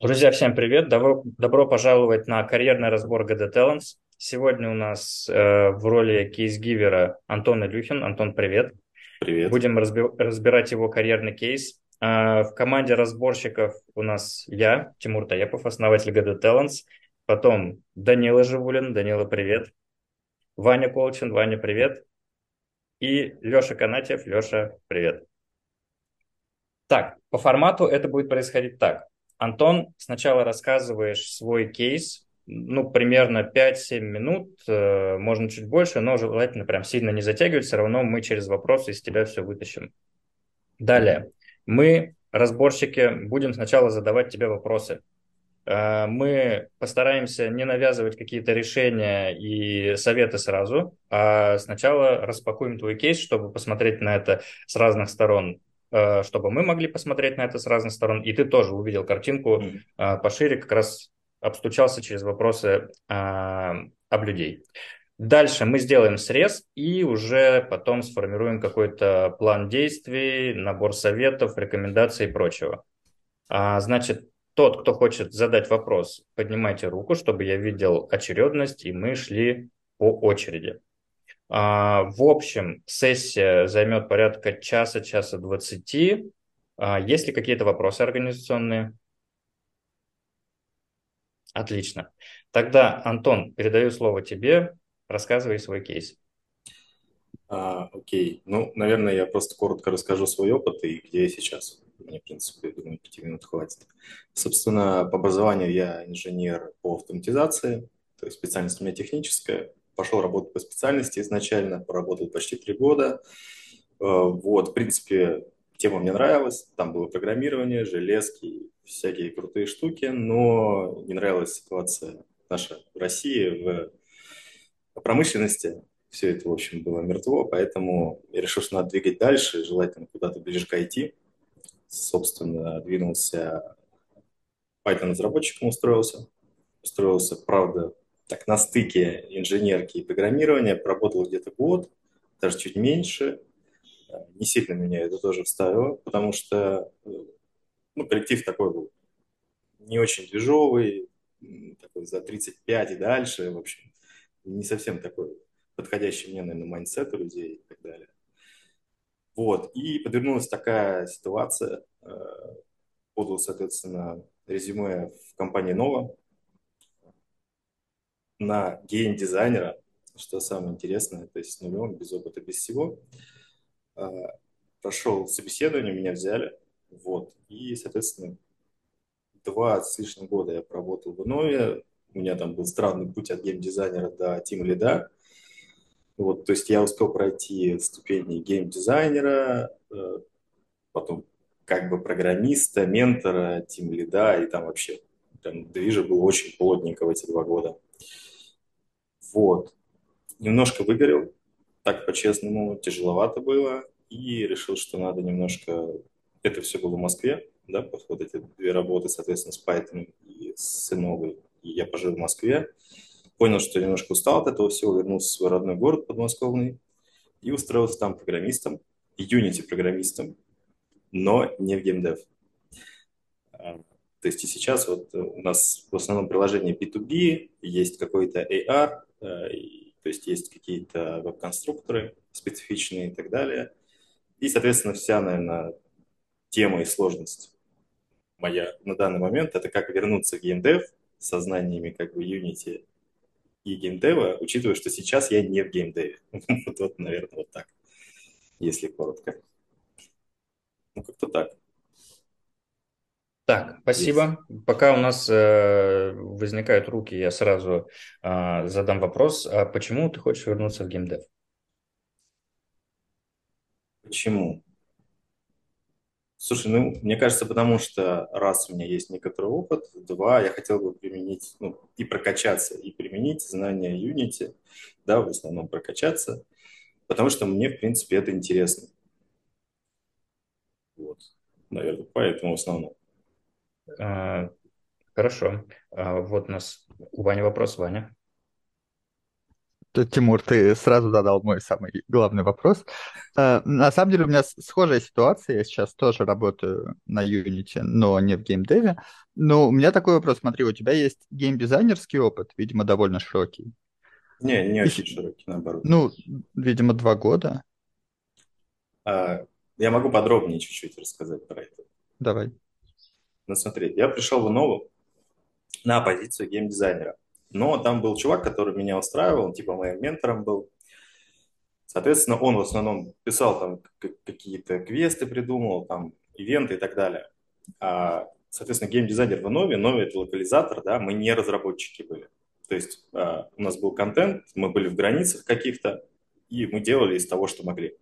Друзья, всем привет! Добро, добро пожаловать на карьерный разбор GD Talents. Сегодня у нас э, в роли кейс-гивера Антон Илюхин. Антон, привет! Привет. Будем разби- разбирать его карьерный кейс. Э, в команде разборщиков у нас я, Тимур Таепов, основатель GD Talents. Потом Данила Живулин. Данила, привет! Ваня Колчин. Ваня, привет! И Леша Канатьев. Леша, привет! Так, по формату это будет происходить так. Антон, сначала рассказываешь свой кейс, ну, примерно 5-7 минут, э, можно чуть больше, но желательно прям сильно не затягивать, все равно мы через вопросы из тебя все вытащим. Далее, мы, разборщики, будем сначала задавать тебе вопросы. Э, мы постараемся не навязывать какие-то решения и советы сразу, а сначала распакуем твой кейс, чтобы посмотреть на это с разных сторон чтобы мы могли посмотреть на это с разных сторон, и ты тоже увидел картинку э, пошире, как раз обстучался через вопросы э, об людей. Дальше мы сделаем срез и уже потом сформируем какой-то план действий, набор советов, рекомендаций и прочего. А, Значит, тот, кто хочет задать вопрос, поднимайте руку, чтобы я видел очередность, и мы шли по очереди. А, В общем, сессия займет порядка часа, часа двадцати. А, Есть ли какие-то вопросы организационные? Отлично. Тогда, Антон, передаю слово тебе. Рассказывай свой кейс. А, окей. Ну, наверное, я просто коротко расскажу свой опыт и где я сейчас. Мне, в принципе, думаю, пяти минут хватит. Собственно, по образованию я инженер по автоматизации, то есть специальность у меня техническая. Пошел работать по специальности изначально, поработал почти три года. Э, Вот, в принципе, тема мне нравилась. Там было программирование, железки, всякие крутые штуки, но не нравилась ситуация наша в России в промышленности все это, в общем, было мертво, поэтому я решил, что надо двигать дальше, желательно куда-то ближе к IT. Собственно, двинулся Python-разработчиком, устроился. Устроился, правда, так на стыке инженерки и программирования. Проработал где-то год, даже чуть меньше. Не сильно меня это тоже вставило, потому что ну, коллектив такой был не очень движовый, такой за 35 и дальше, в общем, не совсем такой подходящий мне, наверное, mindset у людей и так далее. Вот, и подвернулась такая ситуация, э, подал, соответственно, резюме в компании Нова на гейм-дизайнера, что самое интересное, то есть с нулем, без опыта, без всего. Э, Прошел собеседование, меня взяли, вот, и, соответственно, два с лишним года я проработал в Нове, у меня там был странный путь от гейм-дизайнера до тим-лида, вот, то есть я успел пройти ступени гейм-дизайнера, э, потом как бы программиста, ментора, тим-лида, и там вообще там движа было очень плотненько в эти два года. Вот. Немножко выгорел, так по-честному, тяжеловато было, и решил, что надо немножко... Это все было в Москве, да, вот эти две работы, соответственно, с Python и с новой. И я пожил в Москве, понял, что немножко устал от этого всего, вернулся в свой родной город подмосковный и устроился там программистом, Unity-программистом, но не в геймдев. А, То есть и сейчас вот у нас в основном приложение B2B, есть какой-то AR, то есть есть какие-то веб-конструкторы специфичные и так далее. И, соответственно, вся, наверное, тема и сложность моя на данный момент– это как вернуться в геймдев со знаниями как бы Unity и геймдева, учитывая, что сейчас я не в геймдеве. Вот, вот, наверное, вот так, если коротко. Ну, как-то так. Так, Есть. спасибо. Пока у нас э, возникают руки, я сразу э, задам вопрос. А почему ты хочешь вернуться в геймдев? Почему? Слушай, ну, мне кажется, потому что раз у меня есть некоторый опыт, два, я хотел бы применить, ну, и прокачаться, и применить знания Unity, да, в основном прокачаться, потому что мне, в принципе, это интересно. Вот, наверное, поэтому в основном. Э, хорошо. А, вот у нас у Вани вопрос, Ваня. Тимур, ты сразу задал мой самый главный вопрос. Э, На самом деле у меня схожая ситуация. Я сейчас тоже работаю на Unity, но не в геймдеве. Но у меня такой вопрос. Смотри, у тебя есть геймдизайнерский опыт, видимо, довольно широкий. Не, не И очень с- широкий, наоборот. ну, видимо, два года. А, я могу подробнее чуть-чуть рассказать про это. Давай. Смотри, я пришел в Нову на позицию геймдизайнера. Но там был чувак, который меня устраивал, он типа моим ментором был. Соответственно, он в основном писал там какие-то квесты, придумывал, там, ивенты и так далее. А, соответственно, геймдизайнер в Нове, Нове это локализатор, да, мы не разработчики были. То есть а, у нас был контент, мы были в границах каких-то, и мы делали из того, что могли.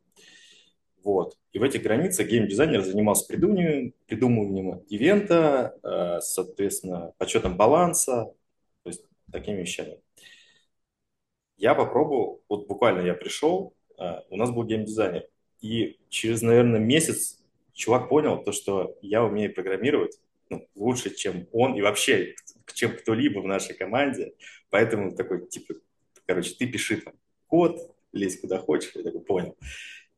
Вот. И в этих границах геймдизайнер занимался придумыванием, придумыванием ивента, э, соответственно, подсчетом баланса, то есть такими вещами. Я попробовал, вот буквально я пришел, э, у нас был геймдизайнер, и через, наверное, месяц чувак понял то, что я умею программировать ну, лучше, чем он, и вообще, чем кто-либо в нашей команде. Поэтому такой, типа, короче, ты пиши там код, лезь куда хочешь, я такой понял.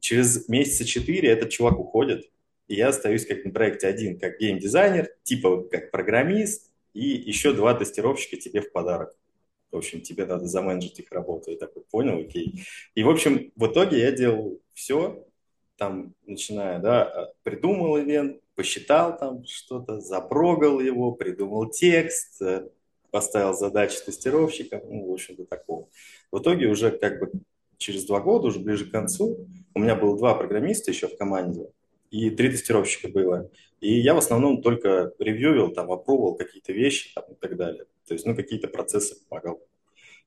Через месяца четыре этот чувак уходит, и я остаюсь как на проекте один, как геймдизайнер, типа как программист, и еще два тестировщика тебе в подарок. В общем, тебе надо заменеджить их работу. Я такой, понял, окей. И, в общем, в итоге я делал все, там, начиная, да, придумал ивент, посчитал там что-то, запрогал его, придумал текст, э, поставил задачи тестировщикам, ну, в общем, до такого. В итоге уже как бы через два года, уже ближе к концу, у меня было два программиста еще в команде, и три тестировщика было. И я в основном только ревьювил, там, опробовал какие-то вещи там, и так далее. То есть, ну, какие-то процессы помогал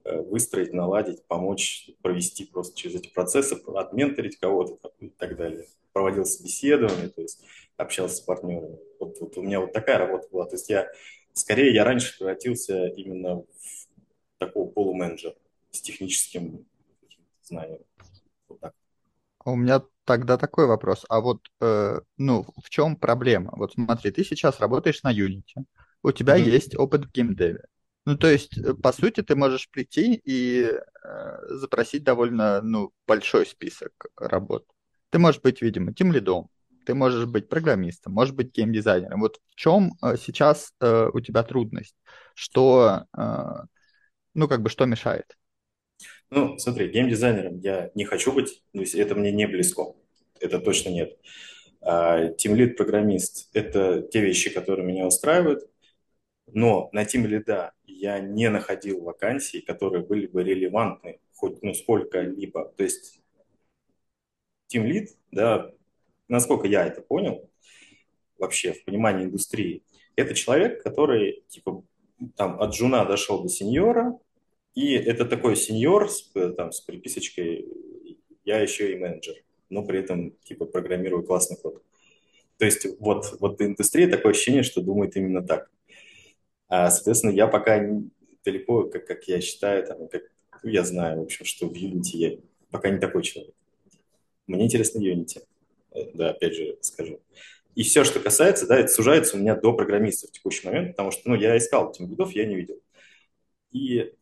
э, выстроить, наладить, помочь провести просто через эти процессы, отменторить кого-то и так далее. Проводил собеседование, то есть общался с партнерами. Вот, вот у меня вот такая работа была. То есть я, скорее, я раньше превратился именно в такого полуменеджера с техническим знанием. Вот так. У меня тогда такой вопрос. А вот, э, ну, в чем проблема? Вот смотри, ты сейчас работаешь на Unity, у тебя Мгм. есть опыт в геймдеве. Ну, то есть, э, по сути, ты можешь прийти и э, запросить довольно, ну, большой список работ. Ты можешь быть, видимо, тимлидом, ты можешь быть программистом, можешь быть геймдизайнером. Вот в чем э, сейчас э, у тебя трудность? Что, э, ну, как бы, что мешает? Ну, смотри, геймдизайнером я не хочу быть, то есть это мне не близко, это точно нет. Тимлид программист – это те вещи, которые меня устраивают, но на тимлида я не находил вакансий, которые были бы релевантны хоть ну, сколько-либо. То есть тимлид, да, насколько я это понял, вообще в понимании индустрии, это человек, который типа там от джуна дошел до сеньора, и это такой сеньор с, там, с приписочкой «я еще и менеджер», но при этом типа программирую классный код. То есть вот, вот индустрия такое ощущение, что думает именно так. А, соответственно, я пока далеко, как, как я считаю, там, как ну, я знаю, в общем, что в Unity я пока не такой человек. Мне интересно Unity, Э, да, опять же скажу. И все, что касается, да, это сужается у меня до программистов в текущий момент, потому что, ну, я искал тимлидов, я не видел. И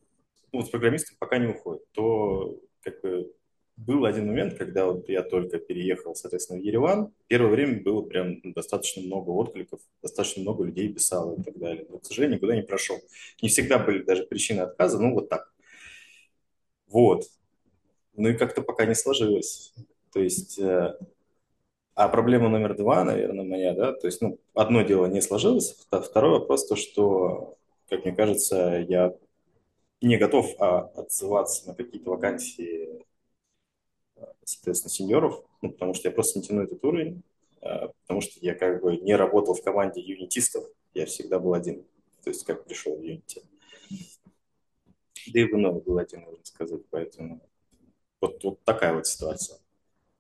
вот с программистом пока не уходит. То как бы был один момент, когда вот я только переехал, соответственно, в Ереван. Первое время было прям ну, достаточно много откликов, достаточно много людей писало и так далее. Но, к сожалению, никуда не прошел. Не всегда были даже причины отказа, ну вот так. Вот. Ну и как-то пока не сложилось. То есть, э, а проблема номер два, наверное, моя, да, то есть, ну, одно дело не сложилось, вто- второй вопрос то, что, как мне кажется, я не готов а, отзываться на какие-то вакансии, соответственно, сеньоров, ну, потому что я просто не тяну этот уровень, а, потому что я как бы не работал в команде юнитистов, я всегда был один, то есть как пришел в Unity. Да и в Инове был один, можно сказать, поэтому вот, вот такая вот ситуация.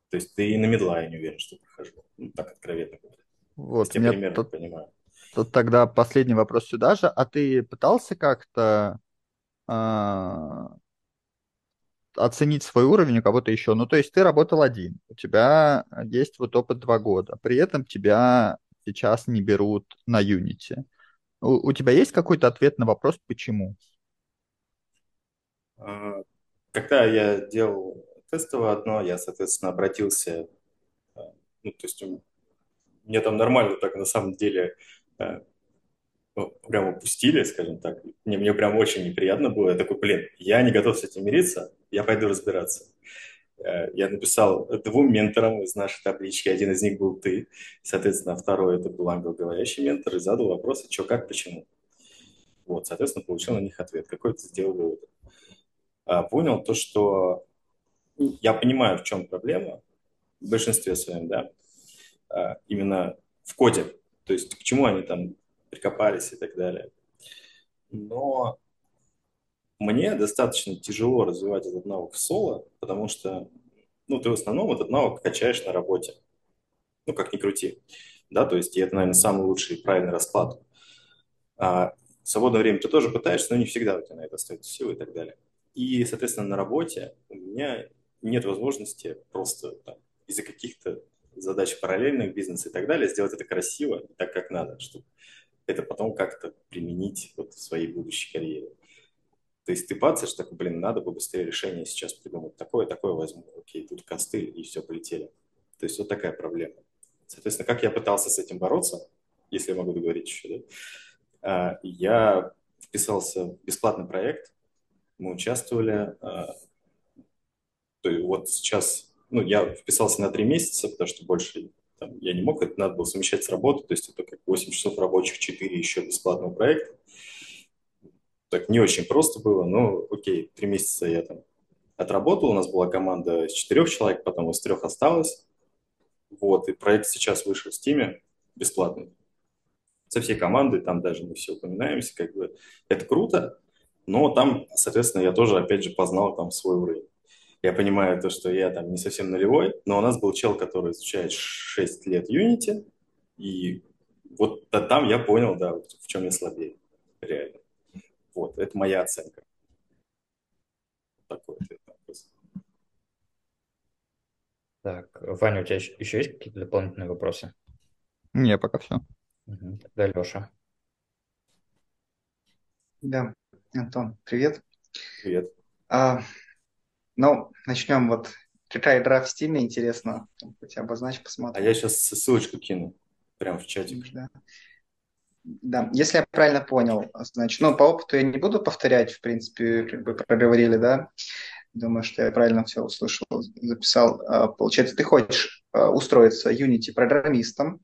То есть ты и на медла я не уверен, что прохожу, ну, так откровенно говоря. Вот, Я примерно тут понимаю. Тут тогда последний вопрос сюда же. А ты пытался как-то оценить свой уровень у кого-то еще? Ну, то есть ты работал один, у тебя есть вот опыт два года, при этом тебя сейчас не берут на Unity. У, у тебя есть какой-то ответ на вопрос, почему? А, когда я делал тестовое одно, я, соответственно, обратился, э, ну, то есть мне там нормально так на самом деле ну, прям упустили, скажем так. Мне, мне прям очень неприятно было. Я такой, блин, я не готов с этим мириться, я пойду разбираться. Э, я написал двум менторам из нашей таблички. Один из них был ты. Соответственно, второй это был англоговорящий ментор. И задал вопросы, что, как, почему. Вот, соответственно, получил на них ответ. Какой ты сделал вывод? А, понял то, что я понимаю, в чем проблема, в большинстве своем, да, а, именно в коде, то есть к чему они там прикопались и так далее. Но мне достаточно тяжело развивать этот навык в соло, потому что ну, ты в основном этот навык качаешь на работе. Ну, как ни крути. Да, то есть и это, наверное, самый лучший и правильный расклад. А в свободное время ты тоже пытаешься, но не всегда у тебя на это остается силы и так далее. И, соответственно, на работе у меня нет возможности просто там, из-за каких-то задач параллельных бизнеса и так далее сделать это красиво так, как надо, чтобы это потом как-то применить вот в своей будущей карьере. То есть ты пацаешь, так, блин, надо бы быстрее решение сейчас придумать. Такое, такое возьму. Окей, тут костыль, и все, полетели. То есть вот такая проблема. Соответственно, как я пытался с этим бороться, если я могу договорить еще, да? А, я вписался в бесплатный проект, мы участвовали. А, то есть вот сейчас, ну, я вписался на три месяца, потому что больше там, я не мог, это надо было совмещать с работой, то есть это как 8 часов рабочих, 4 еще бесплатного проекта. Так не очень просто было, но окей, три месяца я там отработал, у нас была команда из четырех человек, потом из трех осталось. Вот, и проект сейчас вышел в Steam бесплатный. Со всей командой, там даже мы все упоминаемся, как бы это круто, но там, соответственно, я тоже, опять же, познал там свой уровень. Я понимаю то, что я там не совсем нулевой, но у нас был чел, который изучает 6 лет Unity, и вот там я понял, да, в чем я слабее, реально. Вот, это моя оценка. Такой ответ на вопрос. Так, Ваня, у тебя еще есть какие-то дополнительные вопросы? Не, пока все. Угу. Тогда Леша. Да, Антон, привет. Привет. А, ну, начнем вот. Какая игра в Стиме, интересно. Хоть обозначь, посмотрим. А я сейчас ссылочку кину прямо в чатик. Да. Да, если я правильно понял, значит, ну, по опыту я не буду повторять, в принципе, как бы проговорили, да, думаю, что я правильно все услышал, записал. А, получается, ты хочешь а, устроиться Unity-программистом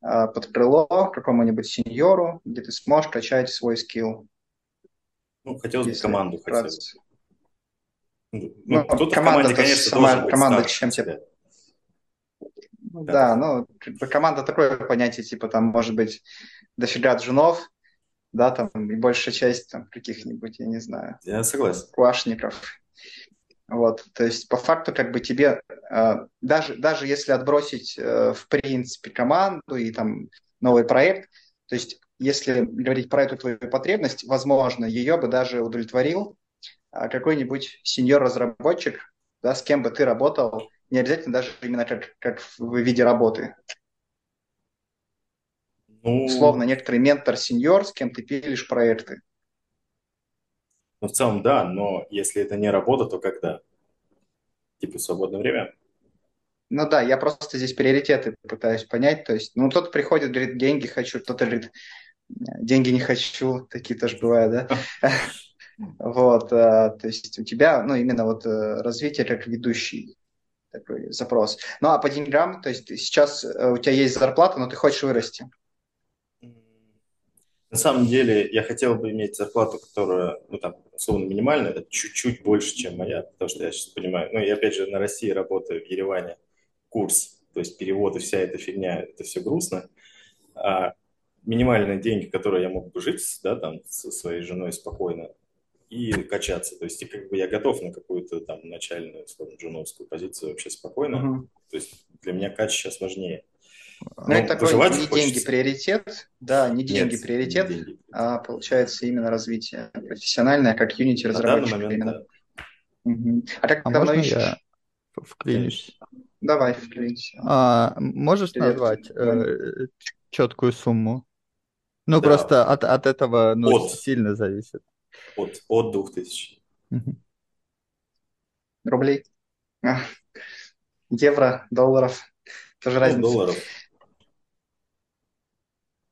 а, под крыло какому-нибудь сеньору, где ты сможешь качать свой скилл. Ну, хотелось бы команду бы. Ну, ну кто-то команда, в команде, конечно, сама, команда чем тебе... Ну, да. да, ну, команда такое понятие, типа, там, может быть, дофига джунов, да, там, и большая часть там каких-нибудь, я не знаю. Я согласен. Квашников. Вот, то есть по факту как бы тебе, э, даже, даже если отбросить э, в принципе команду и там новый проект, то есть если говорить про эту твою потребность, возможно, ее бы даже удовлетворил какой-нибудь сеньор-разработчик, да, с кем бы ты работал, не обязательно даже именно как, как в виде работы. Ну, Условно, некоторый ментор-сеньор, с кем ты пилишь проекты. Ну, в целом, да, но если это не работа, то когда? Типа в свободное время? Ну да, я просто здесь приоритеты пытаюсь понять. То есть, ну, кто-то приходит, говорит, деньги хочу, кто-то говорит, деньги не хочу, такие тоже бывают, да? Вот, э, то есть у тебя, ну, именно вот э, развитие как ведущий такой запрос. Ну, а по деньгам, то есть сейчас э, у тебя есть зарплата, но ты хочешь вырасти. На самом деле, я хотел бы иметь зарплату, которая, ну, там, условно, минимальная, это чуть-чуть больше, чем моя, потому что я сейчас понимаю, ну, и опять же, на России работаю, в Ереване, курс, то есть переводы, вся эта фигня, это все грустно. А минимальные деньги, которые я мог бы жить, да, там, со своей женой спокойно и качаться. То есть, и как бы я готов на какую-то там начальную, скажем, джуновскую позицию вообще спокойно. Uh-huh. То есть, для меня кач сейчас важнее. Но ну, это такой не хочется. деньги приоритет, да, не деньги Нет, приоритет, не деньги. а получается именно развитие профессиональное, как Unity разработчик. момент, именно. Да. Угу. А как а давно ищешь? Я вклинюсь? Давай, вклинись. А, можешь Привет. назвать э, четкую сумму? Ну, да. просто от, от этого ну, от. сильно зависит. От, от 2000. Угу. рублей? А, евро, долларов? Тоже Ну, разница. долларов.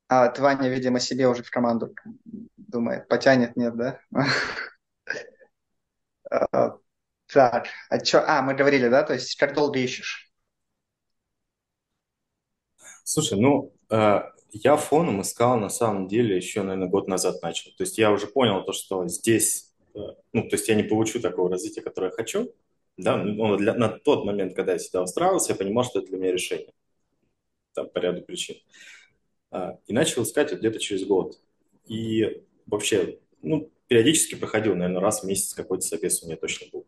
А ты, Ваня, видимо, себе уже в команду думает. Потянет, нет, да? А, Так, а чё? А, мы говорили, да? То есть как долго ищешь? Слушай, ну, э, я фоном искал на самом деле еще, наверное, год назад начал. То есть я уже понял то, что здесь, э, ну, то есть я не получу такого развития, которое я хочу. Да, ну, для, на тот момент, когда я сюда устраивался, я понимал, что это для меня решение. Там по ряду причин. А, и начал искать вот где-то через год. И вообще, ну, периодически проходил, наверное, раз в месяц какой-то собес у меня точно был.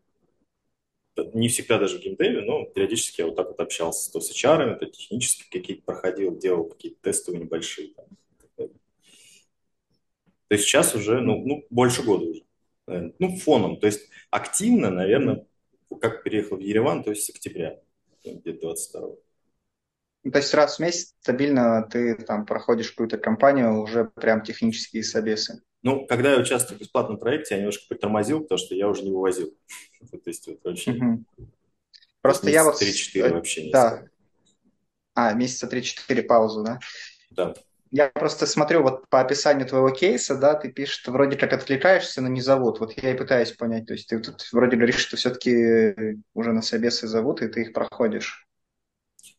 Не всегда даже в геймдеве, но периодически я вот так вот общался то с HR, то технически какие-то проходил, делал какие-то тестовые небольшие. Там. То есть сейчас уже, ну, ну, больше года уже. Ну, фоном. То есть активно, наверное, как переехал в Ереван, то есть с октября, где-то 22 Ну, То есть раз в месяц стабильно ты там проходишь какую-то компанию, уже прям технические собесы. Ну, когда я участвовал в бесплатном проекте, я немножко притормозил, потому что я уже не вывозил. То есть вот вообще Мгм. Просто я вот... с- 3-4 вообще не Да. А, месяца 3-4 паузу, да? Да. Я просто смотрю вот по описанию твоего кейса, да, ты пишешь, что вроде как откликаешься, но не зовут. Вот я и пытаюсь понять. То есть ты тут вроде говоришь, что все-таки уже на собесы зовут, и ты их проходишь.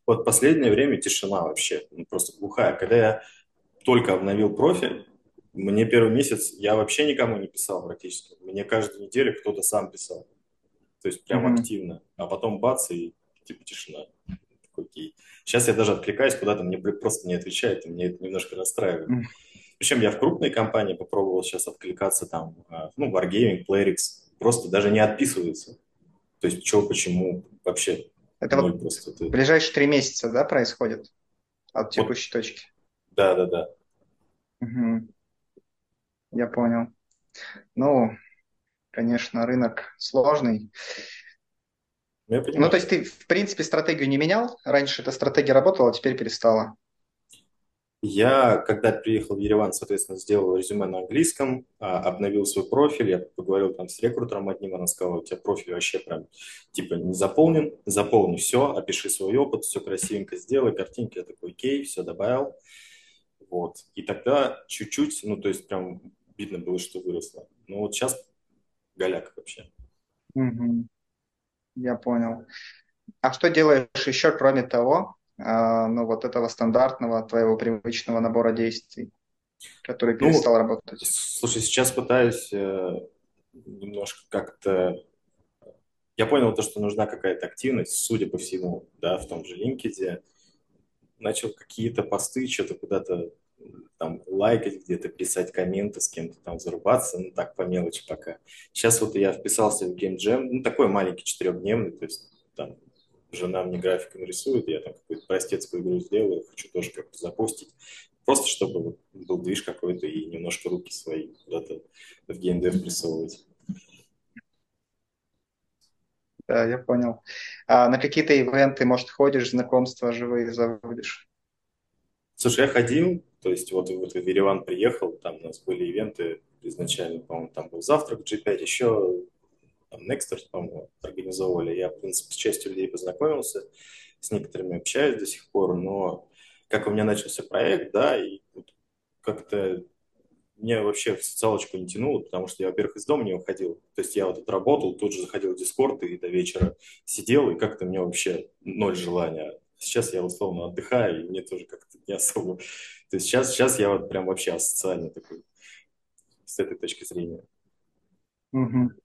Вот последнее время тишина вообще, ну, просто глухая. Когда я только обновил профиль, мне первый месяц я вообще никому не писал практически. Мне каждую неделю кто-то сам писал. То есть прям Мгм. активно. А потом бац, и типа тишина. Окей. Сейчас я даже откликаюсь куда-то, мне просто не отвечают, и мне это немножко расстраивает. Мгм. Причем я в крупной компании попробовал сейчас откликаться там, а, ну, Wargaming, Playrix, просто даже не отписываются. То есть, что, почему, вообще Это ноль вот просто. Это- ближайшие три месяца, да, происходит от текущей точки? Да, да, да. Мгм. Я понял. Ну, конечно, рынок сложный. Ну, Ну, то есть ты, в принципе, стратегию не менял? Раньше эта стратегия работала, а теперь перестала. Я, когда приехал в Ереван, соответственно, сделал резюме на английском, а, обновил свой профиль, я поговорил там с рекрутером одним, она сказала, у тебя профиль вообще прям типа не заполнен, заполни все, опиши свой опыт, все красивенько сделай, картинки, я такой, окей, все добавил. Вот. И тогда чуть-чуть, ну, то есть прям видно было, что выросло. Ну, вот сейчас голяк вообще. Мгм. Я понял. А что делаешь еще, кроме того, а, ну, вот этого стандартного твоего привычного набора действий, который Ну, перестал работать? Слушай, сейчас пытаюсь э, немножко как-то... Я понял то, что нужна какая-то активность, судя по всему, да, в том же LinkedIn. Начал какие-то посты, что-то куда-то там лайкать где-то, писать комменты, с кем-то там зарубаться, ну так по мелочи пока. Сейчас вот я вписался в Game Jam, ну такой маленький четырехдневный, то есть там жена мне графиком рисует, я там какую-то простецкую игру сделаю, хочу тоже как-то запустить. Просто чтобы вот был движ какой-то и немножко руки свои куда-то в геймдев прессовывать. Да, я понял. А на какие-то ивенты, может, ходишь, знакомства живые заводишь? Слушай, я ходил, то есть вот, вот в Ереван приехал, там у нас были ивенты изначально, по-моему, там был завтрак G5, еще там Nexters, по-моему, организовывали. Я, в принципе, с частью людей познакомился, с некоторыми общаюсь до сих пор, но как у меня начался проект, да, и вот как-то меня вообще в социалочку не тянуло, потому что я, во-первых, из дома не уходил. То есть я вот отработал, тут же заходил в Дискорд и до вечера сидел, и как-то мне вообще ноль желания. Сейчас я условно отдыхаю, и мне тоже как-то не особо... То есть сейчас, сейчас я вот прям вообще асоциальный такой с этой точки зрения. Мгм.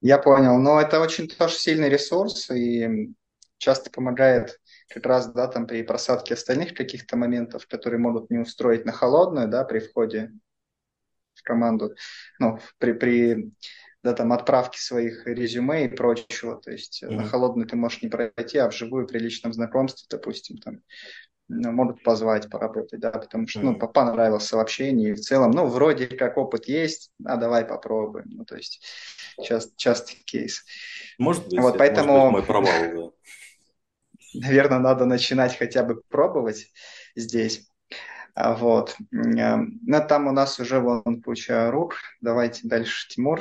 Я понял. Но это очень тоже сильный ресурс и часто помогает как раз, да, там при просадке остальных каких-то моментов, которые могут не устроить на холодную, да, при входе в команду, ну, при, при да, там, отправке своих резюме и прочего. То есть mm-hmm. на холодную ты можешь не пройти, а вживую при личном знакомстве, допустим, там, ну, могут позвать поработать, да, потому что, ну, понравился в общении, в целом, ну, вроде как опыт есть, а давай попробуем, ну, то есть часто, частый кейс. Может быть, вот, поэтому, может быть мой провал, да. Наверное, надо начинать хотя бы пробовать здесь. Вот. Ну, там у нас уже вон куча рук. Давайте дальше, Тимур.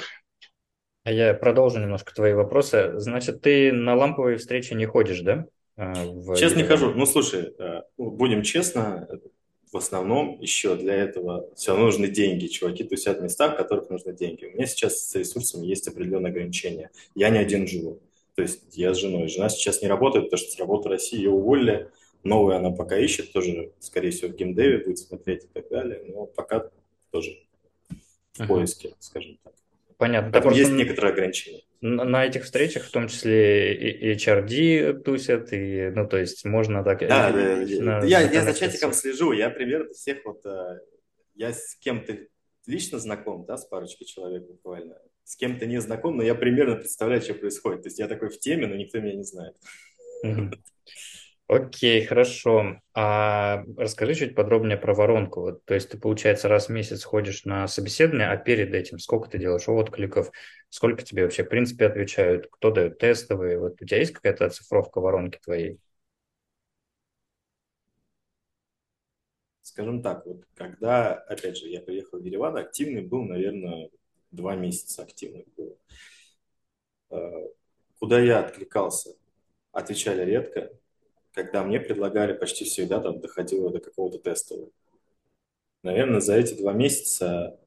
А я продолжу немножко твои вопросы. Значит, ты на ламповые встречи не ходишь, да? А, в Сейчас не хожу. Ну, слушай, э, ну, будем честно, в основном еще для этого все равно нужны деньги. Чуваки тусят в местах, в которых нужны деньги. У меня сейчас с ресурсами есть определенные ограничения. Я не один живу. То есть я с женой. Жена сейчас не работает, потому что с работы России ее уволили. Новую она пока ищет, тоже, скорее всего, в геймдеве будет смотреть и так далее. Но пока тоже в поиске, скажем так. Понятно. Да, просто есть н- некоторые ограничения. на этих встречах в том числе и HRD тусят, и, ну, то есть можно так Да, да, лично я, я за чатиком слежу, я примерно всех вот, э, я с кем-то лично знаком, да, с парочкой человек буквально, с кем-то не знаком, но я примерно представляю, что происходит. То есть я такой в теме, но никто меня не знает. Мгм. Окей, хорошо. А расскажи чуть подробнее про воронку. Вот, то есть ты, получается, раз в месяц ходишь на собеседование, а перед этим сколько ты делаешь откликов, сколько тебе вообще, в принципе, отвечают, кто дает тестовые? Вот у тебя есть какая-то оцифровка воронки твоей? Скажем так, вот когда, опять же, я приехал в Ереван, активный был, наверное, два месяца активный был. Э, Куда я откликался, отвечали редко. Когда мне предлагали, почти всегда там доходило до какого-то тестового. Наверное, за эти два месяца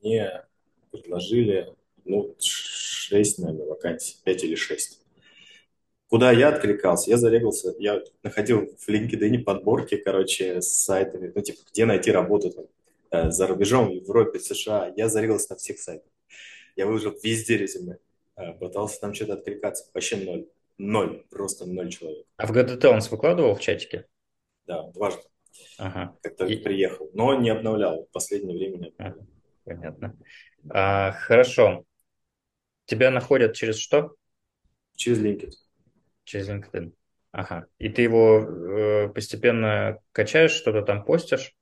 мне предложили, ну, шесть, наверное, вакансий, пять или шесть. Куда я откликался? Я зарегался, я находил в LinkedIn подборки, короче, с сайтами, ну, типа, где найти работу там, э, за рубежом, в Европе, в США. Я зарегался на всех сайтах. Я выложил везде резюме. Э, Пытался там что-то откликаться. Вообще ноль. Ноль. Просто ноль человек. А в GDT он выкладывал в чатике? Да, дважды, Ага, как только И- приехал. Но не обновлял. В последнее время не а, обновлял. понятно. А, хорошо. Тебя находят через что? Через LinkedIn. Через LinkedIn. Ага. И ты его э, постепенно качаешь, что-то там постишь?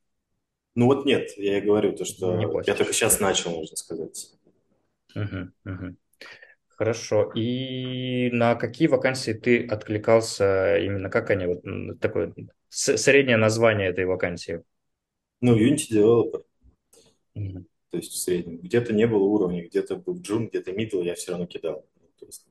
Ну вот нет, я и говорю, то, Не что постишь. я только сейчас начал, можно сказать. Мгм, мгм. Хорошо. И на какие вакансии ты откликался именно? Как они? Вот такое среднее название этой вакансии. Ну, Unity Developer, Мгм. то есть в среднем. Где-то не было уровня, где-то был джун, где-то middle, я все равно кидал. То есть,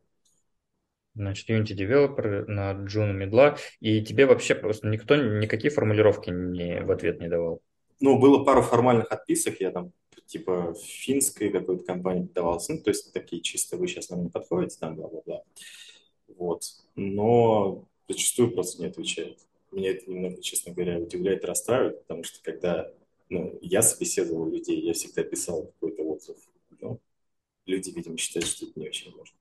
Значит, Unity Developer на June медла. И тебе вообще просто никто никакие формулировки не, в ответ не давал. Ну, было пару формальных отписок, я там типа в финской какой-то компании подавался, ну, то есть такие чисто вы сейчас нам не подходите, там бла-бла-бла. Вот. Но зачастую просто не отвечают. Меня это немного, честно говоря, удивляет и расстраивает, потому что когда ну, я собеседовал людей, я всегда писал какой-то отзыв. Но люди, видимо, считают, что это не очень важно.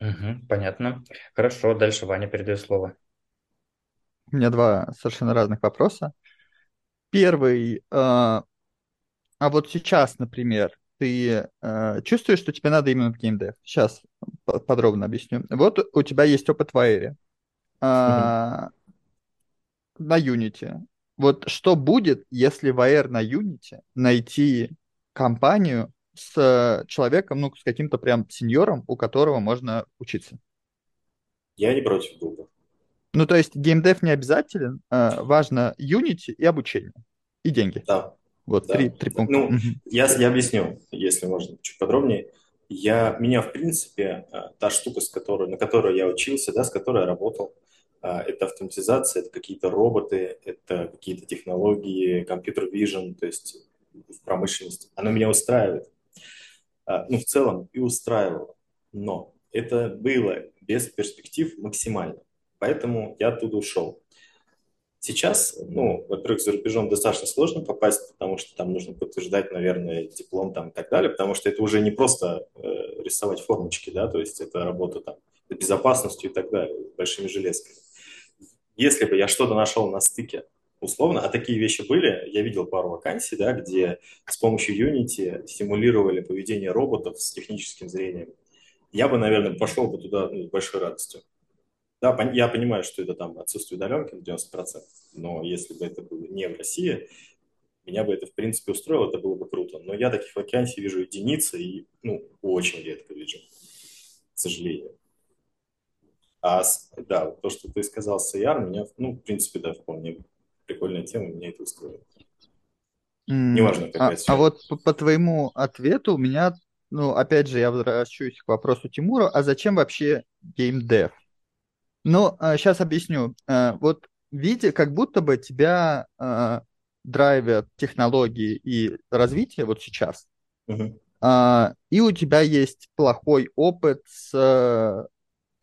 Мгм, понятно. Хорошо, дальше Ваня передаю слово. У меня два совершенно разных вопроса. Первый, э, а вот сейчас, например, ты э, чувствуешь, что тебе надо именно в геймдев? Сейчас по- подробно объясню. Вот у тебя есть опыт в Air, а, на Unity. Вот что будет, если в Air на Unity найти компанию с человеком, ну, с каким-то прям сеньором, у которого можно учиться? Я не против был бы. Ну, то есть геймдев не обязателен, а, важно Unity и обучение, и деньги. Да, Вот Да. три, три пункта. Ну. Я, я объясню, если можно, чуть подробнее. Я, меня, в принципе, э, та штука, с которой, на которой я учился, да, с которой я работал, э, это автоматизация, это какие-то роботы, это какие-то технологии, компьютер vision, то есть в промышленности. Оно меня устраивает. А, Ну, в целом и устраивало. Но это было без перспектив максимально. Поэтому я оттуда ушел. Сейчас, ну, во-первых, за рубежом достаточно сложно попасть, потому что там нужно подтверждать, наверное, диплом там и так далее, потому что это уже не просто э, рисовать формочки, да, то есть это работа там с безопасностью и так далее, большими железками. Если бы я что-то нашел на стыке, условно, а такие вещи были, я видел пару вакансий, да, где с помощью Unity симулировали поведение роботов с техническим зрением, я бы, наверное, пошел бы туда ну, с большой радостью. Да, я понимаю, что это там отсутствие удаленки на 90%, но если бы это было не в России, меня бы это, в принципе, устроило, это было бы круто. Но я таких вакансий вижу единицы и, ну, очень редко вижу, к сожалению. А, да, то, что ты сказал с AR, меня, ну, в принципе, да, вполне прикольная тема, меня это устроит. М, Неважно, а, какая а сфера. вот по, по твоему ответу у меня ну, опять же, я возвращусь к вопросу Тимура, а зачем вообще геймдев? Ну, сейчас объясню. Э, вот видя, как будто бы тебя э, драйвят технологии и развитие вот сейчас, а, и у тебя есть плохой опыт с э,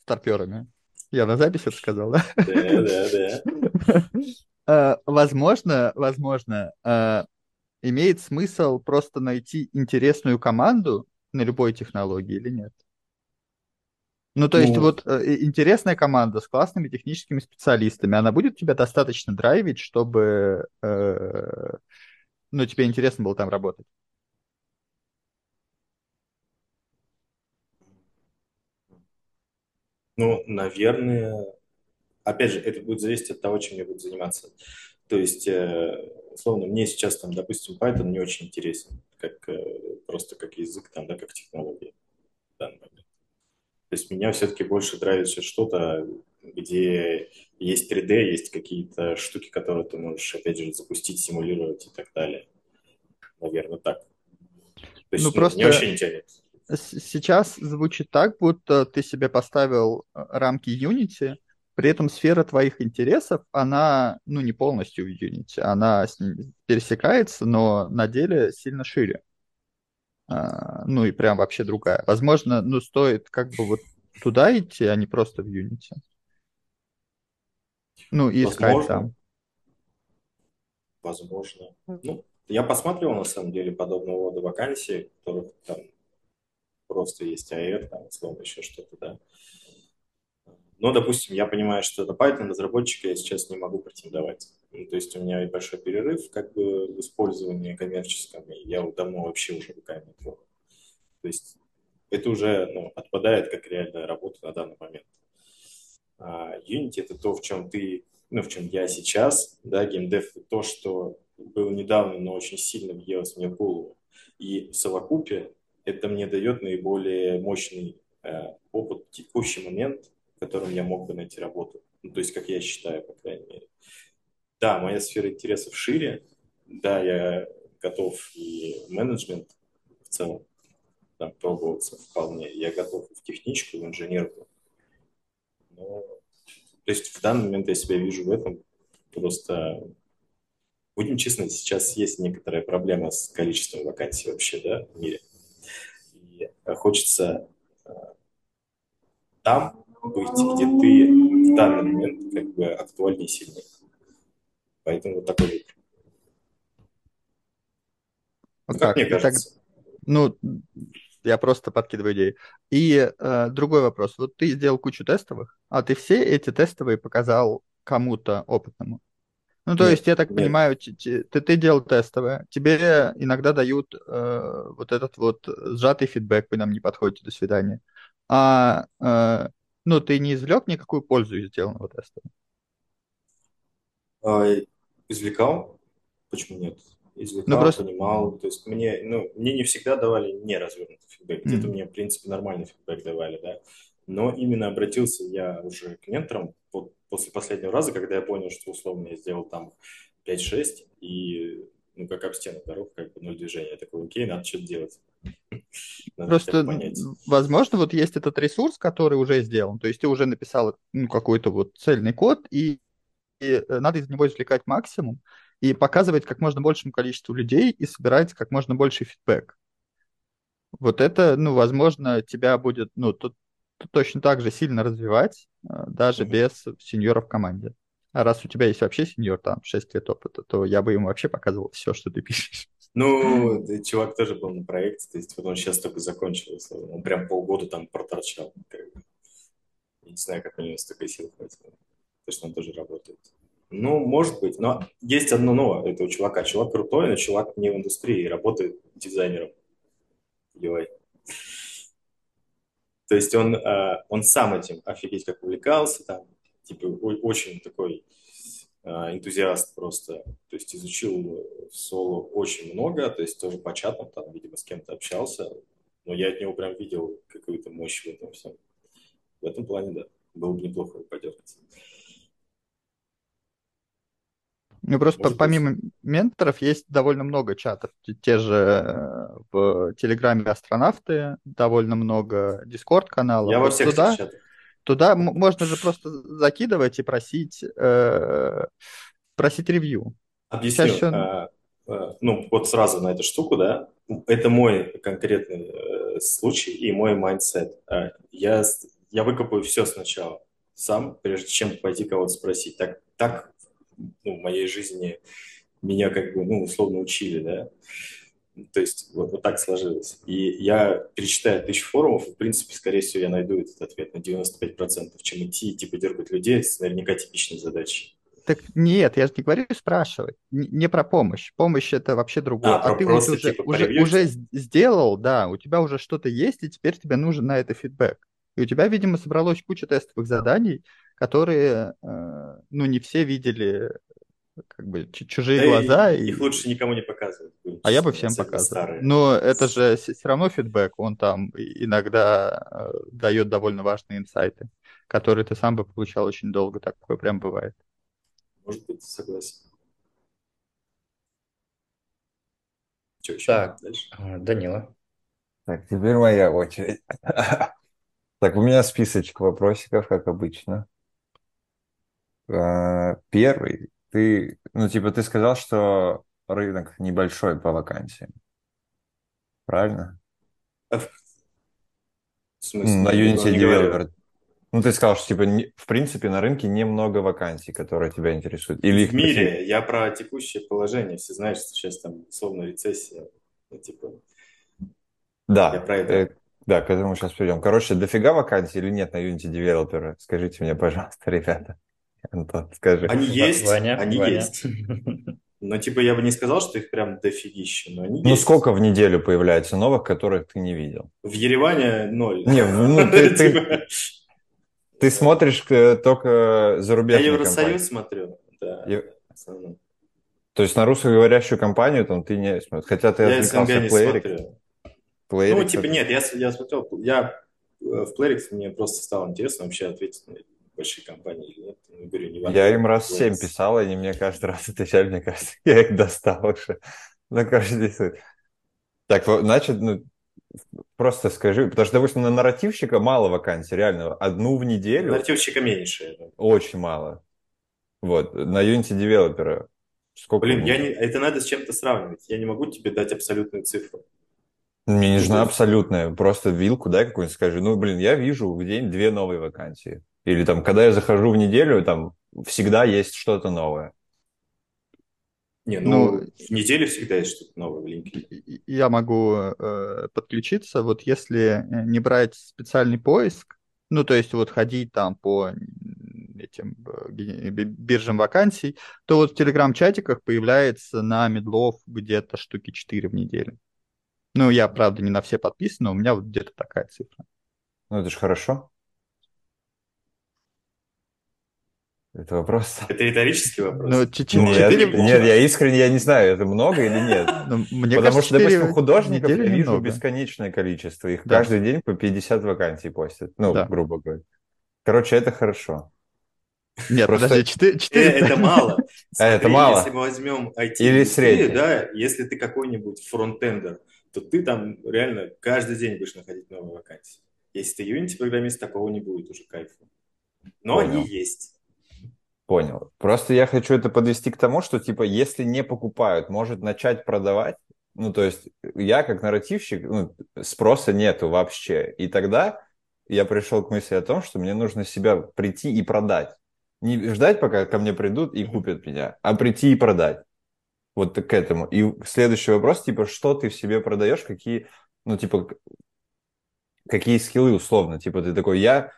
старперами. Я на запись это сказал, да? Да, да, да. Возможно, возможно, имеет смысл просто найти интересную команду на любой технологии или нет? Ну, то есть Ну, вот э, интересная команда с классными техническими специалистами, она будет тебя достаточно драйвить, чтобы, э, ну, тебе интересно было там работать? ну, наверное, опять же, это будет зависеть от того, чем я буду заниматься. То есть, э, условно, мне сейчас, там, допустим, Python не очень интересен, как, э, просто как язык, там, да, как технология в данный момент. То есть меня все-таки больше сейчас что-то, где есть 3D, есть какие-то штуки, которые ты можешь, опять же, запустить, симулировать и так далее. Наверное, так. То Ну, есть, ну, вообще просто не тянет. с- сейчас звучит так, будто ты себе поставил э, рамки Unity, при этом сфера твоих интересов, она, ну, не полностью в Unity, она пересекается, но на деле сильно шире. А, ну, и прям вообще другая. Возможно, ну, стоит как бы вот туда идти, а не просто в Unity. Ну, и искать там. возможно. Ну, я посматривал, на самом деле, подобного рода вакансии, которых там просто есть AR, там, условно, еще что-то, да. Но, допустим, я понимаю, что это Python разработчика я сейчас не могу претендовать. То есть у меня и большой перерыв как бы в использовании коммерческом, и я давно вообще уже руками не трогал. То есть это уже ну, отпадает как реальная работа на данный момент. А Unity это то, в чем ты, ну, в чем я сейчас, да, геймдев то, что было недавно, но очень сильно въелось мне в голову. И в совокупе это мне дает наиболее мощный э, опыт в текущий момент, в котором я мог бы найти работу. Ну, то есть, как я считаю, по крайней мере. Да, моя сфера интересов шире, да, я готов и менеджмент в целом там, пробоваться вполне, я готов и в техничку, в инженерку, но, то есть в данный момент я себя вижу в этом, просто, будем честны, сейчас есть некоторая проблема с количеством вакансий вообще, да, в мире, и хочется э, там быть, где ты в данный момент как бы актуальнее и сильнее. Поэтому вот такой выбор. Ну Ну, как как? мне И так, кажется. ну, я просто подкидываю идеи. И э, другой вопрос. Вот ты сделал кучу тестовых, а ты все эти тестовые показал кому-то опытному. Ну, то есть, Нет, я так нет. понимаю, ты, ты делал тестовое, тебе иногда дают э, вот этот вот сжатый фидбэк, вы нам не подходите, до свидания. А, э, ну, ты не извлек никакую пользу из сделанного теста. Извлекал? Почему нет? Ну, Извлекал, просто... понимал. То есть мне, ну, мне не всегда давали неразвернутый фидбэк. Где-то М. мне, в принципе, нормальный фидбэк давали, да. Но именно обратился я уже к менторам после последнего раза, когда я понял, что условно я сделал там 5-6, и ну, как об стену дорог, как бы ноль движения. Я такой, окей, надо что-то делать. Надо Просто, возможно, вот есть этот ресурс, который уже сделан. То есть ты уже написал ну, какой-то вот цельный код, и, надо из него извлекать максимум и показывать как можно большему количеству людей и собирать как можно больше фидбэк. Вот это, ну, возможно, тебя будет, ну, тут, тут точно так же сильно развивать, э, даже Мгм. без сеньора в команде. А раз у тебя есть вообще сеньор, там, 6 лет опыта, то я бы ему вообще показывал все, что ты пишешь. Ну, чувак тоже был на проекте, то есть вот он сейчас только закончил, он прям полгода там проторчал. не знаю, как у него столько сил хватило. То, что он тоже работает. Ну, может быть, но есть одно но этого чувака. Чувак крутой, но чувак не в индустрии, работает дизайнером UI. То есть он, э, он сам этим офигеть как увлекался, там, типа, очень такой э, энтузиаст просто, то есть изучил в соло очень много, то есть тоже по чатам там, видимо, с кем-то общался, но я от него прям видел какую-то мощь в этом всем. В этом плане, да, было бы неплохо подергаться. Ну, просто Может быть. помимо менторов есть довольно много чатов. Те- же э, в Телеграме астронавты, довольно много Discord-каналов. Я во Вот всех туда, чатах. туда можно же просто закидывать и просить, э, просить review. Объясню. Чаще- А, а, Ну, вот сразу на эту штуку, да. Это мой конкретный э, случай и мой mindset. А, Я, я выкопаю все сначала сам, прежде чем пойти кого-то спросить. Так, так ну, в моей жизни меня как бы, ну, условно учили, да. То есть вот, вот так сложилось. И я перечитаю тысячу форумов, и, в принципе, скорее всего, я найду этот ответ на 95%, чем идти типа дергать людей с наверняка типичной задачей. Так нет, я же не говорю спрашивать, не про помощь. Помощь это вообще другое. А, про ты вот уже, типа, уже, уже сделал, да, у тебя уже что-то есть, и теперь тебе нужен на это фидбэк. И у тебя, видимо, собралось куча тестовых заданий, которые, э, ну, не все видели, как бы, чу- чужие Да и глаза. и- Их лучше никому не показывать. А я бы всем показывал. старые. Но это же все равно фидбэк, он там и- иногда э, дает довольно важные инсайты, которые ты сам бы получал очень долго, такое прям бывает. Может быть, согласен. Что еще? Так. Дальше? А, Данила. Так, теперь моя очередь. Так, у меня списочек вопросиков, как обычно. А, Первый, ты, ну, типа, ты сказал, что рынок небольшой по вакансиям. Правильно? В смысле? На Unity. Developer. Ну, ты сказал, что, типа, не- в принципе, на рынке немного вакансий, которые тебя интересуют. Или их В мире, я про текущее положение. Все знают, что сейчас там условно рецессия. Ну, типа, Да, Я про это. э, да, к этому сейчас перейдем. Короче, дофига вакансий или нет на Unity Developer? Скажите мне, пожалуйста, ребята. Антон, скажи. они есть, Ваня, они Ваня. есть. Но типа я бы не сказал, что их прям дофигища, но они Ну, есть. сколько в неделю появляется новых, которых ты не видел? В Ереване ноль. Не, ну, ты- ты- Типа, Ты смотришь э, только Я зарубежные Евросоюз компании. смотрю. Да. То есть на русскоговорящую компанию там ты не смотришь. Хотя ты Я СНГ отвлекался в Playrix. смотрю. Playrix Ну, типа, нет, я, я смотрел, я э, в Playrix мне просто стало интересно вообще ответить большие компании или нет. Ну, говорю, не важно. Я им раз семь писал, они мне каждый раз отвечали, мне кажется, я их достал уже. Ну, здесь... вот. Так, значит, ну, просто скажи, потому что, допустим, на нарративщика мало вакансий, реально, одну в неделю Нарративщика меньше. очень мало. Вот, на Unity Developer сколько? Блин, я не, это надо с чем-то сравнивать. Я не могу тебе дать абсолютную цифру. Мне не Ну, нужна абсолютная, просто вилку дай какую-нибудь, скажи, ну, блин, я вижу в день две новые вакансии. Или там, когда я захожу в неделю, там всегда есть что-то новое. Не, ну, Ну, в неделю всегда есть что-то новое в LinkedIn. Я могу э, подключиться, вот если э, не брать специальный поиск, ну, то есть вот ходить там по этим э, биржам вакансий, то вот в телеграм-чатиках появляется на медлов где-то штуки 4 в неделю. Ну, я, правда, не на все подписан, но у меня вот где-то такая цифра. Ну, это же хорошо. Это вопрос. Это риторический вопрос. Ну, ч- ч- Нет, четыре- нет, я искренне я не знаю, это много или нет. ну, мне Потому кажется, что, допустим, художников я вижу немного. бесконечное количество. Их Да. каждый день по 50 вакансий постят. Ну, Да. грубо говоря. Короче, это хорошо. Нет, Просто- подожди, четыре... Э, четыре- это мало. А, это Смотри, мало? Если мы возьмем IT Или средний? да, если ты какой-нибудь фронтендер, то ты там реально каждый день будешь находить новые вакансии. Если ты Unity-программист, такого не будет уже кайфа. Но Понял. они есть. Понял. Просто я хочу это подвести к тому, что, типа, если не покупают, может начать продавать. Ну, то есть, я как нарративщик, ну, спроса нету вообще. И тогда я пришел к мысли о том, что мне нужно себя прийти и продать. Не ждать, пока ко мне придут и купят меня, а прийти и продать. Вот к этому. И следующий вопрос, типа, что ты в себе продаешь, какие, ну, типа, какие скиллы условно. Типа, ты такой, я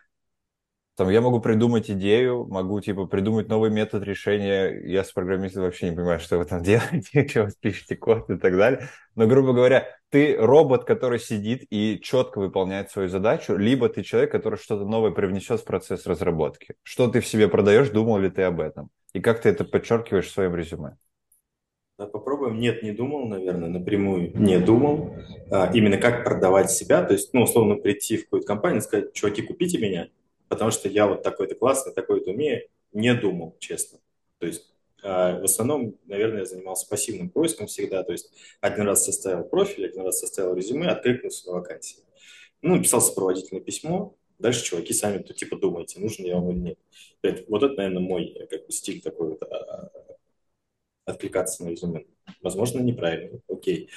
там я могу придумать идею, могу, типа, придумать новый метод решения. Я с программистом вообще не понимаю, что вы там делаете, что вы пишете код и так далее. Но, грубо говоря, ты робот, который сидит и четко выполняет свою задачу, либо ты человек, который что-то новое привнесет в процесс разработки. Что ты в себе продаешь, думал ли ты об этом? И как ты это подчеркиваешь в своем резюме? Да, попробуем. Нет, не думал, наверное, напрямую не думал. А, именно как продавать себя. То есть, ну, условно, прийти в какую-то компанию и сказать, чуваки, купите меня, потому что я вот такой-то классный, такой-то умею. Не думал, честно. То есть, А, в основном, наверное, я занимался пассивным поиском всегда, то есть один раз составил профиль, один раз составил резюме, откликнулся на вакансии. Ну, написал сопроводительное письмо, дальше чуваки сами то типа думаете, нужен я вам или нет. Вот это, наверное, мой как бы стиль такой вот, а, а, откликаться на резюме. Возможно, неправильно, окей.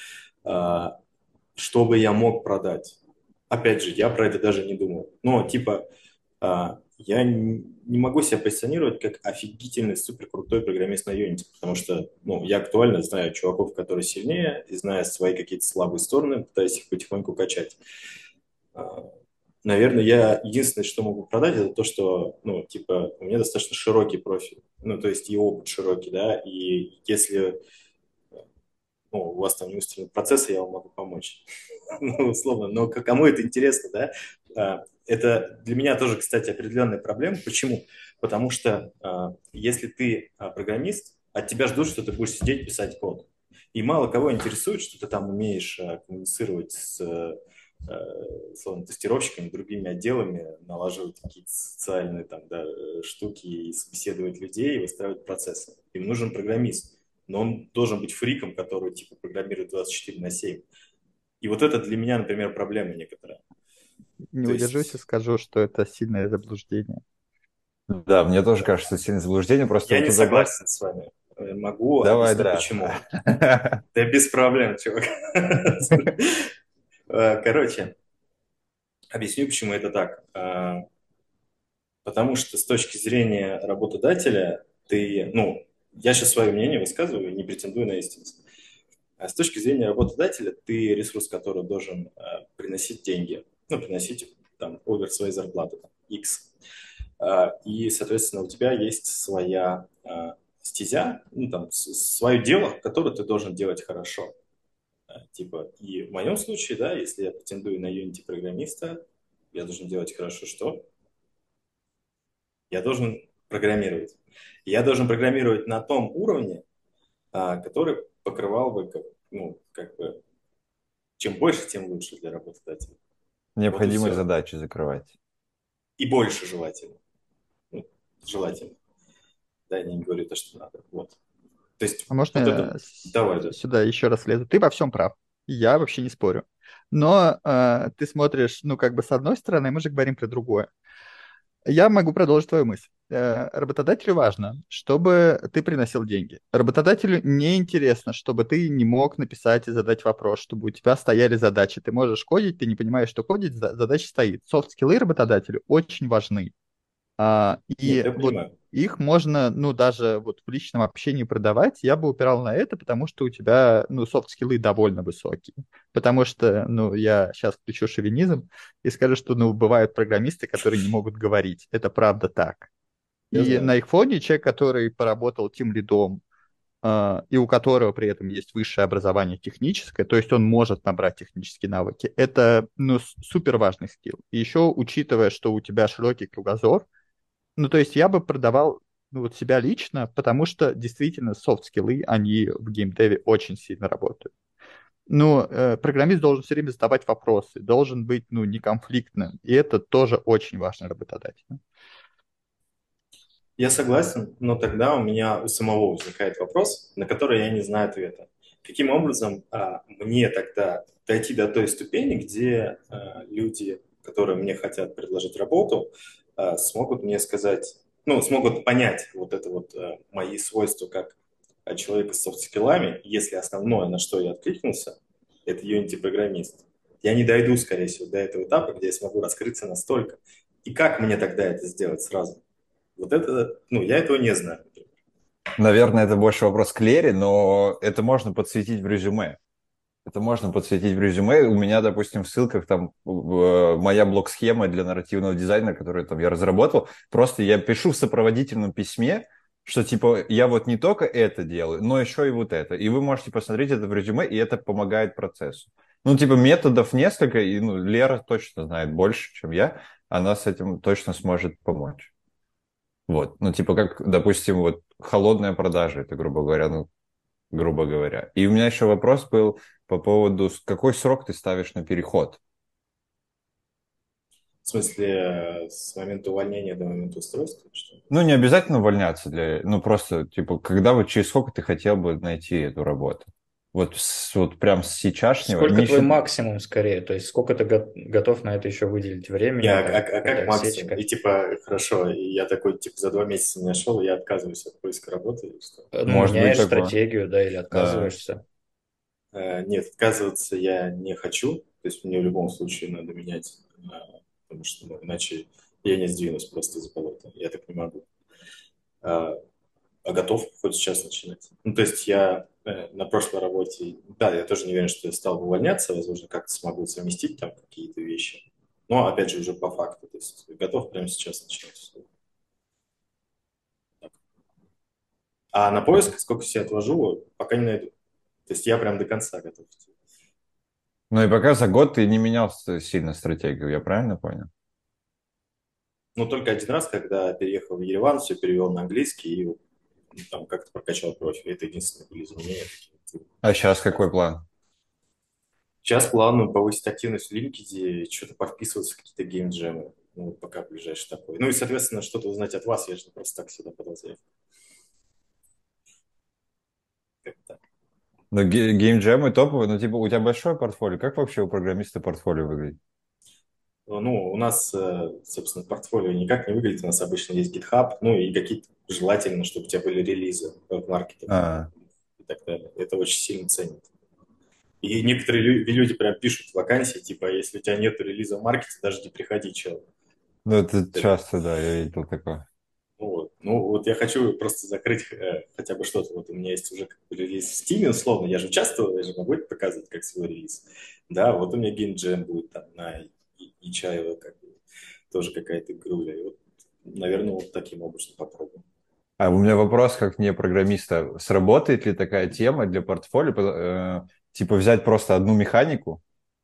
Что бы я мог продать? Опять же, я про это даже не думал. Но, типа, я не могу себя позиционировать как офигительный, супер крутой программист на Unity, потому что ну, я актуально знаю чуваков, которые сильнее, и зная свои какие-то слабые стороны, пытаюсь их потихоньку качать. А, наверное, я единственное, что могу продать, это то, что, ну, типа, у меня достаточно широкий профиль, ну, то есть и опыт широкий, да, и если ну, у вас там не устроены процессы, я вам могу помочь. ну, условно, но кому это интересно, да, а, это для меня тоже, кстати, определенная проблема. Почему? Потому что э, если ты э, программист, от тебя ждут, что ты будешь сидеть писать код. И мало кого интересует, что ты там умеешь э, коммуницировать с словно, тестировщиками, другими отделами, налаживать какие-то социальные там, да, штуки, и собеседовать людей, и выстраивать процессы. Им нужен программист, но он должен быть фриком, который типа программирует 24 на 7. И вот это для меня, например, проблема некоторая. Не То удержусь есть... и скажу, что это сильное заблуждение. Да, мне тоже кажется, это сильное заблуждение. Просто Я не согласен с вами. Могу Давай, да. почему. Да без проблем, чувак. Э, короче, объясню, почему это так. Э, потому что с точки зрения работодателя ты, ну, я сейчас свое мнение высказываю, не претендую на истинность. А с точки зрения работодателя, ты ресурс, который должен э, приносить деньги ну, приносить там овер своей зарплаты, там, X. А, и, соответственно, у тебя есть своя а, стезя, ну, там, свое дело, которое ты должен делать хорошо. А, типа, и в моем случае, да, если я претендую на Unity программиста, я должен делать хорошо что? Я должен программировать. Я должен программировать на том уровне, который покрывал бы, ну, как бы, чем больше, тем лучше для работодателя. Необходимые вот задачи закрывать. И больше желательно. Ну, желательно. Да, я не говорю то, что надо. Вот. То есть, а можно вот это... Давай, да. сюда еще раз лезу? Ты во всем прав. Я вообще не спорю. Но э, ты смотришь, ну, как бы с одной стороны, мы же говорим про другое. Я могу продолжить твою мысль. Э, работодателю важно, чтобы ты приносил деньги. Работодателю не интересно, чтобы ты не мог написать и задать вопрос, чтобы у тебя стояли задачи. Ты можешь кодить, ты не понимаешь, что кодить, задача стоит. Софт-скиллы работодателю очень важны. А, и Нет, вот их можно, ну, даже вот в личном общении продавать. Я бы упирал на это, потому что у тебя, ну, софт-скиллы довольно высокие. Потому что, ну, я сейчас включу шовинизм и скажу, что, ну, бывают программисты, которые не могут говорить. Это правда так. Я и знаю. на их фоне человек, который поработал тем лидом, Uh, и у которого при этом есть высшее образование техническое, то есть он может набрать технические навыки. Это ну, супер важный скилл. И еще учитывая, что у тебя широкий кругозор, ну, то есть я бы продавал ну, вот себя лично, потому что действительно софт-скиллы, они в геймдеве очень сильно работают. Ну, э, программист должен все время задавать вопросы, должен быть, ну, неконфликтным, и это тоже очень важно работодатель. Я согласен, но тогда у меня у самого возникает вопрос, на который я не знаю ответа. Каким образом а, мне тогда дойти до той ступени, где а, люди, которые мне хотят предложить работу, смогут мне сказать, ну, смогут понять вот это вот а, мои свойства как человека с софт-скиллами, если основное, на что я откликнулся, это Unity-программист. Я не дойду, скорее всего, до этого этапа, где я смогу раскрыться настолько. И как мне тогда это сделать сразу? Вот это, ну, я этого не знаю. Наверное, это больше вопрос к Лере, но это можно подсветить в резюме. Это можно подсветить в резюме. У меня, допустим, в ссылках там моя блок-схема для нарративного дизайна, которую там я разработал. Просто я пишу в сопроводительном письме, что типа я вот не только это делаю, но еще и вот это. И вы можете посмотреть это в резюме, и это помогает процессу. Ну, типа методов несколько, и ну, Лера точно знает больше, чем я. Она с этим точно сможет помочь. Вот, ну, типа, как, допустим, вот холодная продажа, это, грубо говоря, ну, грубо говоря. И у меня еще вопрос был по поводу, какой срок ты ставишь на переход? В смысле, с момента увольнения до момента устройства? Что? Ну, не обязательно увольняться для... Ну, просто, типа, когда вот через сколько ты хотел бы найти эту работу? Вот, с, вот прям с сейчасшнего... Сколько не твой счит- максимум скорее? То есть сколько ты го- готов на это еще выделить времени? Не, а, а- а как максимум? отсечка? И типа, хорошо, и я такой, типа, за два месяца не нашел, я отказываюсь от поиска работы или что? Ну, Может быть, меняешь такое. стратегию, да, или отказываешься. Э, Нет, отказываться я не хочу. То есть мне в любом случае надо менять, э, потому что ну, иначе я не сдвинусь просто из болота. Я так не могу. А а готов хоть сейчас начинать. Ну, то есть я э, на прошлой работе, да, я тоже не уверен, что я стал бы увольняться, возможно, как-то смогу совместить там какие-то вещи. Но, опять же, уже по факту. То есть готов прямо сейчас начинать. А на поиск, сколько себе отвожу, пока не найду. То есть я прям до конца готов. Ну, и пока за год ты не менял сильно стратегию, я правильно понял? Ну, только один раз, когда переехал в Ереван, все перевел на английский и ну, там как-то прокачал профиль. Это единственное были изменения. А сейчас какой план? Сейчас план ну, повысить активность в LinkedIn, что-то подписываться в какие-то геймджемы. Ну, вот пока ближайший такой. Ну и, соответственно, что-то узнать от вас. Я же просто так сюда подал заявку. Как-то так. Ну, ге- геймджемы топовые, ну, типа, у тебя большое портфолио. Как вообще у программиста портфолио выглядит? Ну, у нас, э, собственно, портфолио никак не выглядит. У нас обычно есть GitHub, ну и какие-то желательно, чтобы у тебя были релизы в маркетинге А. и так далее. Это очень сильно ценят. И некоторые лю- люди прям пишут вакансии, типа, если у тебя нет релиза в маркете, даже не приходи, чел. Ну, это часто, да, я видел такое. Ну вот. ну вот я хочу просто закрыть э, хотя бы что-то. Вот у меня есть уже как бы релиз в Steam, условно. Я же участвовал, я же могу это показывать как свой релиз. Да, вот у меня Jam будет там на Ичаева как бы тоже какая-то игруля. И вот, наверное, вот таким образом попробуем. А у меня вопрос, как не программиста. Сработает ли такая тема для портфолио? Э, Типа взять просто одну механику,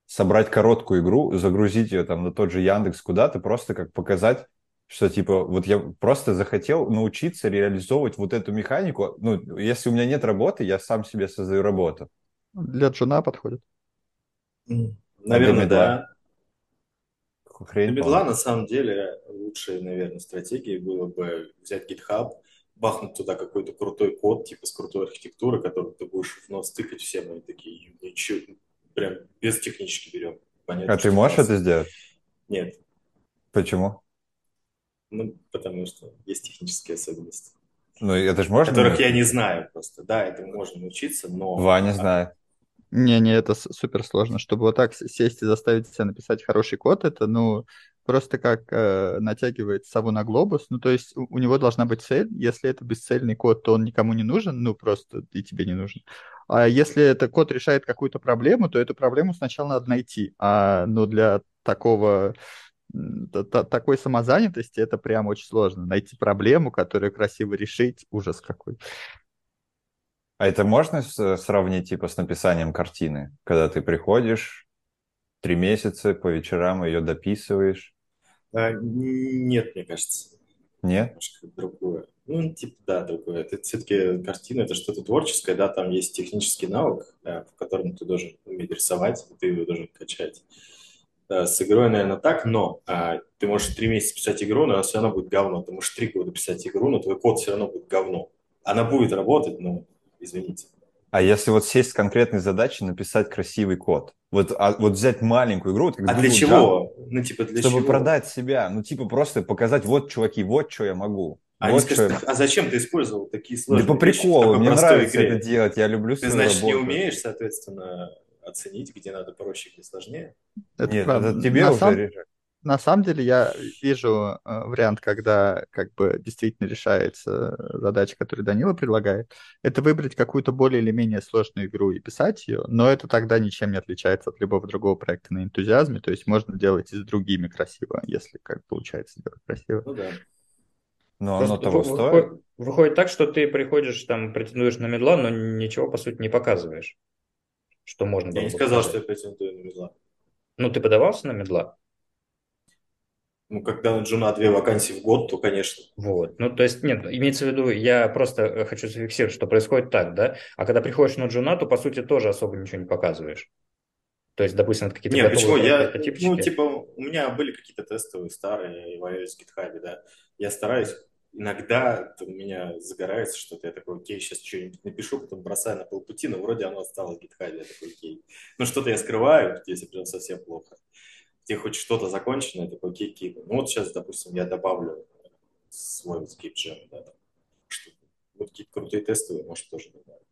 собрать короткую игру, загрузить ее там на тот же Яндекс куда-то, просто как показать, что типа вот я просто захотел научиться реализовывать вот эту механику. Ну, если у меня нет работы, я сам себе создаю работу. Для джуна подходит. Наверное, медла? да. Хрень Для медла на самом деле лучшей, наверное, стратегией было бы взять GitHub, бахнуть туда какой-то крутой код, типа с крутой архитектурой, который ты будешь в нос тыкать всем, и такие, ничего, прям без технички берем. Понятно, А ты можешь нас- это сделать? Нет, Почему? Ну, потому что есть технические особенности, Ну, это же можно? которых я не знаю просто. Да, это можно научиться, но... Ваня А, знает. Не-не, это супер сложно. Чтобы вот так сесть и заставить себя написать хороший код, это, ну, просто как э, натягивает сову на глобус. Ну, то есть у, у него должна быть цель. Если это бесцельный код, то он никому не нужен, ну, просто и тебе не нужен. А если это код решает какую-то проблему, то эту проблему сначала надо найти. А, ну, для такого такой самозанятости это прям очень сложно. Найти проблему, которую красиво решить, ужас какой. А это можно сравнить типа с написанием картины? Когда ты приходишь три месяца, по вечерам ее дописываешь? а, Нет, мне кажется. Нет? немножко другое. Ну, типа, да, другое. Это все-таки картина, это что-то творческое, да, там есть технический навык, э, в котором ты должен уметь рисовать, и ты его должен качать. Э, С игрой, наверное, так, но а, ты можешь три месяца писать игру, но она все равно будет говно. Ты можешь три года писать игру, но твой код все равно будет говно. Она будет работать, но извините. А если вот сесть с конкретной задачей написать красивый код? Вот, а, вот взять маленькую игру, вот А для Google чего? Ну, типа, для чтобы чего? продать себя. Ну, типа просто показать, вот, чуваки, вот что я могу. А, вот скажут, я- а зачем ты использовал такие Да сложные по вещи в приколу, мне нравится игре? это делать, я люблю Ты, свою значит, не работу. умеешь, соответственно, оценить, где надо проще, где сложнее? Это Нет, правда. это тебе На уже сам- решать. На самом деле я вижу э, вариант, когда как бы действительно решается задача, которую Данила предлагает. Это выбрать какую-то более или менее сложную игру и писать ее, но это тогда ничем не отличается от любого другого проекта на энтузиазме. То есть можно делать и с другими красиво, если как получается делать красиво. Ну да. Но оно Просто того вы- стоит. выход- Выходит так, что ты приходишь, там, претендуешь на медла, но ничего, по сути, не показываешь, что можно Я было не бы сказал, что показать. я претендую на мидла. Ну, ты подавался на мидла? Ну, когда на Джуна две вакансии в год, то, конечно. Вот. Ну, то есть, нет, имеется в виду, я просто э, хочу зафиксировать, что происходит так, да? А когда приходишь на джуна, то, по сути, тоже особо ничего не показываешь. То есть, допустим, это какие-то Нет, почему? Я, ну, типа, у меня были какие-то тестовые старые в iOS GitHub, да. Я стараюсь, иногда у меня загорается что-то, я такой, окей, сейчас что-нибудь напишу, потом бросаю на полпути, но вроде оно осталось в GitHub, я такой, окей. Ну, что-то я скрываю, если прям совсем плохо. Где хоть что-то закончено, я такой, окей, кину. Ну, вот сейчас, допустим, я добавлю свой вот скипджем, да, там, что вот какие-то крутые тестовые, может, тоже добавить.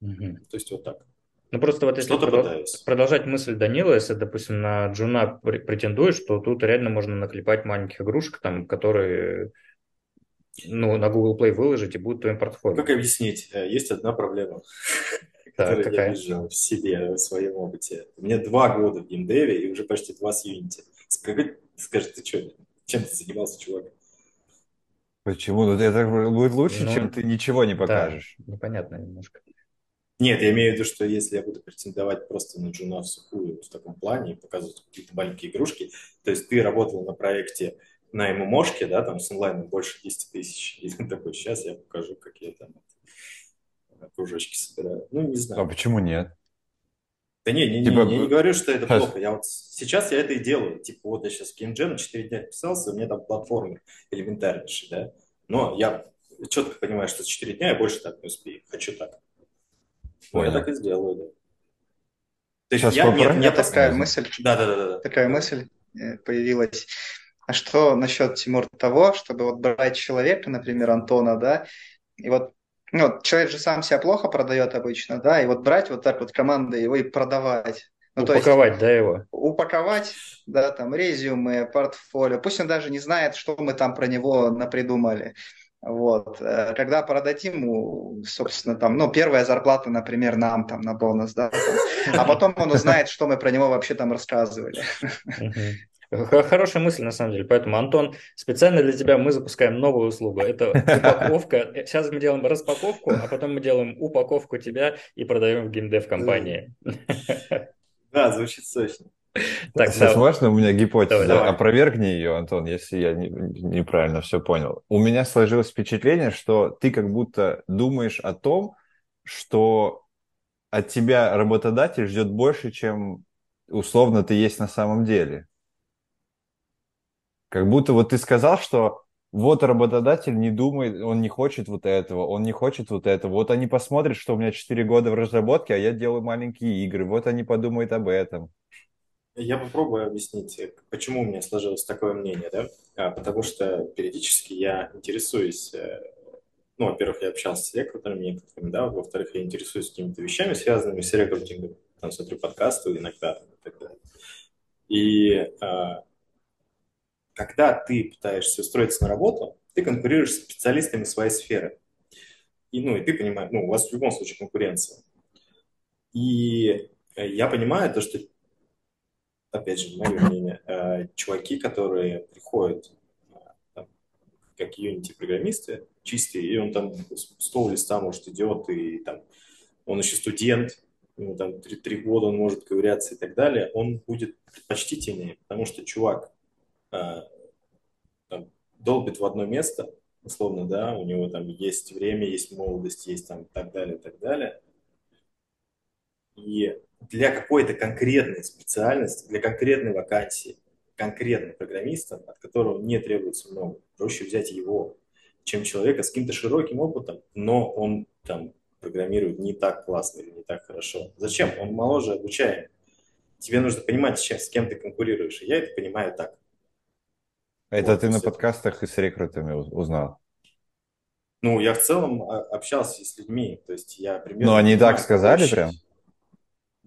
Мгм. То есть вот так. Ну, просто вот если продол- пытаюсь. продолжать мысль Данила, если, допустим, на Джуна пр- претендуешь, то тут реально можно наклепать маленьких игрушек, там, которые ну, на Google Play выложить и будут твоим портфолио. Как объяснить? Э, Есть одна проблема, Так, которую я вижу в себе, в своем опыте. У меня два года в геймдеве и уже почти два с Unity. Скажи, скажи, ты что, чем ты занимался, чувак? Почему? Ну, это будет лучше, Ну, чем ты ничего не Да, покажешь. непонятно немножко. Нет, я имею в виду, что если я буду претендовать просто на джуна в сухую в таком плане и показывать какие-то маленькие игрушки, то есть ты работал на проекте на ММОшке, да, там с онлайном больше 10 тысяч, и ты такой, сейчас я покажу, как я там кружочки собираю. Ну, не А знаю. почему нет? Да не, не, не, Типа, я не говорю, что это плохо. Я вот сейчас я это и делаю. Типа вот я сейчас в GameJam 4 дня писался, у меня там платформы элементарнейшие, да. Но я четко понимаю, что за 4 дня я больше так не успею. Хочу так. Ну, я Понял. так и сделаю, да. То есть Сейчас я, нет, так- такая мысль, Да, да, да, да, такая мысль появилась. А что насчет, Тимур, того, чтобы вот брать человека, например, Антона, да, и вот, ну, вот человек же сам себя плохо продает обычно, да, и вот брать вот так вот командой его и продавать. Ну, то есть Упаковать, да, его? упаковать, да, там, резюме, портфолио. Пусть он даже не знает, что мы там про него напридумали. Вот. Э, Когда продадим ему, собственно, там, ну, первая зарплата, например, нам там на бонус, да, там. а потом он узнает, что мы про него вообще там рассказывали. Хорошая мысль, на самом деле. Поэтому, Антон, специально для тебя мы запускаем новую услугу. Это упаковка. Сейчас мы делаем распаковку, а потом мы делаем упаковку тебя и продаем в геймдев компании. Да, звучит сочно. Так, Сейчас да. можно у меня гипотеза? Давай. Опровергни ее, Антон, если я не- неправильно все понял. У меня сложилось впечатление, что ты как будто думаешь о том, что от тебя работодатель ждет больше, чем условно ты есть на самом деле. Как будто вот ты сказал, что вот работодатель не думает, он не хочет вот этого, он не хочет вот этого. Вот они посмотрят, что у меня 4 года в разработке, а я делаю маленькие игры. Вот они подумают об этом. Я попробую объяснить, почему у меня сложилось такое мнение, да? А, потому что периодически я интересуюсь, э, ну, во-первых, я общался с рекрутерами некоторыми, да, во-вторых, я интересуюсь какими-то вещами, связанными с рекрутингом, там, смотрю подкасты иногда и так далее. И а, когда ты пытаешься устроиться на работу, ты конкурируешь с специалистами своей сферы. И, ну, и ты понимаешь, ну, у вас в любом случае конкуренция. И э, я понимаю то, что опять же, мое мнение, э, чуваки, которые приходят э, как Unity-программисты чистые, и он там с с того листа, может, идет, и там он еще студент, ему там три, года он может ковыряться и так далее, он будет предпочтительнее, потому что чувак э, там, долбит в одно место, условно, да, у него там есть время, есть молодость, есть там так далее, так далее. И для какой-то конкретной специальности, для конкретной вакансии, конкретного программиста, от которого не требуется много, проще взять его, чем человека с каким-то широким опытом, но он там программирует не так классно или не так хорошо. Зачем? Он моложе обучаем. Тебе нужно понимать, с чем- с кем ты конкурируешь. И я это понимаю так. Это Вот, ты на подкастах и с рекрутами уз- узнал. Ну, я в целом а, общался с людьми, то есть я примерно... Но они так сказали прям?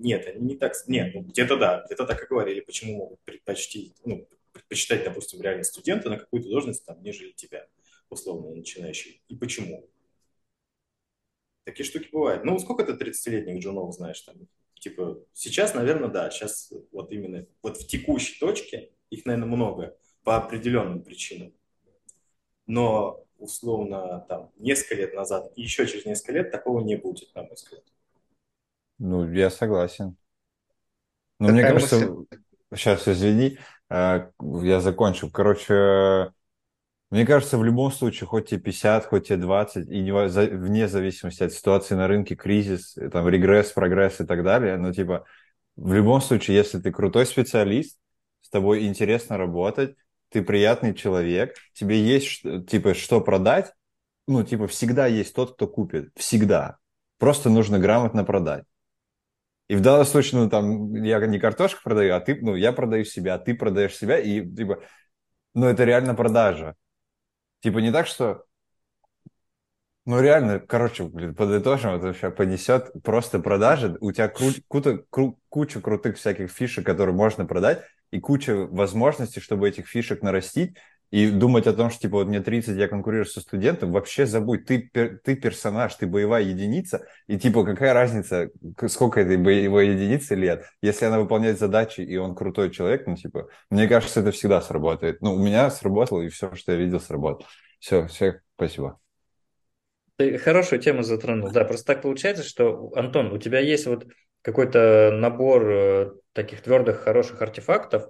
Нет, они не так... Нет, ну, где-то да, где-то так и говорили, почему могут предпочтить, ну, предпочитать, допустим, реально студента на какую-то должность, там, нежели тебя, условно начинающий. И почему? Такие штуки бывают. Ну, сколько ты 30-летних джунов знаешь там? Типа, сейчас, наверное, да, сейчас вот именно, вот в текущей точке их, наверное, много по определенным причинам. Но, условно, там, несколько лет назад и еще через несколько лет такого не будет, на мой взгляд. Ну, я согласен. Но Такая мне кажется, мысль. сейчас, извини, э, я закончу. Короче, мне кажется, в любом случае, хоть тебе 50, хоть тебе 20, и не за- вне зависимости от ситуации на рынке, кризис, э, там, регресс, прогресс и так далее, но, типа, в любом случае, если ты крутой специалист, с тобой интересно работать, ты приятный человек, тебе есть, типа, что продать, ну, типа, всегда есть тот, кто купит. Всегда. Просто нужно грамотно продать. И в данном случае, ну, там, я не картошку продаю, а ты, ну, я продаю себя, а ты продаешь себя, и, типа, ну, это реально продажа. Типа, не так, что ну, реально, короче, блин, подытожим, это сейчас понесет просто продажи. У тебя кру- куча, кру- куча крутых всяких фишек, которые можно продать, и куча возможностей, чтобы этих фишек нарастить, и думать о том, что, типа, вот мне 30, я конкурирую со студентом, вообще забудь. Ты, ты персонаж, ты боевая единица, и, типа, какая разница, сколько этой боевой единицы лет, если она выполняет задачи, и он крутой человек, ну, типа, мне кажется, это всегда сработает. Ну, у меня сработало, и все, что я видел, сработало. Все, всех спасибо. Ты хорошую тему затронул. Да, просто так получается, что, Антон, у тебя есть вот какой-то набор э, таких твердых, хороших артефактов,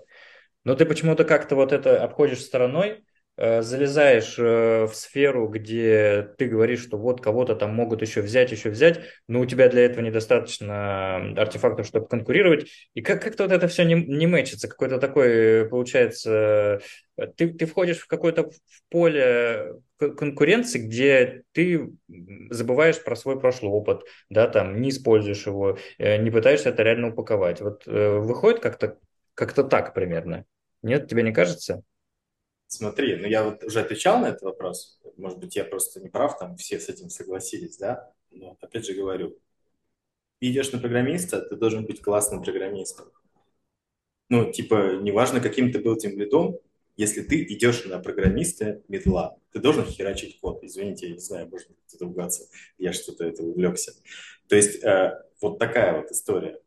но ты почему-то как-то вот это обходишь стороной, Э, залезаешь э, в сферу, где ты говоришь, что вот кого-то там могут еще взять, еще взять, но у тебя для этого недостаточно артефактов, чтобы конкурировать, и как- как-то вот это все не, не мэчится, какой-то такой, получается, э, ты, ты входишь в какое-то поле конкуренции, где ты забываешь про свой прошлый опыт, да, там, не используешь его, не пытаешься это реально упаковать. Вот выходит как-то как-то так примерно. Нет, тебе не кажется? Смотри, ну я вот уже отвечал на этот вопрос. Может быть, я просто не прав, там все с этим согласились, да? Но опять же говорю, идешь на программиста, ты должен быть классным программистом. Ну, типа, неважно, каким ты был тем лидом, если ты идешь на программиста медла, ты должен херачить код. Извините, я не знаю, можно где-то ругаться, я что-то это увлекся. То есть э, вот такая вот история.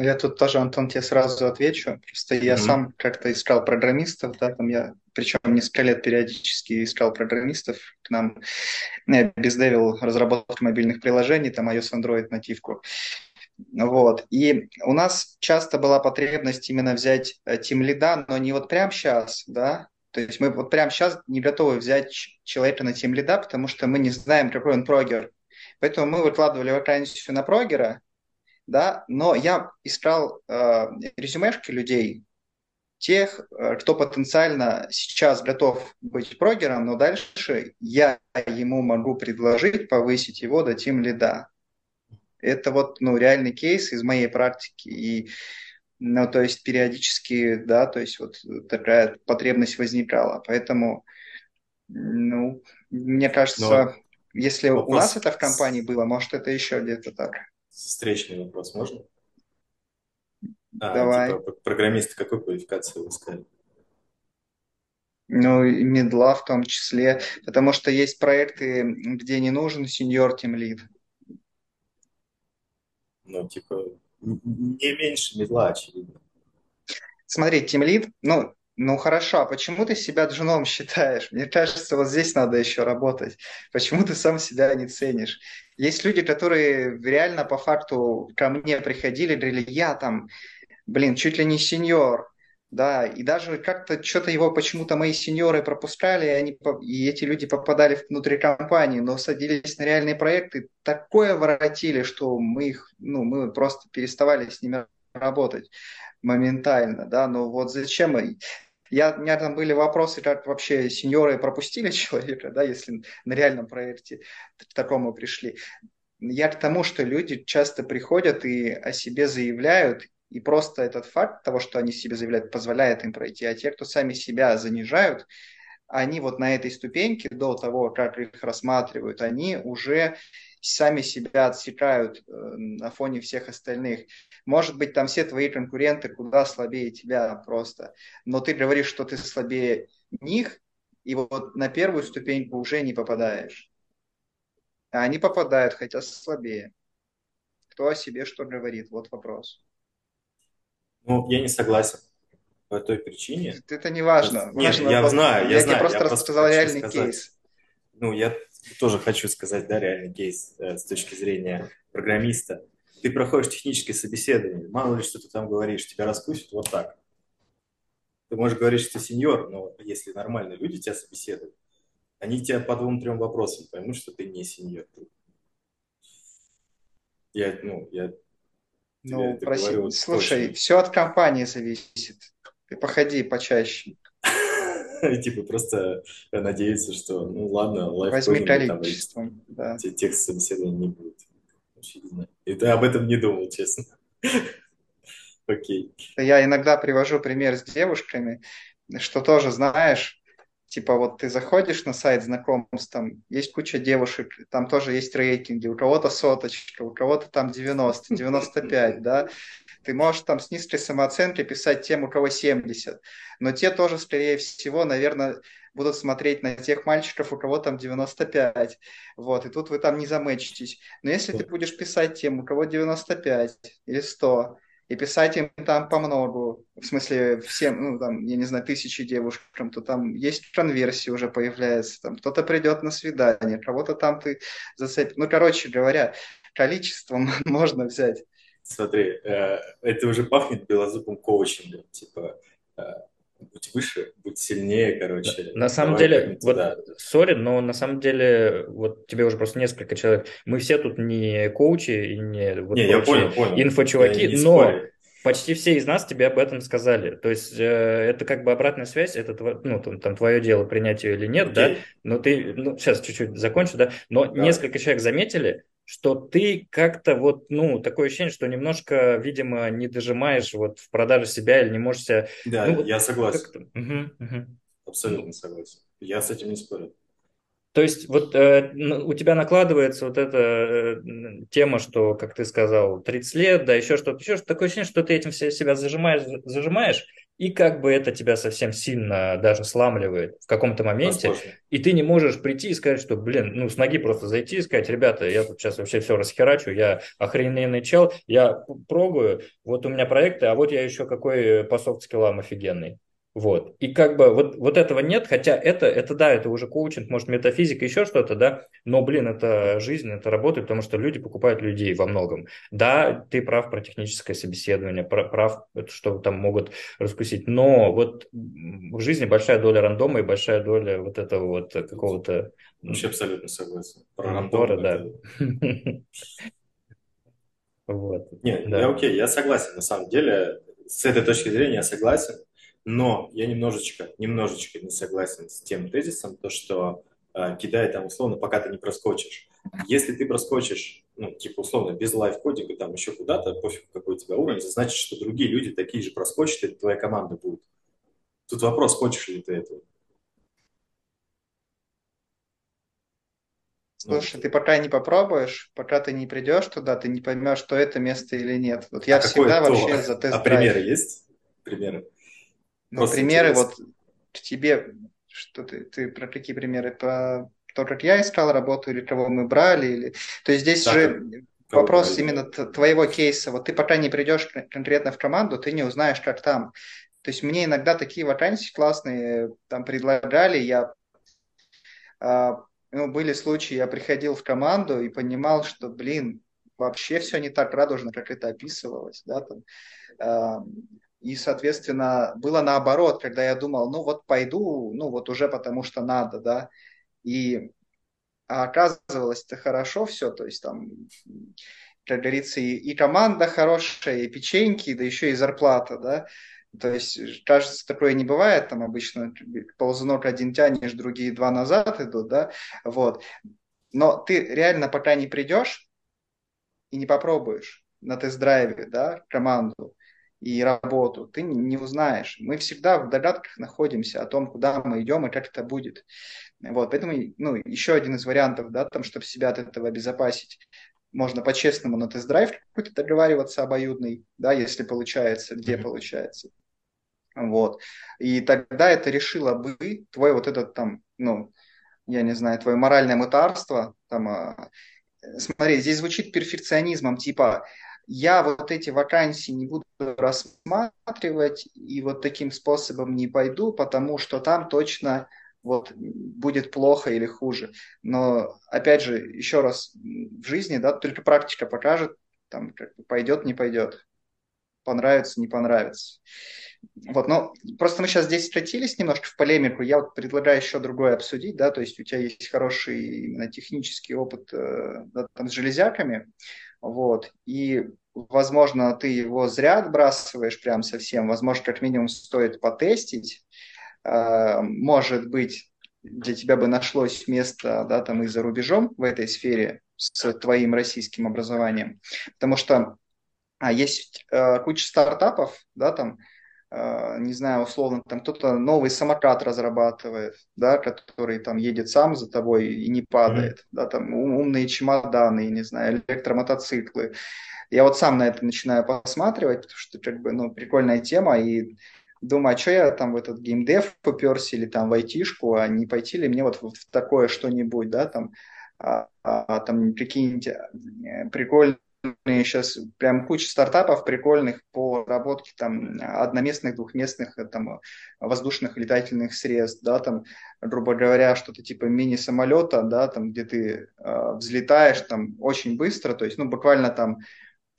Я тут тоже, Антон, тебе сразу отвечу. Просто я mm-hmm. сам как-то искал программистов, да, там я, причем несколько лет периодически искал программистов к нам. Я бездевил разработку мобильных приложений, там iOS, Android, нативку. Вот. И у нас часто была потребность именно взять тим э, лида, но не вот прямо сейчас, да, то есть мы вот прямо сейчас не готовы взять человека на тим лида, потому что мы не знаем, какой он прогер. Поэтому мы выкладывали вакансию на прогера, да, но я искал э, резюмешки людей, тех, э, кто потенциально сейчас готов быть прогером, но дальше я ему могу предложить повысить его до тим лида. Это вот ну, реальный кейс из моей практики. И, ну, то есть периодически, да, то есть вот такая потребность возникала. Поэтому, ну, мне кажется, но если вопрос... у нас это в компании было, может, это еще где-то так встречный вопрос можно? А, Давай. Типа, программисты какой квалификации вы искали? Ну, и медла в том числе, потому что есть проекты, где не нужен сеньор тим лид. Ну, типа, не меньше медла, очевидно. Смотри, тим лид, ну, ну хорошо, а почему ты себя джуном считаешь? Мне кажется, вот здесь надо еще работать. Почему ты сам себя не ценишь? Есть люди, которые реально по факту ко мне приходили, говорили, я там, блин, чуть ли не сеньор, да, и даже как-то что-то его почему-то мои сеньоры пропускали, и, они, и эти люди попадали внутрь компании, но садились на реальные проекты, такое воротили, что мы их, ну, мы просто переставали с ними работать моментально, да, но вот зачем я, у меня там были вопросы, как вообще сеньоры пропустили человека, да, если на реальном проекте к такому пришли. Я к тому, что люди часто приходят и о себе заявляют, и просто этот факт того, что они себе заявляют, позволяет им пройти. А те, кто сами себя занижают, они вот на этой ступеньке, до того, как их рассматривают, они уже сами себя отсекают э, на фоне всех остальных. Может быть, там все твои конкуренты куда слабее тебя просто, но ты говоришь, что ты слабее них, и вот на первую ступеньку уже не попадаешь. А они попадают, хотя слабее. Кто о себе что говорит? Вот вопрос. Ну, я не согласен по той причине. Это не важно. Нет, важно, я знаю, я, я знаю. Я просто я рассказал реальный сказать. кейс. Ну, я тоже хочу сказать, да, реальный кейс э, с точки зрения программиста ты проходишь техническое собеседование, мало ли, что ты там говоришь, тебя распустят вот так. Ты можешь говорить, что ты сеньор, но если нормальные люди тебя собеседуют, они тебя по двум-трем вопросам поймут, что ты не сеньор. Я, ну, я Ну, проси... говорю, слушай, точно. все от компании зависит. Ты походи почаще. Типа просто надеяться, что, ну ладно, Возьми количеством, да. Текст собеседования не будет. И ты об этом не думал, честно. Окей. Я иногда привожу пример с девушками, что тоже знаешь, Типа вот ты заходишь на сайт знакомств, там есть куча девушек, там тоже есть рейтинги, у кого-то соточка, у кого-то там 90, 95, да. Ты можешь там с низкой самооценкой писать тем, у кого 70, но те тоже, скорее всего, наверное, будут смотреть на тех мальчиков, у кого там 95. Вот, и тут вы там не замечитесь. Но если ты будешь писать тем, у кого 95 или 100, и писать им там по многу, в смысле всем, ну, там, я не знаю, тысячи девушкам, то там есть конверсия уже появляется, там кто-то придет на свидание, кого-то там ты зацепишь. Ну, короче говоря, количеством можно взять. Смотри, э, это уже пахнет белозубым коучингом, типа э, будь выше, будь сильнее, короче. На самом деле, вот, сори, но на самом деле, вот тебе уже просто несколько человек, мы все тут не коучи и не, вот, не я понял, понял. инфочуваки, но спорю. почти все из нас тебе об этом сказали. То есть э, это как бы обратная связь, это ну, там, там твое дело принять ее или нет, Окей. да, но ты, ну, сейчас чуть-чуть закончу, да, но да. несколько человек заметили, что ты как-то вот, ну, такое ощущение, что немножко, видимо, не дожимаешь вот в продаже себя или не можешь себя... Да, ну, я согласен. Угу, угу. Абсолютно согласен. Я с этим не спорю. То есть вот э, у тебя накладывается вот эта э, тема, что, как ты сказал, 30 лет, да, еще что-то, еще что-то, такое ощущение, что ты этим себя зажимаешь, зажимаешь, и как бы это тебя совсем сильно даже сламливает в каком-то моменте, Возможно. и ты не можешь прийти и сказать, что, блин, ну, с ноги просто зайти и сказать, ребята, я тут сейчас вообще все расхерачу, я охрененный чел, я пробую, вот у меня проекты, а вот я еще какой по софт-скиллам офигенный. Вот. И как бы вот, вот этого нет, хотя это, это да, это уже коучинг, может, метафизика, еще что-то, да, но, блин, это жизнь, это работает, потому что люди покупают людей во многом. Да, ты прав про техническое собеседование, прав, что там могут раскусить, но вот в жизни большая доля рандома и большая доля вот этого вот какого-то... Вообще абсолютно согласен. Про рандом, да. Вот. Нет, да. я окей, я согласен, на самом деле, с этой точки зрения я согласен. Но я немножечко, немножечко не согласен с тем тезисом, то, что э, кидая там условно, пока ты не проскочишь. Если ты проскочишь, ну, типа условно, без лайфкодинга, там еще куда-то, пофиг какой у тебя уровень, это значит, что другие люди такие же проскочат, и твоя команда будет. Тут вопрос, хочешь ли ты этого. Слушай, ну, ты пока не попробуешь, пока ты не придешь туда, ты не поймешь, что это место или нет. Вот я а всегда вообще за тест А примеры есть? Примеры? Ну, примеры интересно. вот тебе, что ты, ты про какие примеры? По то, как я искал работу, или кого мы брали, или... То есть здесь так, же вопрос брали, именно твоего кейса. Вот ты пока не придешь конкретно в команду, ты не узнаешь, как там. То есть мне иногда такие вакансии классные там предлагали, я а, ну, были случаи, я приходил в команду и понимал, что, блин, вообще все не так радужно, как это описывалось, да, там, а, и, соответственно, было наоборот, когда я думал, ну вот пойду, ну вот уже потому что надо, да. И а оказывалось это хорошо все, то есть там, как говорится, и, и команда хорошая, и печеньки, да еще и зарплата, да. То есть, кажется, такое не бывает, там обычно ползунок один тянешь, другие два назад идут, да, вот. Но ты реально пока не придешь и не попробуешь на тест-драйве, да, команду, и работу, ты не узнаешь. Мы всегда в догадках находимся о том, куда мы идем и как это будет. Вот, поэтому, ну, еще один из вариантов, да, там, чтобы себя от этого обезопасить, можно по-честному на тест-драйв какой-то договариваться обоюдный, да, если получается, где mm-hmm. получается. Вот. И тогда это решило бы твой вот этот там, ну, я не знаю, твое моральное мытарство, там, а, смотри, здесь звучит перфекционизмом, типа, я вот эти вакансии не буду рассматривать и вот таким способом не пойду, потому что там точно вот будет плохо или хуже. Но опять же, еще раз, в жизни, да, только практика покажет, там, как пойдет, не пойдет, понравится, не понравится. Вот, но просто мы сейчас здесь скатились немножко в полемику. Я вот предлагаю еще другое обсудить, да, то есть у тебя есть хороший именно технический опыт э, да, там, с железяками, вот, и возможно, ты его зря отбрасываешь прям совсем, возможно, как минимум стоит потестить, а, может быть, для тебя бы нашлось место, да, там и за рубежом в этой сфере с твоим российским образованием, потому что а, есть а, куча стартапов, да, там, не знаю, условно, там кто-то новый самокат разрабатывает, да, который там едет сам за тобой и не падает, mm-hmm. да, там умные чемоданы, не знаю, электромотоциклы. Я вот сам на это начинаю посматривать, потому что как бы, ну, прикольная тема, и думаю, а что я там в этот геймдев поперся или там в айтишку, а не пойти ли мне вот в такое что-нибудь, да, там, а, а, там, прикиньте, э, прикольно сейчас прям куча стартапов прикольных по разработке там одноместных, двухместных э, там воздушных летательных средств, да, там, грубо говоря, что-то типа мини-самолета, да, там, где ты э, взлетаешь там очень быстро, то есть, ну, буквально там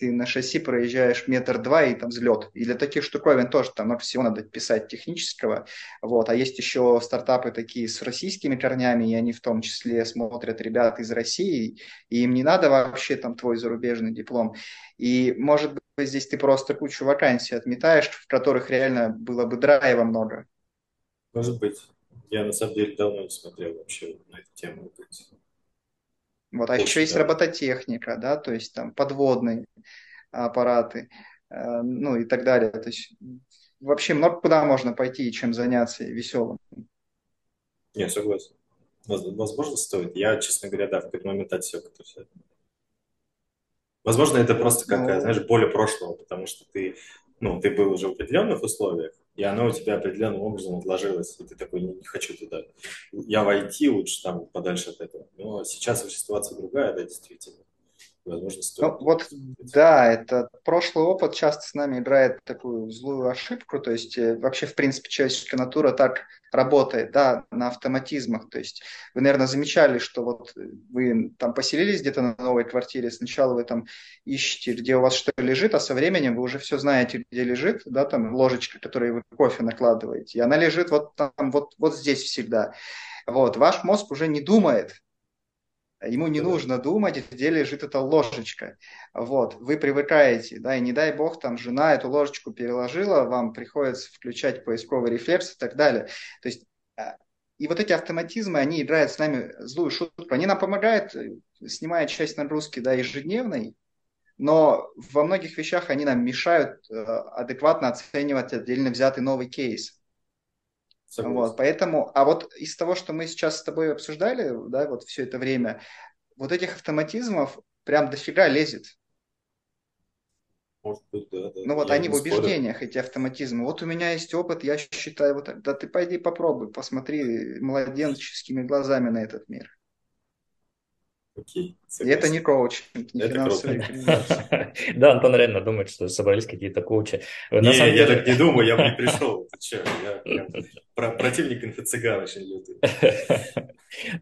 ты на шасси проезжаешь метр два и там взлет. И для таких штуковин тоже там много всего надо писать технического. Вот. А есть еще стартапы такие с российскими корнями, и они в том числе смотрят ребят из России, и им не надо вообще там твой зарубежный диплом. И может быть здесь ты просто кучу вакансий отметаешь, в которых реально было бы драйва много. Может быть. Я на самом деле давно не смотрел вообще на эту тему. Вот, а еще есть робототехника, да, то есть там подводные аппараты, э, ну и так далее. То есть вообще много куда можно пойти и чем заняться веселым. Не, согласен. Возможно, стоит. Я, честно говоря, да, в какой-то момент отсек это все. Возможно, это просто какая, ну, знаешь, более прошлого, потому что ты, ну, ты был уже в определенных условиях, и оно у тебя определенным образом отложилось, и ты такой, не, не хочу туда. Я в IT лучше там подальше от этого. Но сейчас ситуация другая, да, действительно. Возможно, стоит. Ну, вот, да, это прошлый опыт часто с нами играет такую злую ошибку, то есть э, вообще, в принципе, человеческая натура так работает, да, на автоматизмах, то есть вы, наверное, замечали, что вот вы там поселились где-то на новой квартире, сначала вы там ищете, где у вас что лежит, а со временем вы уже все знаете, где лежит, да, там ложечка, которой вы кофе накладываете, и она лежит вот там, вот, вот здесь всегда. Вот, ваш мозг уже не думает, Ему не нужно думать, где лежит эта ложечка. Вот, вы привыкаете, да, и не дай бог, там жена эту ложечку переложила, вам приходится включать поисковый рефлекс и так далее. То есть а, и вот эти автоматизмы, они играют с нами злую шутку. Они нам помогают, э, снимая часть нагрузки да, ежедневной, но во многих вещах они нам мешают э, адекватно оценивать отдельно взятый новый кейс. Вот, поэтому, а вот из того, что мы сейчас с тобой обсуждали, да, вот все это время, вот этих автоматизмов прям дофига лезет. Может быть, да. да. Ну вот я они в убеждениях, спорю. эти автоматизмы. Вот у меня есть опыт, я считаю, вот так. Да ты пойди попробуй, посмотри младенческими глазами на этот мир. Окей, И это не коучинг, не финансовый рекомендации. Да, Антон реально думает, что собрались какие-то коучи. Не, я так не думаю, я бы не пришел. Ты че, я противник инфо-цыган очень лютый.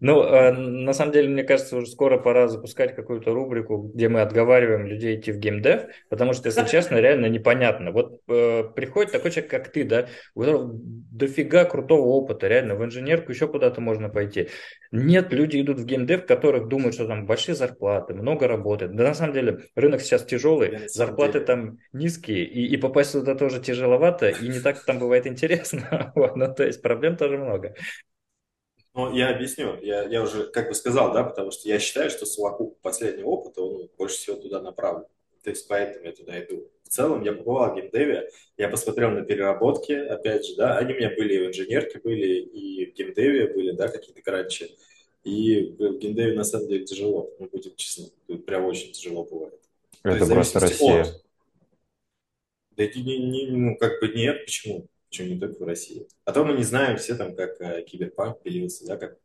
Ну, э, на самом деле, мне кажется, уже скоро пора запускать какую-то рубрику, где мы отговариваем людей идти в геймдев, потому что, если честно, реально непонятно. Вот э, приходит такой человек, как ты, да, у которого дофига крутого опыта, реально, в инженерку еще куда-то можно пойти. Нет, люди идут в геймдев, которых думают, что там большие зарплаты, много работает. Да на самом деле рынок сейчас тяжелый, зарплаты деле. там низкие, и, и попасть туда тоже тяжеловато, и не так там бывает интересно. вот, ну, то есть проблем тоже много. Ну, я объясню. Я, я уже как бы сказал, да, потому что я считаю, что совокуп последнего опыта, он больше всего туда направлен. То есть поэтому я туда иду. В целом я побывал в геймдеве, я посмотрел на переработки, опять же, да, они у меня были и в инженерке были, и в геймдеве были, да, какие-то кранчи. И в геймдеве на самом деле тяжело, ну, будем честны, прям очень тяжело бывает. Это просто Россия. От... Да не, не, ну, как бы нет, почему? Почему не только в России? А то мы не знаем все там, как э, киберпанк пилился, да, как,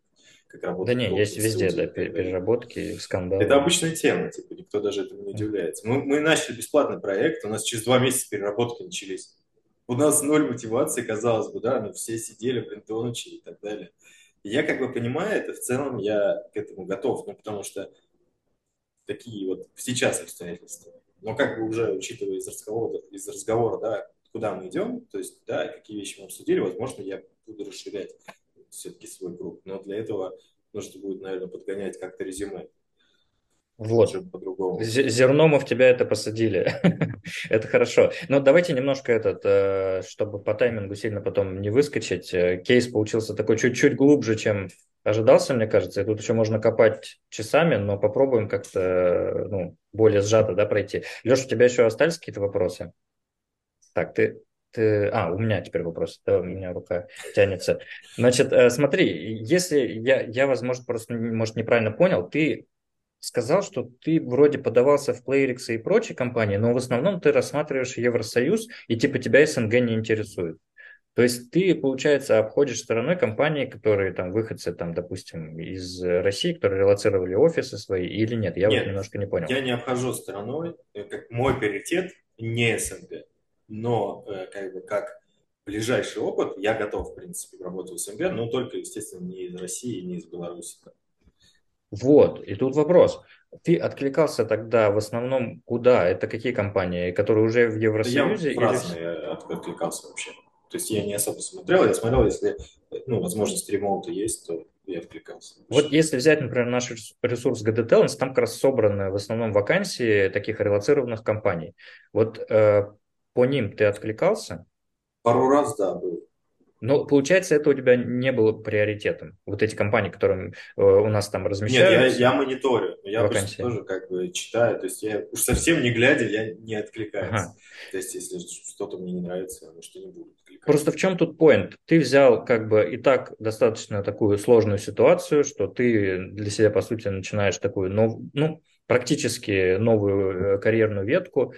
как работает. Да не, есть везде, да, переработки, скандалы. Это обычная тема, типа, никто даже этому не удивляется. Мы, мы начали бесплатный проект, у нас через два месяца переработки начались. У нас ноль мотивации, казалось бы, да, мы все сидели, блин, до ночи и так далее. И я как бы понимаю это, в целом я к этому готов, ну, потому что такие вот сейчас обстоятельства. Но как бы уже учитывая из разговора, из разговора да, куда мы идем, то есть, да, какие вещи мы обсудили, возможно, я буду расширять все-таки свой круг. Но для этого нужно будет, наверное, подгонять как-то резюме. Вот. По-другому. З- Зерном мы в тебя это посадили. Это хорошо. Но давайте немножко этот, э, чтобы по таймингу сильно потом не выскочить. э, Кейс получился такой чуть-чуть глубже, чем ожидался, мне кажется. И тут еще можно копать часами, но попробуем как-то э, ну, более сжато да, пройти. Леша, у тебя еще остались какие-то вопросы? Так, ты, ты... А, у меня теперь вопрос. Да, у меня рука тянется. Значит, э, смотри, если я, я, возможно, просто, может, неправильно понял, ты сказал, что ты вроде подавался в Playrix и прочие компании, но в основном ты рассматриваешь Евросоюз, и типа тебя СНГ не интересует. То есть ты, получается, обходишь стороной компании, которые там выходцы, там, допустим, из России, которые релацировали офисы свои, или нет? Я Нет, вот немножко не понял. Я не обхожу стороной, э, как мой приоритет не СНГ, но э, как бы как ближайший опыт я готов, в принципе, работать в СНГ, но только, естественно, не из России, не из Беларуси. Вот, и тут вопрос. Ты откликался тогда в основном куда? Это какие компании, которые уже в Евросоюзе? я в или- разные откликался вообще. То есть я не особо смотрел, я смотрел, если ну, возможность ремоута есть, то я откликался. Вот если взять, например, наш рес- ресурс GD Talents, там как раз собраны в основном вакансии таких релацированных компаний. Вот э, по ним ты откликался? Пару раз, да, был. Но получается, это у тебя не было приоритетом. Вот эти компании, которые э, у нас там Нет, я, размещаются. я мониторю, но я Вакансии. тоже как бы читаю, то есть я уж совсем не глядя, я не откликаюсь. Ага. То есть если что-то мне не нравится, я что не буду откликаться. Просто в чем тут поинт? Ты взял как бы и так достаточно такую сложную ситуацию, что ты для себя, по сути, начинаешь такую, нов, ну, практически новую э, карьерную ветку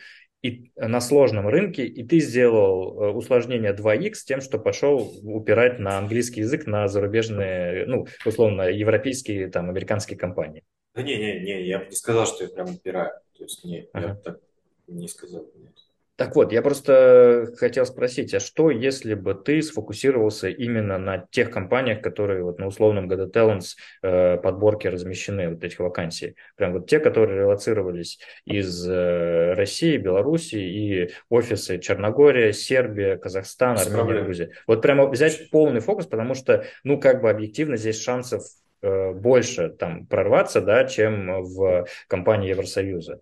и на сложном рынке, и ты сделал э, усложнение 2х тем, что пошел упирать на английский язык на зарубежные, ну, условно, европейские, там, американские компании. Да не, не, не, я бы не сказал, что я прям упираю. То есть не, я Ага. бы так не сказал. Нет. Так вот, я просто хотел спросить, а что, если бы ты сфокусировался именно на тех компаниях, которые вот на условном GD Talents э, подборке размещены, вот этих вакансий? Прям вот те, которые релацировались из э, России, Беларуси и офисы Черногория, Сербия, Казахстан, Армения. Грузия. Вот прямо взять полный фокус, потому что, ну, как бы объективно здесь шансов э, больше там прорваться, да, чем в компании Евросоюза.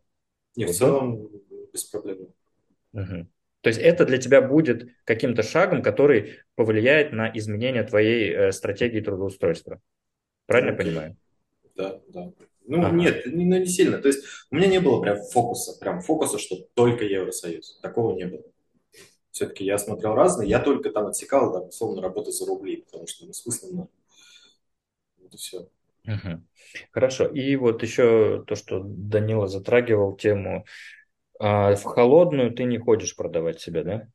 Не, в Вот, целом без проблем. Мгм. То есть это для тебя будет каким-то шагом, который повлияет на изменение твоей э, стратегии трудоустройства. Правильно Окей. понимаю? Да, да. Ну, Ага. нет, не, ну, не сильно. То есть у меня не было прям фокуса, прям фокуса, что только Евросоюз. Такого не было. Все-таки я смотрел разные, я только там отсекал, да, условно, работу за рубли, потому что, ну, смысленно. Вот и все. Мгм. Хорошо. И вот еще то, что Данила затрагивал тему, а, в холодную ты не ходишь продавать себя, да?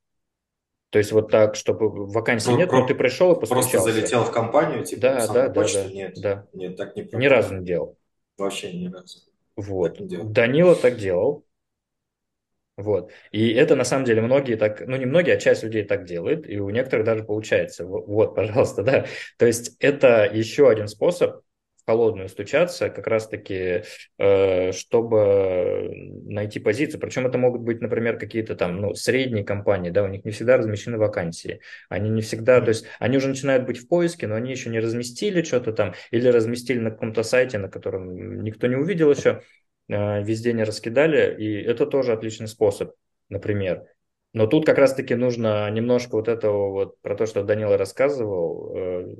То есть вот так, чтобы вакансий Про- нет, про- но ты пришел и Просто постучался. залетел в компанию, типа, Да, да, да, почту, да, нет. да. Нет, так не Ни разу не делал. Вообще ни разу. Вот. Так не делал. Данила так делал. Вот. И это на самом деле многие так, ну не многие, а часть людей так делает, и у некоторых даже получается. Во- Вот, пожалуйста, да. То есть это еще один способ холодную стучаться, как раз-таки, э, чтобы найти позицию. Причем это могут быть, например, какие-то там, ну, средние компании, да, у них не всегда размещены вакансии. Они не всегда, то есть они уже начинают быть в поиске, но они еще не разместили что-то там, или разместили на каком-то сайте, на котором никто не увидел еще э, везде не раскидали, и это тоже отличный способ, например. Но тут как раз-таки нужно немножко вот этого вот, про то, что Данила рассказывал, э,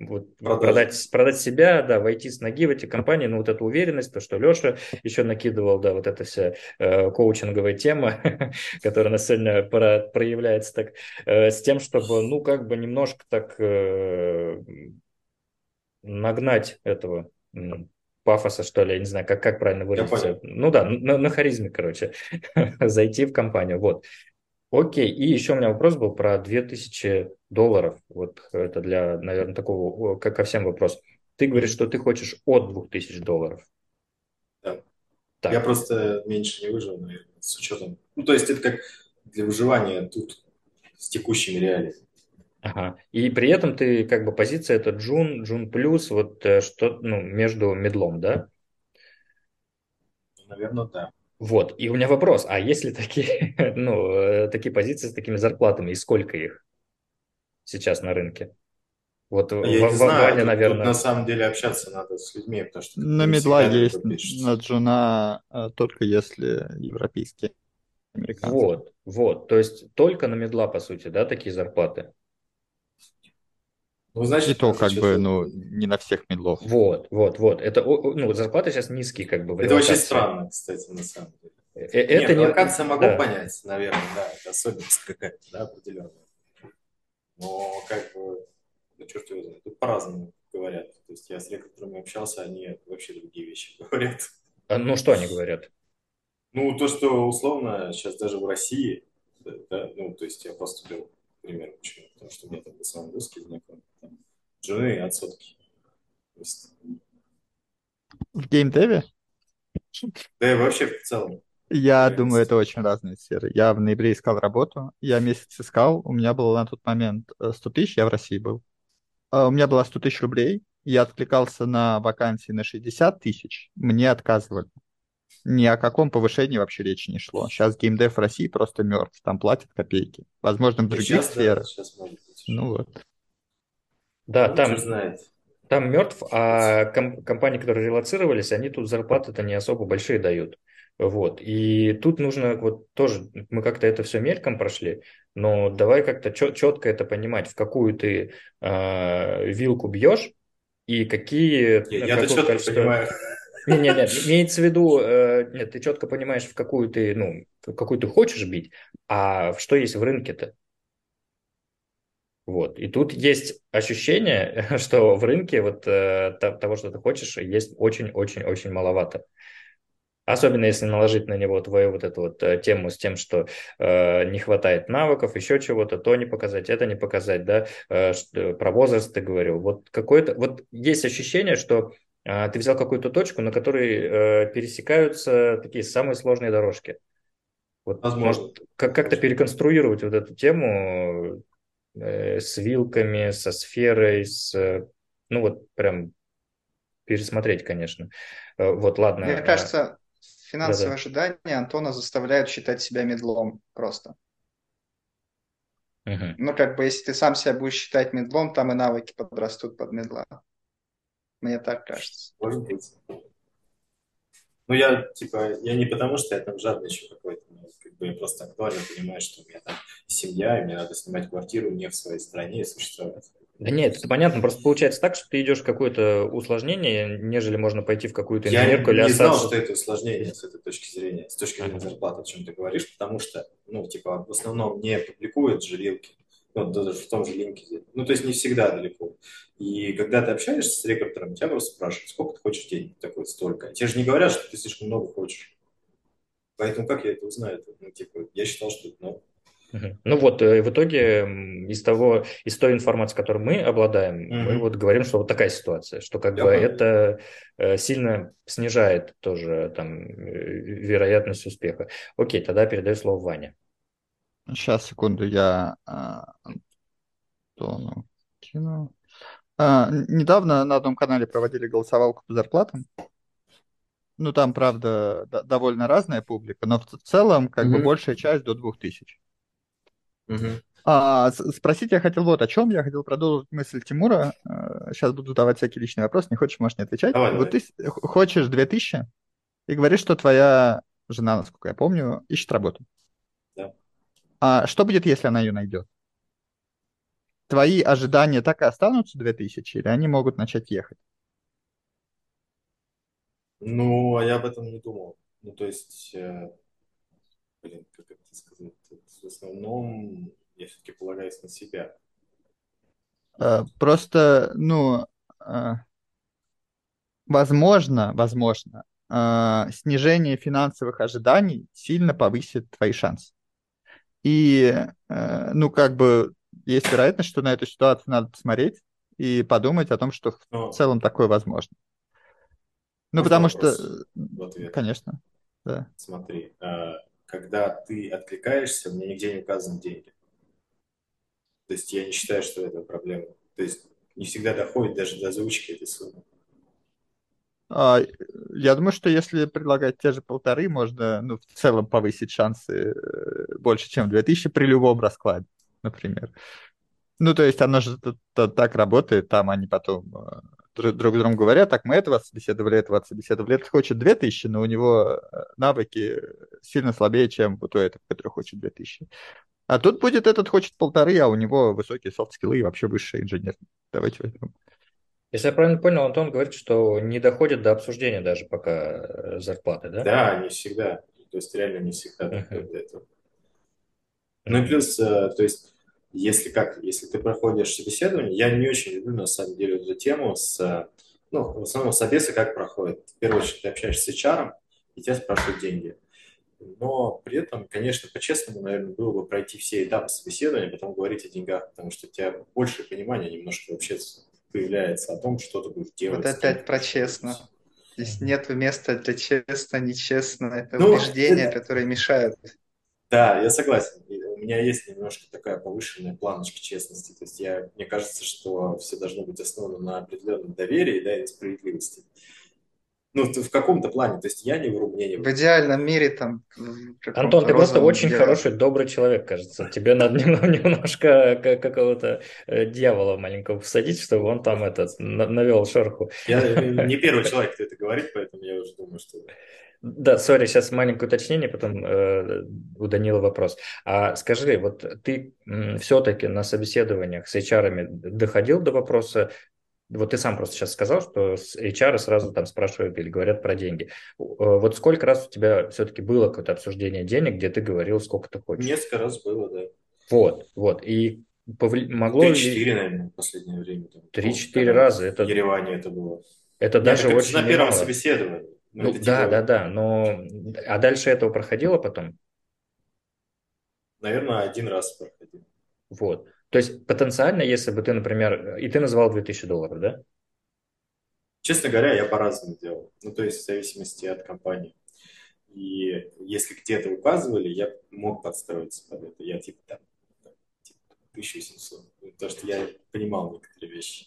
вот продать, продать себя, да, войти с ноги в эти компании, ну вот эту уверенность, то, что Леша еще накидывал, да, вот эта вся э, коучинговая тема, которая на сегодня про- проявляется так, э, с тем, чтобы, ну, как бы немножко так э, нагнать этого пафоса, что ли, я не знаю, как, как правильно выразиться. Ну да, на, на харизме, короче, зайти в компанию, вот. Окей, и еще у меня вопрос был про 2000 долларов, вот это для, наверное, такого, как ко всем вопрос. Ты говоришь, что ты хочешь от 2000 долларов. Да. Так. Я просто меньше не выжил, наверное, с учетом. Ну, то есть это как для выживания тут с текущими реалиями. Ага. И при этом ты как бы позиция это джун, джун плюс, вот э, что, ну, между медлом, да? Наверное, да. Вот, и у меня вопрос, а есть ли такие, ну, э, такие позиции с такими зарплатами, и сколько их сейчас на рынке? Вот в, Я не в знаю, Ване, тут, тут наверное... на самом деле общаться надо с людьми, потому что На не медла всегда есть, на джуна а, только если европейские, американские. Вот, вот. То есть только на медла, по сути, да, такие зарплаты. Ну, значит, И то как бы, ну, не на всех медлов. Вот, вот, вот. Это, ну, зарплаты сейчас низкие, как бы, в Это очень странно, кстати, на самом деле. Э, э, Это Нет, не... локация могу да. понять, наверное, да, это особенность какая-то, да, определенная. Но как бы, да черт его знает, тут по-разному говорят. То есть я с рекрутерами общался, они вообще другие вещи говорят. А, Ну, что они говорят? Ну, то, что условно сейчас даже в России, да, да, ну, то есть я просто беру пример, почему, потому что у меня там в основном русские знакомые, там, жены от сотки. В геймдеве да и вообще в целом. Я думаю, это очень разные сферы. Я в ноябре искал работу, я месяц искал, у меня было на тот момент э, 100 тысяч, я в России был. А У меня было 100 тысяч рублей, я откликался на вакансии на 60 тысяч, мне отказывали. Ни о каком повышении вообще речи не шло. Сейчас геймдев в России просто мертв, там платят копейки. Возможно, в других сейчас, да, сферах. сейчас может быть. Ну вот. Да, Ну, там, знает. там мертв, а ком- компании, которые релацировались, они тут зарплаты-то не особо большие дают. Вот. И тут нужно вот тоже, мы как-то это все мельком прошли, но давай как-то четко это понимать, в какую ты э, вилку бьешь и какие... Я, ну, я-то какое четко количество- понимаю. Не, не, не, имеется в виду, э, нет, ты четко понимаешь, в какую ты, ну, в какую ты хочешь бить, а в что есть в рынке-то. Вот. И тут есть ощущение, что в рынке вот э, то- того, что ты хочешь, есть очень-очень-очень маловато. Особенно если наложить на него твою вот эту вот э, тему с тем, что э, не хватает навыков, еще чего-то, то не показать, это не показать, да, Э, что- про возраст ты говорил. Вот какое-то, вот есть ощущение, что э, ты взял какую-то точку, на которой э, пересекаются такие самые сложные дорожки. Вот, Возможно. может, как- как-то переконструировать вот эту тему э, с вилками, со сферой, с, э, ну вот прям пересмотреть, конечно. Э, Вот, ладно. Мне э, кажется, финансовые да-да. ожидания Антона заставляют считать себя медлом просто. мгм. Ну, как бы, если ты сам себя будешь считать медлом, там и навыки подрастут под медла. Мне так кажется. Может быть. Ну, я, типа, я не потому, что я там жадничаю какой-то, но, как бы, я просто актуально понимаю, что у меня там семья, и мне надо снимать квартиру не в своей стране и существовать. Да нет, это понятно, просто получается так, что ты идешь в какое-то усложнение, нежели можно пойти в какую-то Я инженерку или не знал, что это усложнение с этой точки зрения, с точки зрения зарплаты, о чем ты говоришь, потому что, ну, типа, в основном не публикуют же вилки, ну, даже в том же LinkedIn. Ну, то есть не всегда далеко. И когда ты общаешься с рекрутером, тебя просто спрашивают, сколько ты хочешь денег? Такой, столько. Тебе же не говорят, что ты слишком много хочешь. Поэтому как я это узнаю? Ну, типа, я считал, что это много. Ну вот, э, в итоге из того, из той информации, которой мы обладаем, мы Мгм. вот говорим, что вот такая ситуация, что как Я бы понял. это э, сильно снижает тоже там э, вероятность успеха. Окей, тогда передаю слово Ване. Сейчас, секунду, я а, Антону кину. А, недавно на одном канале проводили голосовалку по зарплатам. Ну, там, правда, довольно разная публика, но в целом, как бы, Мгм. большая часть до 2000. А, спросить я хотел вот о чем. Я хотел продолжить мысль Тимура. Сейчас буду задавать всякие личные вопросы. Не хочешь, можешь не отвечать. Давай, Вот давай. ты хочешь 2000 и говоришь, что твоя жена, насколько я помню, ищет работу. Да. А что будет, если она ее найдет? Твои ожидания так и останутся 2000 или они могут начать ехать? Ну, а я об этом не думал. Ну, то есть, э, блин, как это сказать? В основном я все-таки полагаюсь на себя. Э, Просто, ну, э, возможно, возможно, э, снижение финансовых ожиданий сильно повысит твои шансы. И, ну, как бы, есть вероятность, что на эту ситуацию надо посмотреть и подумать о том, что в Но целом такое возможно. Ну, Можно потому что, вопрос в ответ? конечно, да. смотри, когда ты откликаешься, меня нигде не указаны деньги. То есть я не считаю, что это проблема. То есть не всегда доходит даже до озвучки этой суммы. А, Я думаю, что если предлагать те же полторы, можно, ну, в целом повысить шансы э, больше, чем 2000 при любом раскладе, например. Ну, то есть оно же так работает, там они потом э, друг, друг другу говорят, так, мы этого собеседовали, этого отсобеседовали. Этот хочет 2000, но у него э, навыки сильно слабее, чем вот у этого, который хочет 2000. А тут будет этот хочет полторы, а у него высокие софт-скиллы и вообще высший инженер. Давайте возьмем. Если я правильно понял, Антон говорит, что не доходит до обсуждения даже пока э, зарплаты, да? Да, не всегда. То есть реально не всегда доходит до этого. Ну и плюс, э, то есть, если как, если ты проходишь собеседование, я не очень люблю на самом деле эту тему с, ну, в основном собесы как проходит. В первую очередь ты общаешься с HR, и тебя спрашивают деньги. Но при этом, конечно, по-честному, наверное, было бы пройти все этапы собеседования, потом говорить о деньгах, потому что у тебя больше понимания немножко вообще появляется о том, что ты будешь делать. Вот опять про честно. Здесь нет места для честно, нечестно. Это ну, убеждения, это... которые мешают. Да, я согласен. У меня есть немножко такая повышенная планочка честности. То есть я, мне кажется, что все должно быть основано на определенном доверии да, и справедливости. Ну, в каком-то плане. То есть я не вру, мне не В идеальном мире там... Антон, ты просто очень деле. хороший, добрый человек, кажется. Тебе надо немножко какого-то э, дьявола маленького посадить, чтобы он там этот навел шорху. Я не первый человек, кто это говорит, поэтому я уже думаю, что... Да, сори, сейчас маленькое уточнение, потом э, у Данила вопрос. А скажи, вот ты все-таки на собеседованиях с HR доходил до вопроса вот ты сам просто сейчас сказал, что с HR сразу там спрашивают или говорят про деньги. Э, вот сколько раз у тебя все-таки было какое-то обсуждение денег, где ты говорил, сколько ты хочешь? Несколько раз было, да. Вот, вот. И повли... могло ли... 3-4, наверное, в последнее время. Три-четыре раза. Это... В Ереване это было. Это Нет, даже очень На первом собеседовании. Ну, ну да, типа... да, да, но... А дальше этого проходило потом? Наверное, один раз проходил. Вот. То есть потенциально, если бы ты, например, и ты называл 2000 долларов, да? Честно говоря, я по-разному делал. Ну, то есть в зависимости от компании. И если где-то указывали, я мог подстроиться под это. Я типа там типа, 1700. Потому что я понимал некоторые вещи.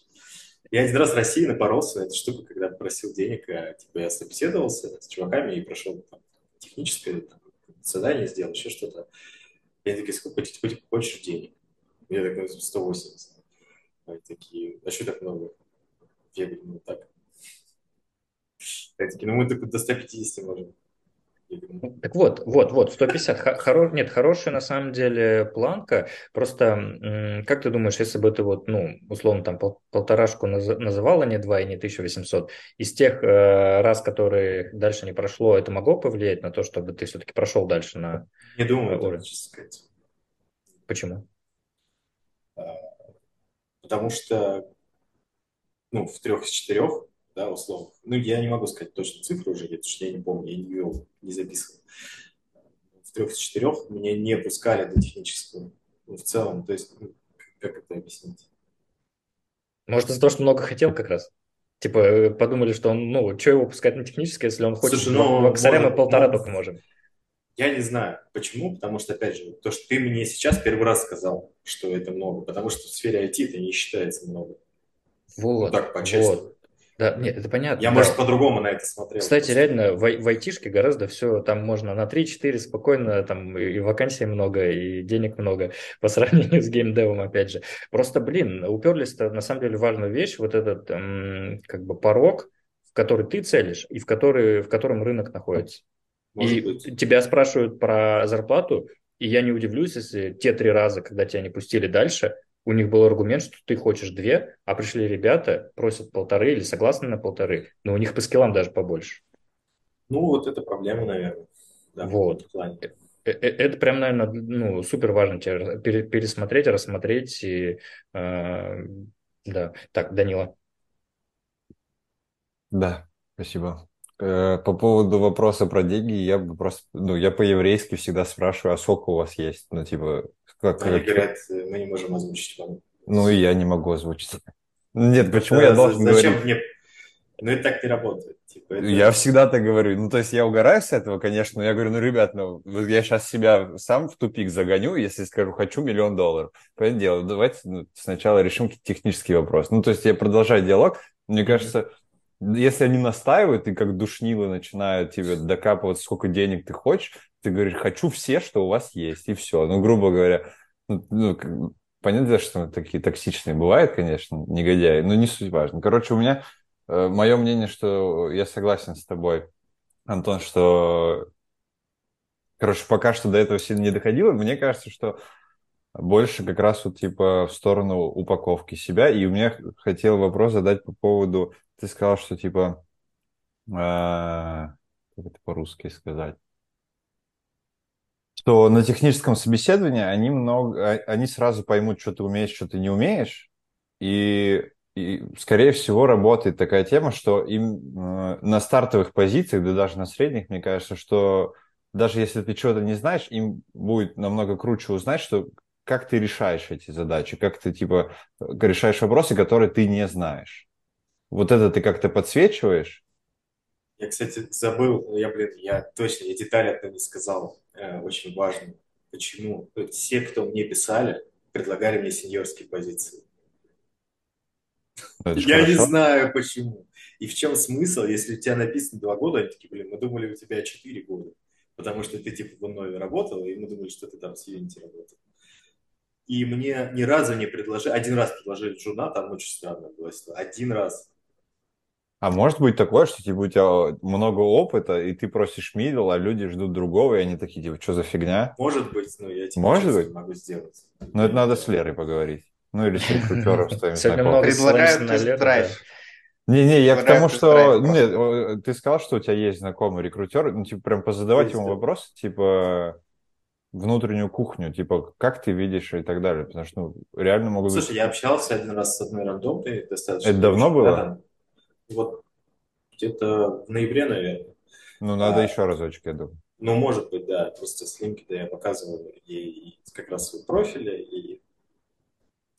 Я один раз в России напоролся на эту штуку, когда просил денег, а, типа я собеседовался с чуваками и прошел там, техническое там, задание, сделал еще что-то. Я такие, сколько хочешь денег? Я такой, 180. Они такие, а что так много? Я говорю, ну так. Я такие, ну мы только до 150 можем. Так вот, вот, вот, 150. Хоро... Нет, хорошая на самом деле планка. Просто, как ты думаешь, если бы ты вот, ну, условно, там пол полторашку наз... называла не 2 и не 1800, из тех э, раз, которые дальше не прошло, это могло повлиять на то, чтобы ты все-таки прошел дальше на Не думаю, уровень? честно сказать. Почему? потому что ну, в трех из четырех, да, условно, ну, я не могу сказать точно цифру уже, потому что я не помню, я не вел, не записывал. В трех из четырех меня не пускали до технического. Ну, в целом, то есть, ну, как это объяснить? Может, из-за того, что много хотел как раз? Типа, э, подумали, что он, ну, что его пускать на техническое, если он хочет Слушай, ну, в XRM может, полтора ну, только можем. Я не знаю, почему, потому что, опять же, то, что ты мне сейчас первый раз сказал, что это много, потому что в сфере IT это не считается много. Вот, ну, так, по-честному. Вот. Да, нет, это понятно. Я, да. может, по-другому на это смотрел. Кстати, просто. реально, в, в айтишке гораздо все, там можно на 3-4 спокойно, там и вакансий много, и денег много по сравнению с геймдевом, опять же. Просто, блин, уперлись на самом деле важную вещь, вот этот м, как бы порог, в который ты целишь и в, который, в котором рынок находится. Может и быть. тебя спрашивают про зарплату, и я не удивлюсь, если те три раза, когда тебя не пустили дальше, у них был аргумент, что ты хочешь две, а пришли ребята, просят полторы или согласны на полторы, но у них по скиллам даже побольше. Ну, вот это проблема, наверное. Да, вот. Э, э, это прям, наверное, ну, супер важно тебе пересмотреть, рассмотреть. И, э, да. Так, Данила. Да, спасибо. Э, по поводу вопроса про деньги, я бы просто, ну, я по-еврейски всегда спрашиваю, а сколько у вас есть? Ну, типа, как... Они говорят, мы не можем озвучить вам. Ну, и я не могу озвучить. Нет, почему я должен зачем говорить? Мне... Ну, это так не работает. Типа, это... Я всегда так говорю. Ну, то есть я угораю с этого, конечно, но я говорю, ну, ребят, ну, я сейчас себя сам в тупик загоню, если скажу, хочу миллион долларов. Понятное дело, давайте ну, сначала решим технический вопрос. Ну, то есть я продолжаю диалог. Мне кажется, если они настаивают и как душнилы начинают тебе докапывать, сколько денег ты хочешь, ты говоришь, хочу все, что у вас есть, и все. Ну, грубо говоря, ну, ну понятно, что такие токсичные бывают, конечно, негодяи, но не суть важно. Короче, у меня э, мое мнение, что я согласен с тобой, Антон, что, короче, пока что до этого сильно не доходило. Мне кажется, что больше как раз вот типа в сторону упаковки себя. И у меня хотел вопрос задать по поводу, ты сказал, что типа, э, как это по-русски сказать? Что на техническом собеседовании они много, а, они сразу поймут, что ты умеешь, что ты не умеешь, и, и скорее всего работает такая тема, что им э, на стартовых позициях, да даже на средних, мне кажется, что даже если ты чего-то не знаешь, им будет намного круче узнать, что как ты решаешь эти задачи, как ты типа решаешь вопросы, которые ты не знаешь. Вот это ты как-то подсвечиваешь, я, кстати, забыл, я, блин, я точно, я детали это не сказал, э, очень важно. Почему? Все, кто мне писали, предлагали мне сеньорские позиции. Я хорошо. не знаю почему. И в чем смысл, если у тебя написано два года, они такие, блин, мы думали, у тебя четыре года. Потому что ты типа в Иннове работал, и мы думали, что ты там с Unity работал. И мне ни разу не предложили, один раз предложили журнал, там очень странно было. Один раз. А может быть такое, что типа у тебя много опыта, и ты просишь мидл, а люди ждут другого, и они такие, типа, что за фигня? Может быть, но я тебе может быть? могу сделать. Ну, это надо с Лерой поговорить. Ну, или с рекрутером с знакомыми. Предлагаю тест-драйв. Не-не, я к тому, что... Нет, ты сказал, что у тебя есть знакомый рекрутер, ну, типа, прям позадавать ему вопросы, типа, внутреннюю кухню, типа, как ты видишь и так далее, потому что, ну, реально могут Слушай, я общался один раз с одной рандомной достаточно. Это давно было? Вот где-то в ноябре, наверное. Ну, надо а, еще разочек, я думаю. Ну, может быть, да. Просто с LinkedIn я показывал ей как раз свой профиль и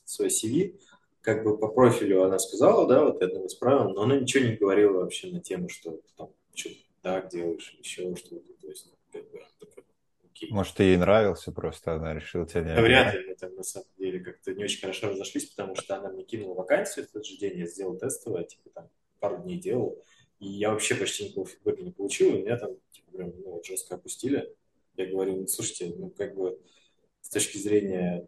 свой CV. Как бы по профилю она сказала, да, вот я одного исправил, но она ничего не говорила вообще на тему, что ты там что-то так делаешь, еще что-то. То есть, как бы, окей. Может, ты ей нравился просто, она решила тебя не... вряд ли мы там на самом деле как-то не очень хорошо разошлись, потому что она мне кинула вакансию в тот же день, я сделал тестовое, типа там пару дней делал, и я вообще почти никакого фидбэка не получил, и меня там типа, прям ну, жестко опустили. Я говорю, ну, слушайте, ну, как бы с точки зрения...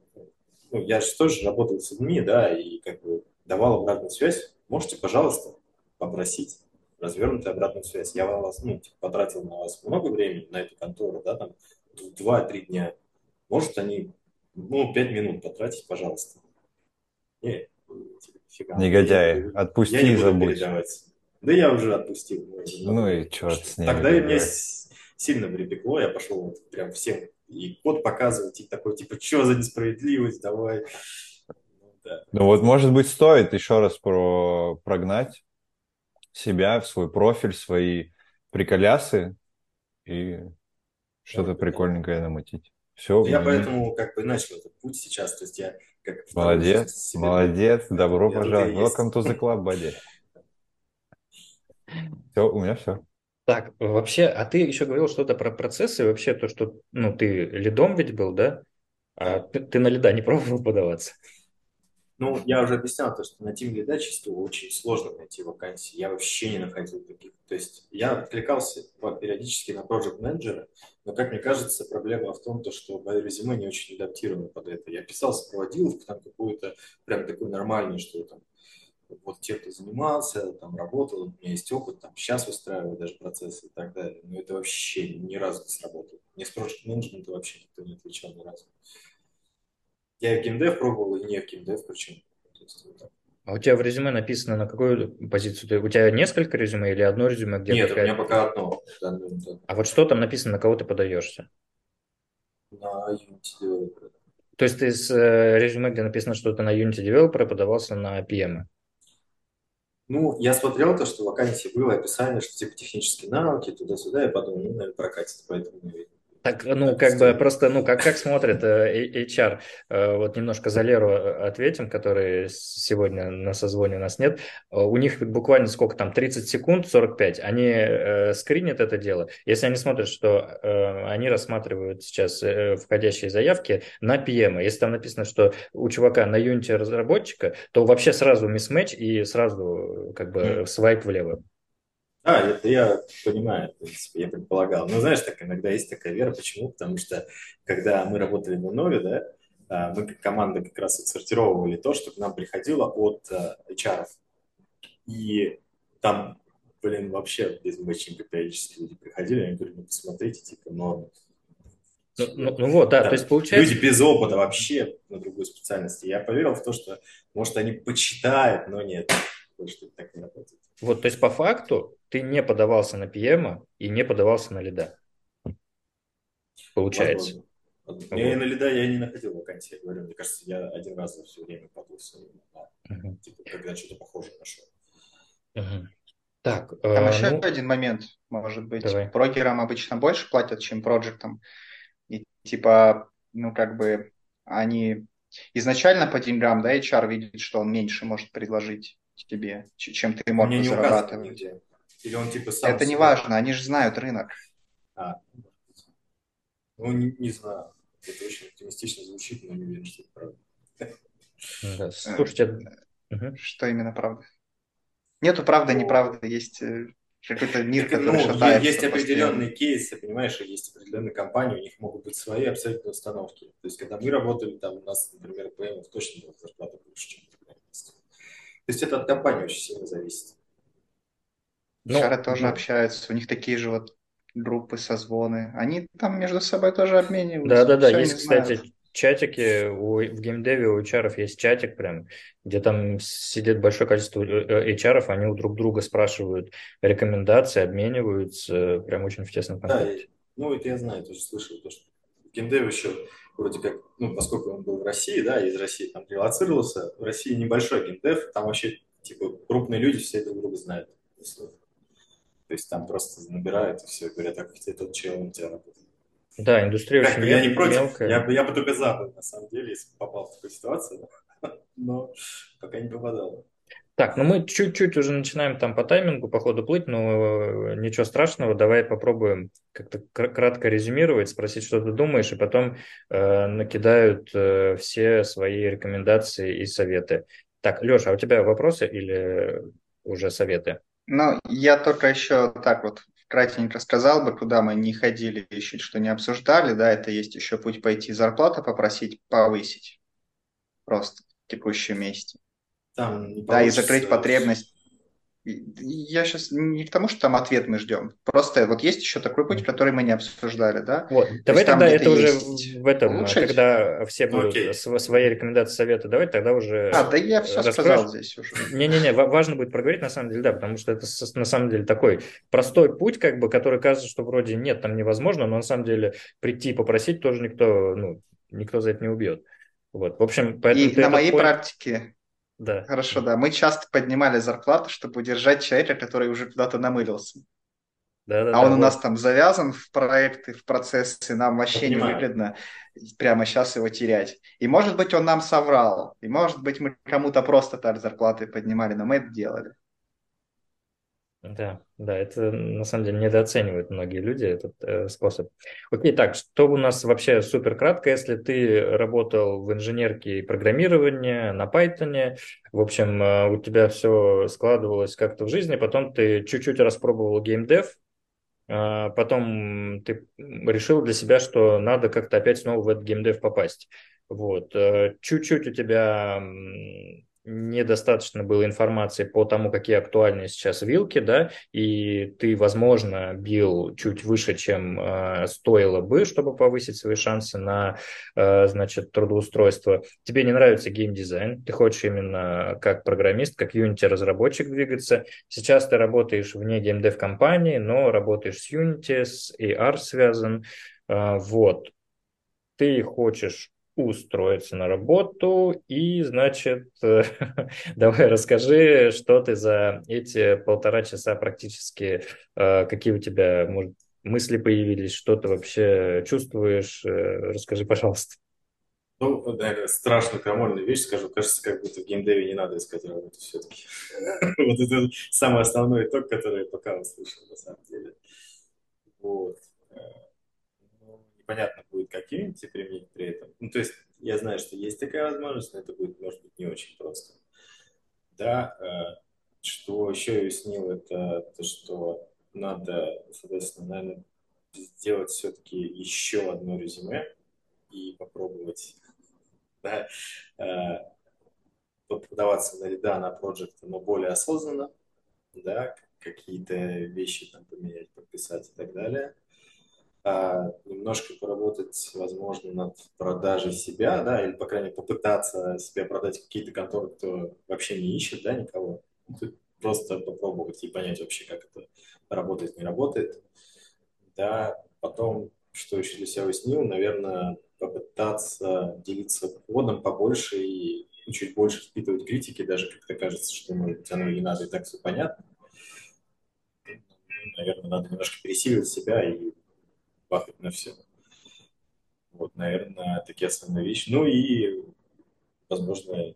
Ну, я же тоже работал с людьми, да, и как бы давал обратную связь. Можете, пожалуйста, попросить развернутую обратную связь. Я вас, ну, типа, потратил на вас много времени, на эту контору, да, там, два-три дня. Может, они, ну, пять минут потратить, пожалуйста. Нет, типа, Фига. Негодяй, отпусти я не и забудь. Передавать. Да я уже отпустил. Ну и черт с ним. Тогда меня сильно припекло, я пошел вот прям всем и код показывать, и такой, типа, что за несправедливость, давай. Ну, да. ну вот, может быть, стоит еще раз про прогнать себя, в свой профиль, свои приколясы и что-то прикольненькое намутить. Все. Я поэтому как бы начал этот путь сейчас, то есть я как молодец, молодец, добро пожаловать. Welcome to the club, buddy. Все, у меня все. Так, вообще, а ты еще говорил что-то про процессы, вообще то, что, ну, ты лидом ведь был, да? А ты, ты на лида не пробовал подаваться? Ну, я уже объяснял то, что на Team Lead чисто очень сложно найти вакансии. Я вообще не находил таких. То есть я откликался периодически на Project Manager, но, как мне кажется, проблема в том, то, что мое резюме не очень адаптировано под это. Я писал сопроводиловку там какую-то, прям такую нормальную, что там вот те, кто занимался, там работал, у меня есть опыт, там сейчас выстраиваю даже процессы и так далее. Но это вообще ни разу не сработало. Мне с Project Management вообще никто не отвечал ни разу. Я и в геймдев пробовал, и не в геймдев причем. А у тебя в резюме написано на какую позицию? У тебя несколько резюме или одно резюме? Где Нет, такая... у меня пока одно. А вот что там написано, на кого ты подаешься? На Unity Developer. То есть ты с э, резюме, где написано, что ты на Unity Developer, подавался на PM? Ну, я смотрел то, что в вакансии было описание, что типа технические навыки, туда-сюда, я подумал, ну, наверное, прокатит, поэтому, наверное, так, ну, как бы просто, ну, как, как смотрит э, HR? Э, вот немножко за Леру э, ответим, который сегодня на созвоне у нас нет. У них буквально сколько там, 30 секунд, 45. Они э, скринят это дело. Если они смотрят, что э, они рассматривают сейчас э, входящие заявки на PM. Если там написано, что у чувака на юните разработчика, то вообще сразу мисс-матч и сразу как бы свайп влево. А, это я понимаю, в принципе, я предполагал. Но знаешь, так иногда есть такая вера. Почему? Потому что когда мы работали на Нове, да, а, мы как команда как раз отсортировывали то, что к нам приходило от HR. И там, блин, вообще без мэтчинга периодически люди приходили, я говорю, ну посмотрите, типа, но ну, ну, ну вот, да, да, то есть получается... Люди без опыта вообще на другую специальность. Я поверил в то, что, может, они почитают, но нет, что так не работает. Вот, то есть по факту ты не подавался на PM и не подавался на лида. Получается. Возможно. Вот. Я и на лида я не находил вакансии, я говорю, мне кажется, я один раз за все время подался, да, uh-huh. типа, когда что-то похожее нашел. Uh-huh. Так, Там э, еще ну... один момент, может быть. Давай. Прогерам обычно больше платят, чем проектам. И типа, ну как бы они изначально по деньгам, да, HR видит, что он меньше может предложить тебе, чем ты можешь Мне зарабатывать. Или он типа сам Это не важно, они же знают рынок. А, ну, не, не знаю. Это очень оптимистично звучит, но не уверен, что это правда. Да, слушайте, что именно правда? Нету правды, неправды, есть э, какой-то мир, так, который ну, шатается. Есть определенные постоянно. кейсы, понимаешь, есть определенные компании, у них могут быть свои абсолютно установки. То есть, когда мы работали, там у нас, например, ПМ точно была зарплата больше, чем То есть, это от компании очень сильно зависит. Ну, Шары тоже ну, общаются, у них такие же вот группы, созвоны. Они там между собой тоже обмениваются. Да-да-да, есть, кстати, знают чатике, у, в геймдеве у HR есть чатик прям, где там сидит большое количество э, HR, они у друг друга спрашивают рекомендации, обмениваются, прям очень в тесном контакте. Да, ну это я знаю, тоже слышал, то, что геймдев еще вроде как, ну поскольку он был в России, да, из России там релацировался, в России небольшой геймдев, там вообще типа крупные люди все друг друга знают. То есть там просто набирают и все, говорят, так где тот чел, он у тебя работает. Да, индустрия как, очень Я не против, мелкая. Я, я бы только за, на самом деле, если попал в такую ситуацию, но пока не попадал. Так, ну мы чуть-чуть уже начинаем там по таймингу, по ходу плыть, но ничего страшного, давай попробуем как-то кратко резюмировать, спросить, что ты думаешь, и потом э, накидают э, все свои рекомендации и советы. Так, Леша, а у тебя вопросы или уже советы? Ну, я только еще так вот кратенько сказал бы, куда мы не ходили еще, что не обсуждали, да, это есть еще путь пойти зарплату попросить повысить просто в текущем месте. Там да, и закрыть потребность я сейчас не к тому, что там ответ мы ждем. Просто вот есть еще такой путь, который мы не обсуждали, да? Вот, давай тогда это уже в этом, улучшить. когда все будут okay. свои рекомендации, советы давай, тогда уже А, да я все расскажешь. сказал здесь уже. Не-не-не, важно будет проговорить на самом деле, да, потому что это на самом деле такой простой путь, как бы, который кажется, что вроде нет, там невозможно, но на самом деле прийти попросить тоже никто, ну, никто за это не убьет. Вот, в общем, поэтому... И на моей point... практике да. Хорошо, да. Мы часто поднимали зарплату, чтобы удержать человека, который уже куда-то намылился. Да, да, а да, он вот. у нас там завязан в проекты, в процессы, нам вообще не выгодно прямо сейчас его терять. И может быть он нам соврал, и может быть мы кому-то просто так зарплаты поднимали, но мы это делали. Да, да, это на самом деле недооценивают многие люди этот э, способ. Окей, так, что у нас вообще супер кратко, если ты работал в инженерке и программировании на Python, в общем, э, у тебя все складывалось как-то в жизни, потом ты чуть-чуть распробовал геймдев, э, потом ты решил для себя, что надо как-то опять снова в этот геймдев попасть. Вот, э, чуть-чуть у тебя недостаточно было информации по тому, какие актуальны сейчас вилки, да, и ты, возможно, бил чуть выше, чем э, стоило бы, чтобы повысить свои шансы на, э, значит, трудоустройство. Тебе не нравится геймдизайн, ты хочешь именно как программист, как Unity-разработчик двигаться. Сейчас ты работаешь вне геймдев-компании, но работаешь с Unity, с AR связан, э, вот. Ты хочешь устроиться на работу. И, значит, давай расскажи, что ты за эти полтора часа практически, э, какие у тебя, может, мысли появились, что ты вообще чувствуешь. Э, расскажи, пожалуйста. Ну, наверное, страшную крамольную вещь скажу. Кажется, как будто в геймдеве не надо искать работу все-таки. Вот это самый основной итог, который я пока услышал, на самом деле. Вот непонятно будет, как Unity применить при этом. Ну, то есть я знаю, что есть такая возможность, но это будет, может быть, не очень просто. Да, э, что еще я уяснил, это то, что надо, соответственно, наверное, сделать все-таки еще одно резюме и попробовать да, э, подаваться на лида, на проект, но более осознанно, да, какие-то вещи там поменять, подписать и так далее. А, немножко поработать, возможно, над продажей себя, да, или, по крайней мере, попытаться себя продать какие-то конторы, кто вообще не ищет, да, никого. Просто попробовать и понять вообще, как это работает, не работает. Да, потом, что еще для себя уяснил, наверное, попытаться делиться кодом побольше и чуть больше впитывать критики, даже когда кажется, что ну, оно не надо, и так все понятно. Наверное, надо немножко пересиливать себя и бахать на все. Вот, наверное, такие основные вещи. Ну и, возможно,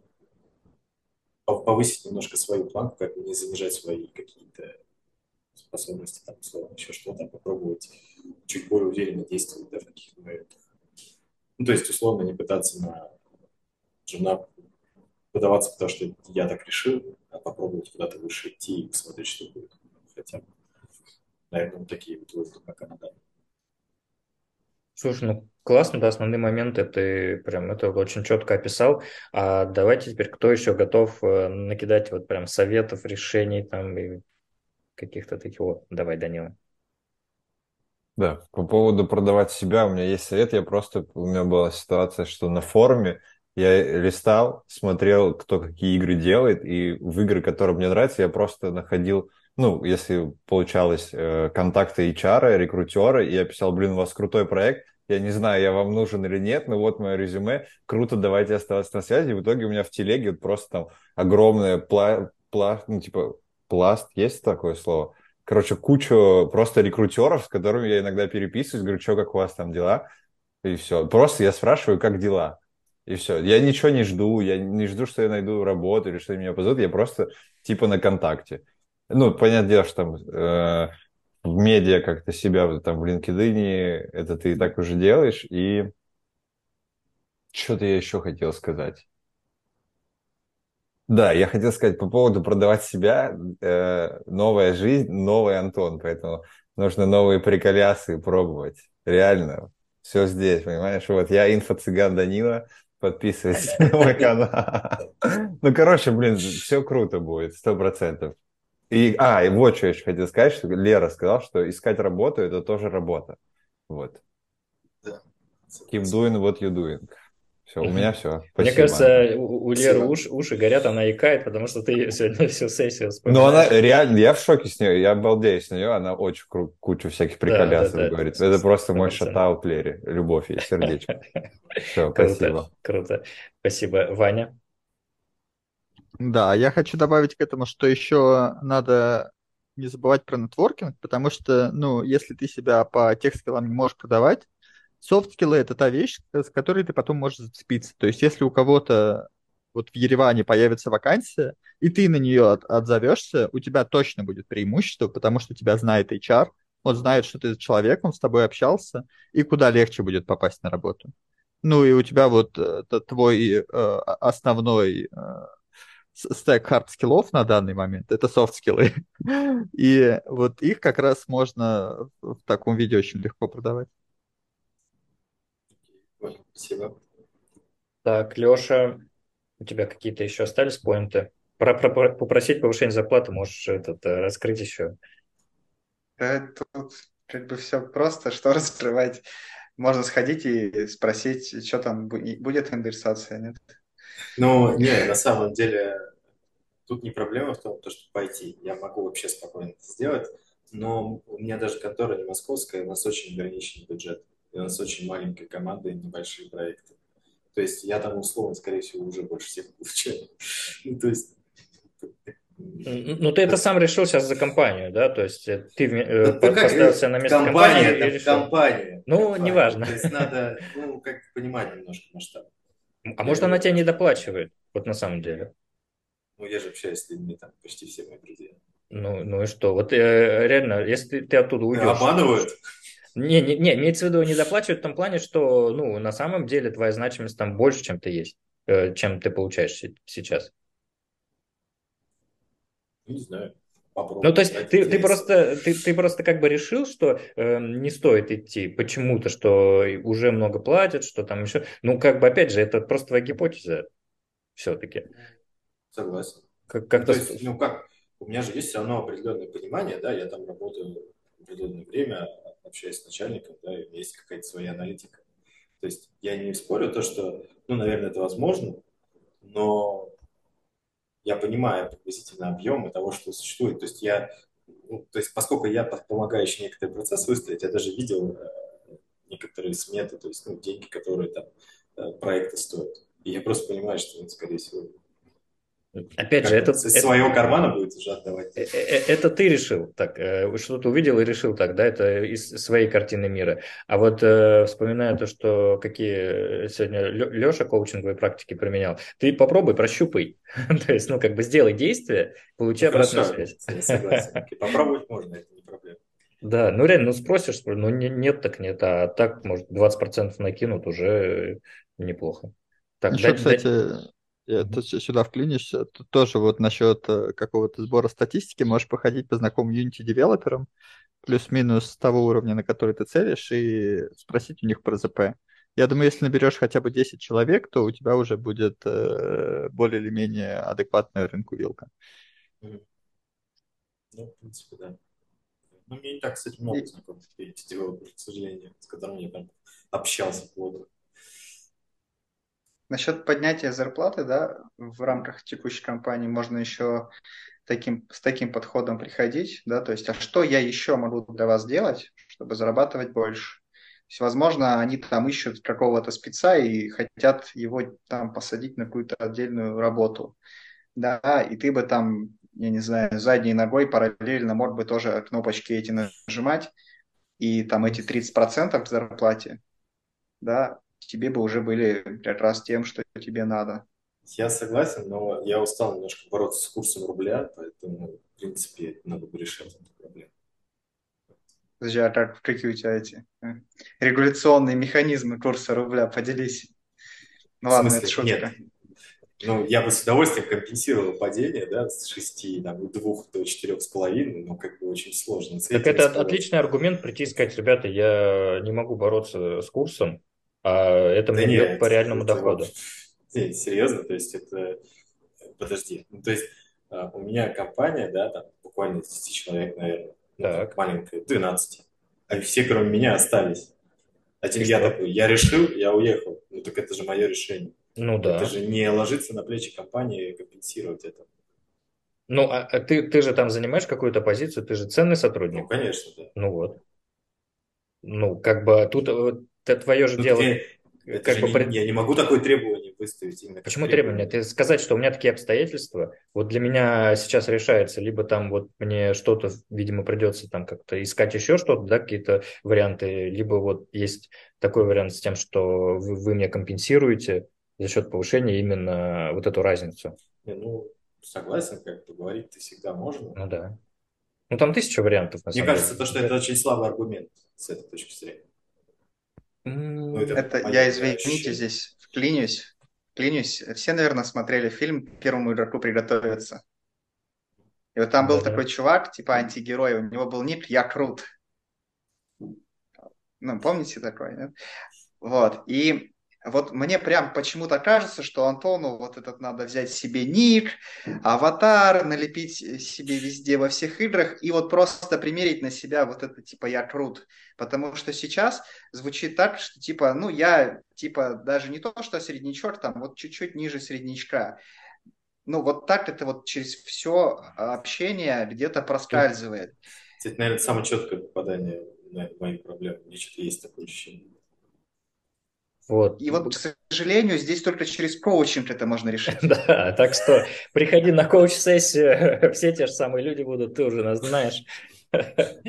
повысить немножко свою планку, как не занижать свои какие-то способности, там, условно, еще что-то, попробовать чуть более уверенно действовать да, в каких-то моментах. Ну, то есть, условно, не пытаться на жена подаваться, потому что я так решил, а попробовать куда-то выше идти и посмотреть, что будет. Хотя наверное, такие вот выводы пока на данный Слушай, ну классно, да, основные моменты ты прям это очень четко описал. А давайте теперь, кто еще готов э, накидать вот прям советов, решений там и каких-то таких вот. Давай, Данила. Да, по поводу продавать себя, у меня есть совет. Я просто, у меня была ситуация, что на форуме я листал, смотрел, кто какие игры делает, и в игры, которые мне нравятся, я просто находил ну, если получалось, э, контакты HR, рекрутера, и я писал, блин, у вас крутой проект, я не знаю, я вам нужен или нет, но вот мое резюме, круто, давайте оставаться на связи. В итоге у меня в телеге просто там огромное пла, пла, ну, типа, пласт, есть такое слово? Короче, кучу просто рекрутеров, с которыми я иногда переписываюсь, говорю, что, как у вас там дела? И все. Просто я спрашиваю, как дела? И все. Я ничего не жду, я не жду, что я найду работу или что меня позовут, я просто типа на контакте. Ну, понятное дело, что там э, в медиа как-то себя там в LinkedIn, это ты и так уже делаешь. И что-то я еще хотел сказать. Да, я хотел сказать по поводу продавать себя. Э, новая жизнь, новый Антон. Поэтому нужно новые приколясы пробовать. Реально. Все здесь, понимаешь? Вот я инфо-цыган Данила. Подписывайтесь на мой канал. Ну, короче, блин, все круто будет, сто процентов. И, а, и вот что я еще хотел сказать, что Лера сказал, что искать работу – это тоже работа. Вот. Да. Keep doing what you're doing. Все, у меня все. Спасибо. Мне кажется, у, у Леры уш, уши горят, она икает, потому что ты сегодня всю сессию вспоминаешь. Ну, она реально, я в шоке с нее, я обалдею с нее, она очень кучу всяких приколясов да, да, да, говорит. Это просто мой шатаут Лере, любовь и сердечко. Все, спасибо. Круто, спасибо. Ваня? Да, я хочу добавить к этому, что еще надо не забывать про нетворкинг, потому что, ну, если ты себя по тех скиллам не можешь продавать, софт-скиллы — это та вещь, с которой ты потом можешь зацепиться. То есть если у кого-то вот в Ереване появится вакансия, и ты на нее от, отзовешься, у тебя точно будет преимущество, потому что тебя знает HR, он знает, что ты за человек, он с тобой общался, и куда легче будет попасть на работу. Ну и у тебя вот э, твой э, основной э, стек хард скиллов на данный момент, это софт скиллы. И вот их как раз можно в таком виде очень легко продавать. Спасибо. Так, Леша, у тебя какие-то еще остались поинты? Про, про, попросить повышение зарплаты, можешь этот, э, раскрыть еще. Да, тут как бы все просто, что раскрывать. Можно сходить и спросить, что там будет индексация, нет? Ну, не, на самом деле, тут не проблема в том, что пойти. Я могу вообще спокойно это сделать, но у меня даже контора не московская, у нас очень ограниченный бюджет. И у нас очень маленькая команда и небольшие проекты. То есть я там условно, скорее всего, уже больше всех получаю. Ну, то есть ну, ты это сам решил сейчас за компанию, да? То есть э, ты э, ну, поставил себя на место компании, компании и решил. Компания. Ну, компания. неважно. То есть надо, ну, как понимать немножко масштаб. А может, она тебя не доплачивает, вот на самом деле? Ну, я же общаюсь с людьми, там почти все мои друзья. Ну, ну и что? Вот э, реально, если ты, оттуда уйдешь... Обманывают? Не, не, не, имеется в виду, не доплачивают в том плане, что, ну, на самом деле твоя значимость там больше, чем ты есть, э, чем ты получаешь сейчас. Не знаю. Попробовать. Ну, то есть ты, ты, просто, ты, ты просто как бы решил, что э, не стоит идти почему-то, что уже много платят, что там еще... Ну, как бы, опять же, это просто твоя гипотеза все-таки. Согласен. Как, Ну, как-то... то есть, ну как, у меня же есть все равно определенное понимание, да, я там работаю определенное время, общаюсь с начальником, да, и у меня есть какая-то своя аналитика. То есть я не спорю то, что, ну, наверное, это возможно, но я понимаю приблизительно объемы того, что существует. То есть я, ну, то есть поскольку я помогаю еще некоторый процесс выстроить, я даже видел э, некоторые сметы, то есть ну, деньги, которые там э, проекты стоят. И я просто понимаю, что, ну, скорее всего, Опять же, это, из это, своего кармана будет уже отдавать. э- э- это ты решил так, э, что-то увидел и решил так, да, это из своей картины мира. А вот э, вспоминая то, что какие сегодня Леша коучинговые практики применял, ты попробуй, прощупай. То есть, ну, как бы сделай действие, получи Ну, обратную хорошо, связь. Попробовать можно, это не проблема. Да, ну реально, ну спросишь, ну не- нет, так нет, а так, может, 20% накинут, уже неплохо. Так, Еще, дать- дать- кстати, я Мгм. тут сюда вклинюсь, э, тут тоже вот насчет э, какого-то сбора статистики, можешь походить по знакомым Unity-девелоперам, плюс-минус того уровня, на который ты целишь, и спросить у них про ЗП. Я думаю, если наберешь хотя бы 10 человек, то у тебя уже будет э, более или менее адекватная рынку вилка. Ну, в принципе, да. Ну, мне не так, кстати, много знакомых эти девелоперов, к сожалению, с которыми я там общался плотно. Насчет поднятия зарплаты, да, в рамках текущей компании можно еще таким, с таким подходом приходить, да, то есть, а что я еще могу для вас делать, чтобы зарабатывать больше? То есть, возможно, они там ищут какого-то спеца и хотят его там посадить на какую-то отдельную работу, да, и ты бы там, я не знаю, задней ногой параллельно мог бы тоже кнопочки эти нажимать, и там эти 30% к зарплате, да, тебе бы уже были как раз тем, что тебе надо. Я согласен, но я устал немножко бороться с курсом рубля, поэтому, в принципе, надо бы решать эту проблему. Подожди, а как, какие у тебя эти э, регуляционные механизмы курса рубля? Поделись. Ну В ладно, смысле? это шутка. Нет. Ну, я бы с удовольствием компенсировал падение, да, с 6, там, 2 до 4,5, но как бы очень сложно. Так это отличный аргумент прийти и сказать, ребята, я не могу бороться с курсом, а это Да мне нет, по реальному это доходу. Нет, серьезно, то есть это... Подожди, ну, то есть а, у меня компания, да, там буквально из 10 человек, наверное, ну, Так. маленькая, 12, а все, кроме меня, остались. А теперь И я такой, я решил, я уехал. Ну так это же мое решение. Ну да. Это же не ложится на плечи компании компенсировать это. Ну, а, а ты, ты же там занимаешь какую-то позицию, ты же ценный Ну, сотрудник. конечно, да. Ну вот. Ну, как бы тут это твое же Ну, дело. ты- это как же бы не- я не могу такое требование выставить именно Почему требования? Ты сказать, что у меня такие обстоятельства, вот для меня сейчас решается, либо там вот мне что-то, видимо, придется там как-то искать еще что-то, да, какие-то варианты, либо вот есть такой вариант с тем, что вы, вы мне компенсируете за счет повышения именно вот эту разницу. Не, ну, согласен, как поговорить-то всегда можно. Ну да. Ну там тысяча вариантов, на Мне самом кажется, деле. то, что это очень слабый аргумент с этой точки зрения. Ну, это- Это Понятно, я, да, извините, ощущение. здесь вклинюсь. Вклинюсь. Все, наверное, смотрели фильм «Первому игроку приготовиться». И вот там был Да-да. такой чувак, типа антигерой, у него был ник «Я крут». Ну, помните такой, нет? Вот, и вот мне прям почему-то кажется, что Антону вот этот надо взять себе ник, аватар, налепить себе везде во всех играх и вот просто примерить на себя вот это типа «я крут». Потому что сейчас звучит так, что типа, ну я типа даже не то, что среднячок, там вот чуть-чуть ниже среднячка. Ну вот так это вот через все общение где-то проскальзывает. Это, наверное, самое четкое попадание на мои проблемы. Мне что-то есть такое ощущение. Вот. И вот, к сожалению, здесь только через коучинг это можно решить. Да, так что приходи на коуч-сессию, все те же самые люди будут, ты уже нас знаешь.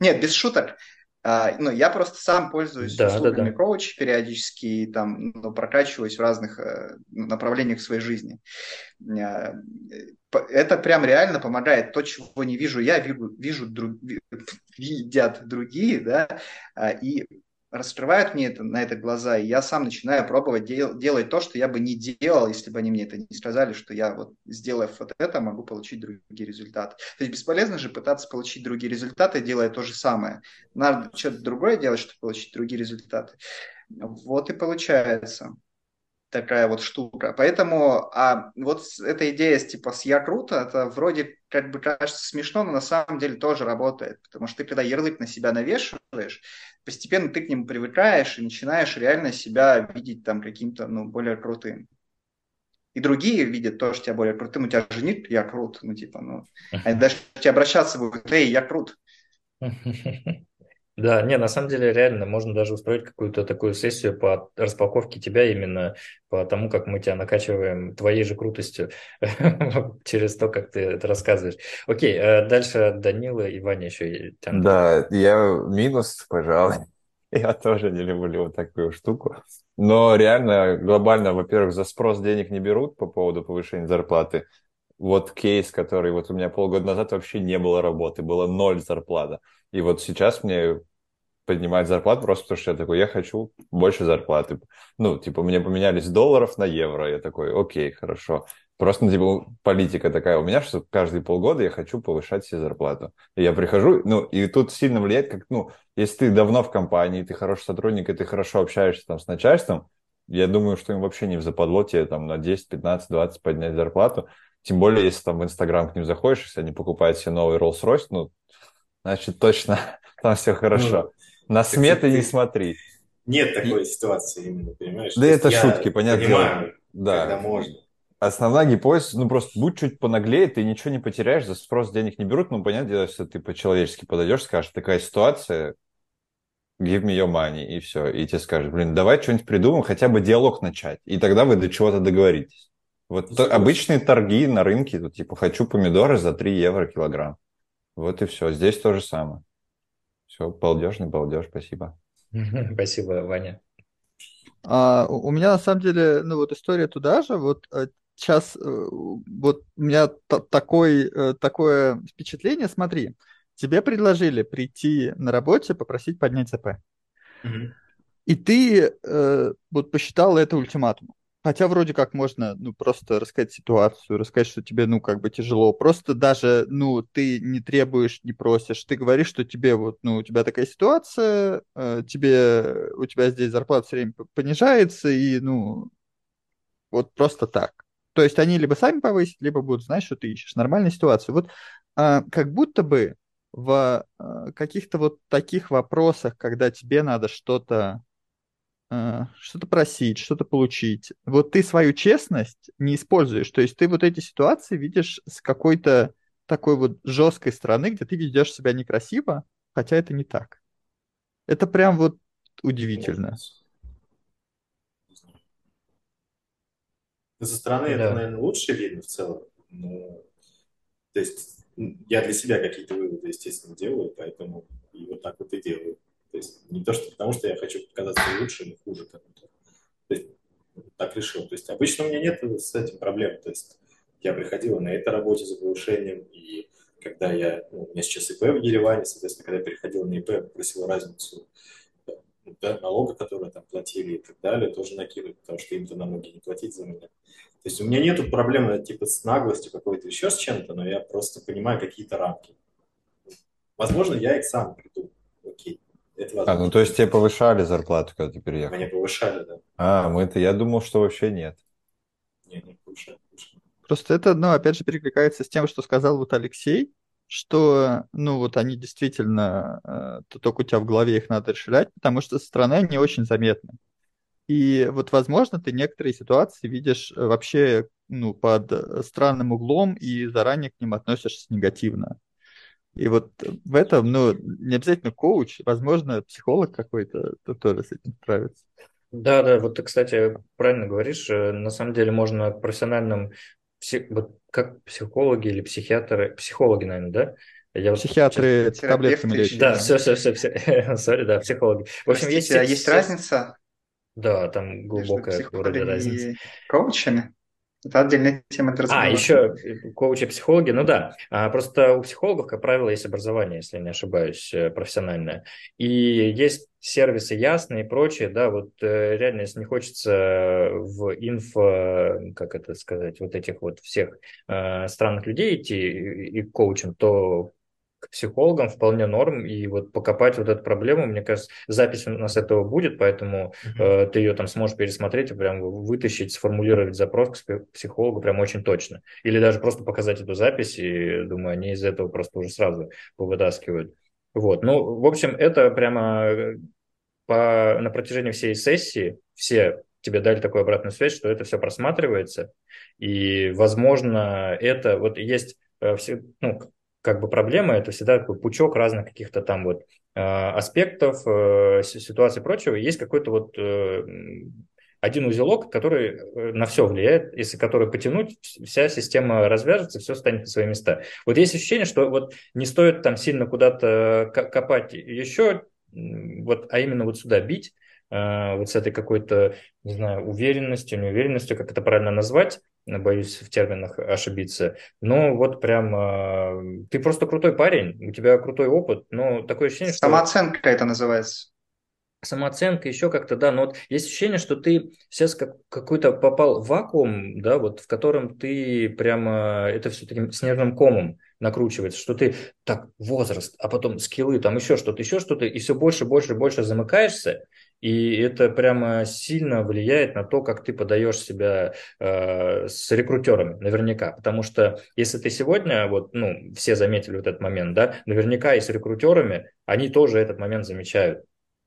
Нет, без шуток. А, ну, я просто сам пользуюсь Да, да, услугами да. коуча периодически, и там, ну, прокачиваюсь в разных э, направлениях своей жизни. А, Это прям реально помогает. То, чего не вижу я, вижу, вижу друг- ви- видят другие, да, а, и раскрывают мне это, на это глаза, и я сам начинаю пробовать дел, делать то, что я бы не делал, если бы они мне это не сказали, что я вот, сделав вот это, могу получить другие результаты. То есть бесполезно же пытаться получить другие результаты, делая то же самое. Надо что-то другое делать, чтобы получить другие результаты. Вот и получается такая вот штука. Поэтому а вот эта идея с типа с «я круто», это вроде как бы кажется смешно, но на самом деле тоже работает. Потому что ты когда ярлык на себя навешиваешь, постепенно ты к нему привыкаешь и начинаешь реально себя видеть там каким-то ну, более крутым. И другие видят тоже тебя более крутым. У тебя же нет «я крут», ну типа, ну, они даже к тебе обращаться будут «эй, я крут». Да, не, на самом деле реально можно даже устроить какую-то такую сессию по распаковке тебя именно по тому, как мы тебя накачиваем твоей же крутостью через то, как ты это рассказываешь. Окей, э, дальше Данила и Ваня еще. Да, я минус, пожалуй. Я тоже не люблю вот такую штуку. Но реально, глобально, во-первых, за спрос денег не берут по поводу повышения зарплаты. Вот кейс, который вот у меня полгода назад вообще не было работы, было ноль зарплата. И вот сейчас мне поднимать зарплату просто потому, что я такой, я хочу больше зарплаты. Ну, типа, мне поменялись долларов на евро. Я такой, окей, хорошо. Просто, ну, типа, политика такая у меня, что каждые полгода я хочу повышать себе зарплату. И я прихожу, ну, и тут сильно влияет, как, ну, если ты давно в компании, ты хороший сотрудник, и ты хорошо общаешься там с начальством, я думаю, что им вообще не в западло тебе там на 10, 15, 20 поднять зарплату. Тем более, если там в Инстаграм к ним заходишь, если они покупают себе новый Rolls-Royce, ну, значит, точно там все хорошо. Ну, На сметы не смотри. Нет такой и... ситуации именно, понимаешь? Да это шутки, понятно. Понимаю, да. когда можно. Основная гипотеза, ну просто будь чуть понаглее, ты ничего не потеряешь, за спрос денег не берут, ну понятное дело, что ты по-человечески подойдешь, скажешь, такая ситуация, give me your money, и все. И тебе скажут, блин, давай что-нибудь придумаем, хотя бы диалог начать, и тогда вы до чего-то договоритесь. Вот то, обычные торги на рынке, вот, типа, хочу помидоры за 3 евро килограмм. Вот и все. Здесь то же самое. Все, балдежный балдеж, спасибо. Спасибо, Ваня. А, у меня на самом деле, ну вот история туда же, вот сейчас э, э, вот у меня такой, э, такое впечатление, смотри, тебе предложили прийти на работе, попросить поднять ЗП. Угу. И ты э, вот посчитал это ультиматумом. Хотя вроде как можно, ну, просто рассказать ситуацию, рассказать, что тебе, ну, как бы тяжело. Просто даже, ну, ты не требуешь, не просишь. Ты говоришь, что тебе вот, ну, у тебя такая ситуация, э, тебе, у тебя здесь зарплата все время понижается, и, ну, вот просто так. То есть они либо сами повысят, либо будут знать, что ты ищешь. Нормальная ситуация. Вот э, как будто бы в э, каких-то вот таких вопросах, когда тебе надо что-то что-то просить, что-то получить. Вот ты свою честность не используешь. То есть ты вот эти ситуации видишь с какой-то такой вот жесткой стороны, где ты ведешь себя некрасиво, хотя это не так. Это прям вот удивительно. Со стороны да. это, наверное, лучше видно в целом. Но... То есть я для себя какие-то выводы, естественно, делаю, поэтому и вот так вот и делаю. То есть не то, что потому что я хочу показаться лучше или хуже кому-то. То есть так решил. То есть обычно у меня нет с этим проблем. То есть я приходил на этой работе за повышением, и когда я, ну, у меня сейчас ИП в Ереване, соответственно, когда я переходил на ИП, попросил разницу да, налога, которые там платили и так далее, тоже накидывать, потому что им-то налоги не платить за меня. То есть у меня нету проблемы типа с наглостью какой-то еще с чем-то, но я просто понимаю какие-то рамки. Возможно, я их сам придумал. Это а, ну то есть тебе повышали зарплату, когда ты переехал? Мне повышали, да. А, мы это, я думал, что вообще нет. Нет, не повышали. Просто это, ну, опять же, перекликается с тем, что сказал вот Алексей, что, ну, вот они действительно, э, только у тебя в голове их надо расширять, потому что со стороны они очень заметны. И вот, возможно, ты некоторые ситуации видишь вообще, ну, под странным углом и заранее к ним относишься негативно. И вот в этом, ну, не обязательно коуч, возможно, психолог какой-то тоже с этим справится. Да, да, вот ты, кстати, правильно говоришь. Э, на самом деле можно профессиональным, вот как психологи или психиатры, психологи, наверное, да? Я Психиатры вот... таблетками лечат. Да, все, все, все, все. Сори, да, психологи. В общем, Простите, есть, а есть разница? Да, там глубокая вроде разница. коучами? Это отдельная тема для А, еще коучи-психологи, ну да. А, просто у психологов, как правило, есть образование, если не ошибаюсь, э, профессиональное. И есть сервисы ясные и прочее, да, вот э, реально, если не хочется в инфо, как это сказать, вот этих вот всех э, странных людей идти и, и коучем, то к психологам вполне норм, и вот покопать вот эту проблему, мне кажется, запись у нас этого будет, поэтому э, ты ее там сможешь пересмотреть и прям вытащить, сформулировать запрос к психологу прям очень точно. Или даже просто показать эту запись, и, думаю, они из этого просто уже сразу повытаскивают. Вот, ну, в общем, это прямо э, по, на протяжении всей сессии все тебе дали такую обратную связь, что это все просматривается, и, возможно, это вот есть э, все, ну, как бы проблема, это всегда такой пучок разных каких-то там вот э, аспектов, э, ситуаций и прочего. Есть какой-то вот э, один узелок, который на все влияет, если который потянуть, вся система развяжется, все станет на свои места. Вот есть ощущение, что вот не стоит там сильно куда-то копать еще, вот, а именно вот сюда бить, вот с этой какой-то, не знаю, уверенностью, неуверенностью, как это правильно назвать, боюсь в терминах ошибиться. Но вот прям э, ты просто крутой парень, у тебя крутой опыт, но такое ощущение, что... Самооценка это называется. Самооценка еще как-то, да, но вот есть ощущение, что ты сейчас как, какой-то попал в вакуум, да, вот в котором ты прямо, это все таким с нервным комом накручивается, что ты так, возраст, а потом скиллы, там еще что-то, еще что-то, и все больше, больше, больше замыкаешься, и это прямо сильно влияет на то, как ты подаешь себя э, с рекрутерами, наверняка. Потому что если ты сегодня, вот, ну, все заметили вот этот момент, да, наверняка и с рекрутерами они тоже этот момент замечают.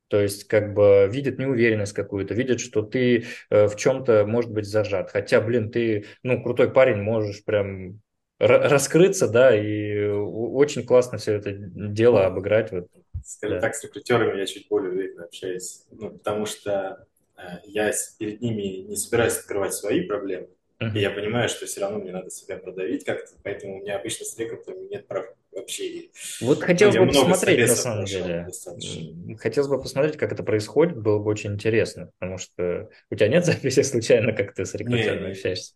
То есть, как бы видят неуверенность какую-то, видят, что ты э, в чем-то, может быть, зажат. Хотя, блин, ты, ну, крутой парень, можешь прям раскрыться, да, и очень классно все это дело обыграть. Вот скажем да. так, с рекрутерами я чуть более уверенно общаюсь. Ну, потому что э, я перед ними не собираюсь открывать свои проблемы. Uh-huh. И я понимаю, что все равно мне надо себя продавить как-то, поэтому у меня обычно с рекрутерами нет прав вообще. Вот хотелось бы посмотреть, на самом деле. Достаточно. Хотелось бы посмотреть, как это происходит, было бы очень интересно, потому что у тебя нет записи случайно, как ты с рекрутерами общаешься?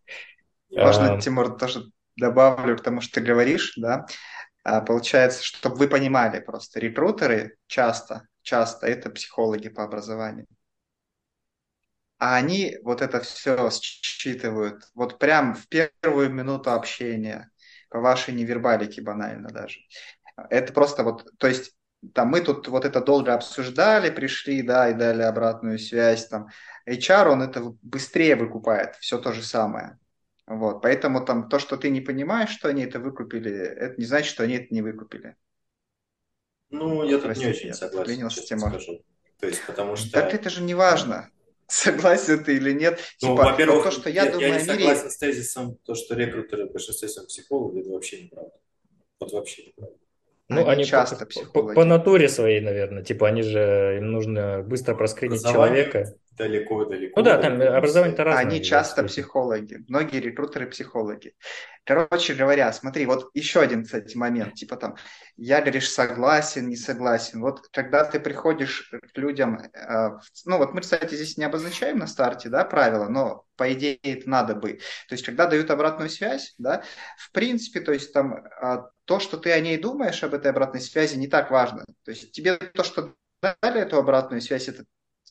Можно, а... Тимур, тоже добавлю к тому, что ты говоришь, да, а, получается, чтобы вы понимали, просто рекрутеры часто, часто это психологи по образованию. А они вот это все считывают вот прям в первую минуту общения, по вашей невербалике банально даже. Это просто вот, то есть там мы тут вот это долго обсуждали, пришли, да, и дали обратную связь, там HR, он это быстрее выкупает, все то же самое. Вот, поэтому там то, что ты не понимаешь, что они это выкупили, это не значит, что они это не выкупили. Ну, я тут не очень согласен, честно скажу. То есть, потому что... Так это же не важно, согласен ты или нет. Ну, типа, во-первых, то, что я, я, думаю, я не мире... согласен с тезисом, то, что рекрутеры в большинстве своем психологи, это вообще неправда. Вот вообще неправда. Ну, они, они часто по, по, по натуре своей, наверное. Типа, они же, им нужно быстро проскринить человека далеко-далеко. Ну да, там образование-то разное. Они часто психологи, многие рекрутеры психологи. Короче говоря, смотри, вот еще один, кстати, момент, типа там, я, говоришь, согласен, не согласен. Вот когда ты приходишь к людям, э, ну вот мы, кстати, здесь не обозначаем на старте, да, правила, но по идее это надо бы. То есть когда дают обратную связь, да, в принципе, то есть там э, то, что ты о ней думаешь, об этой обратной связи, не так важно. То есть тебе то, что дали эту обратную связь, это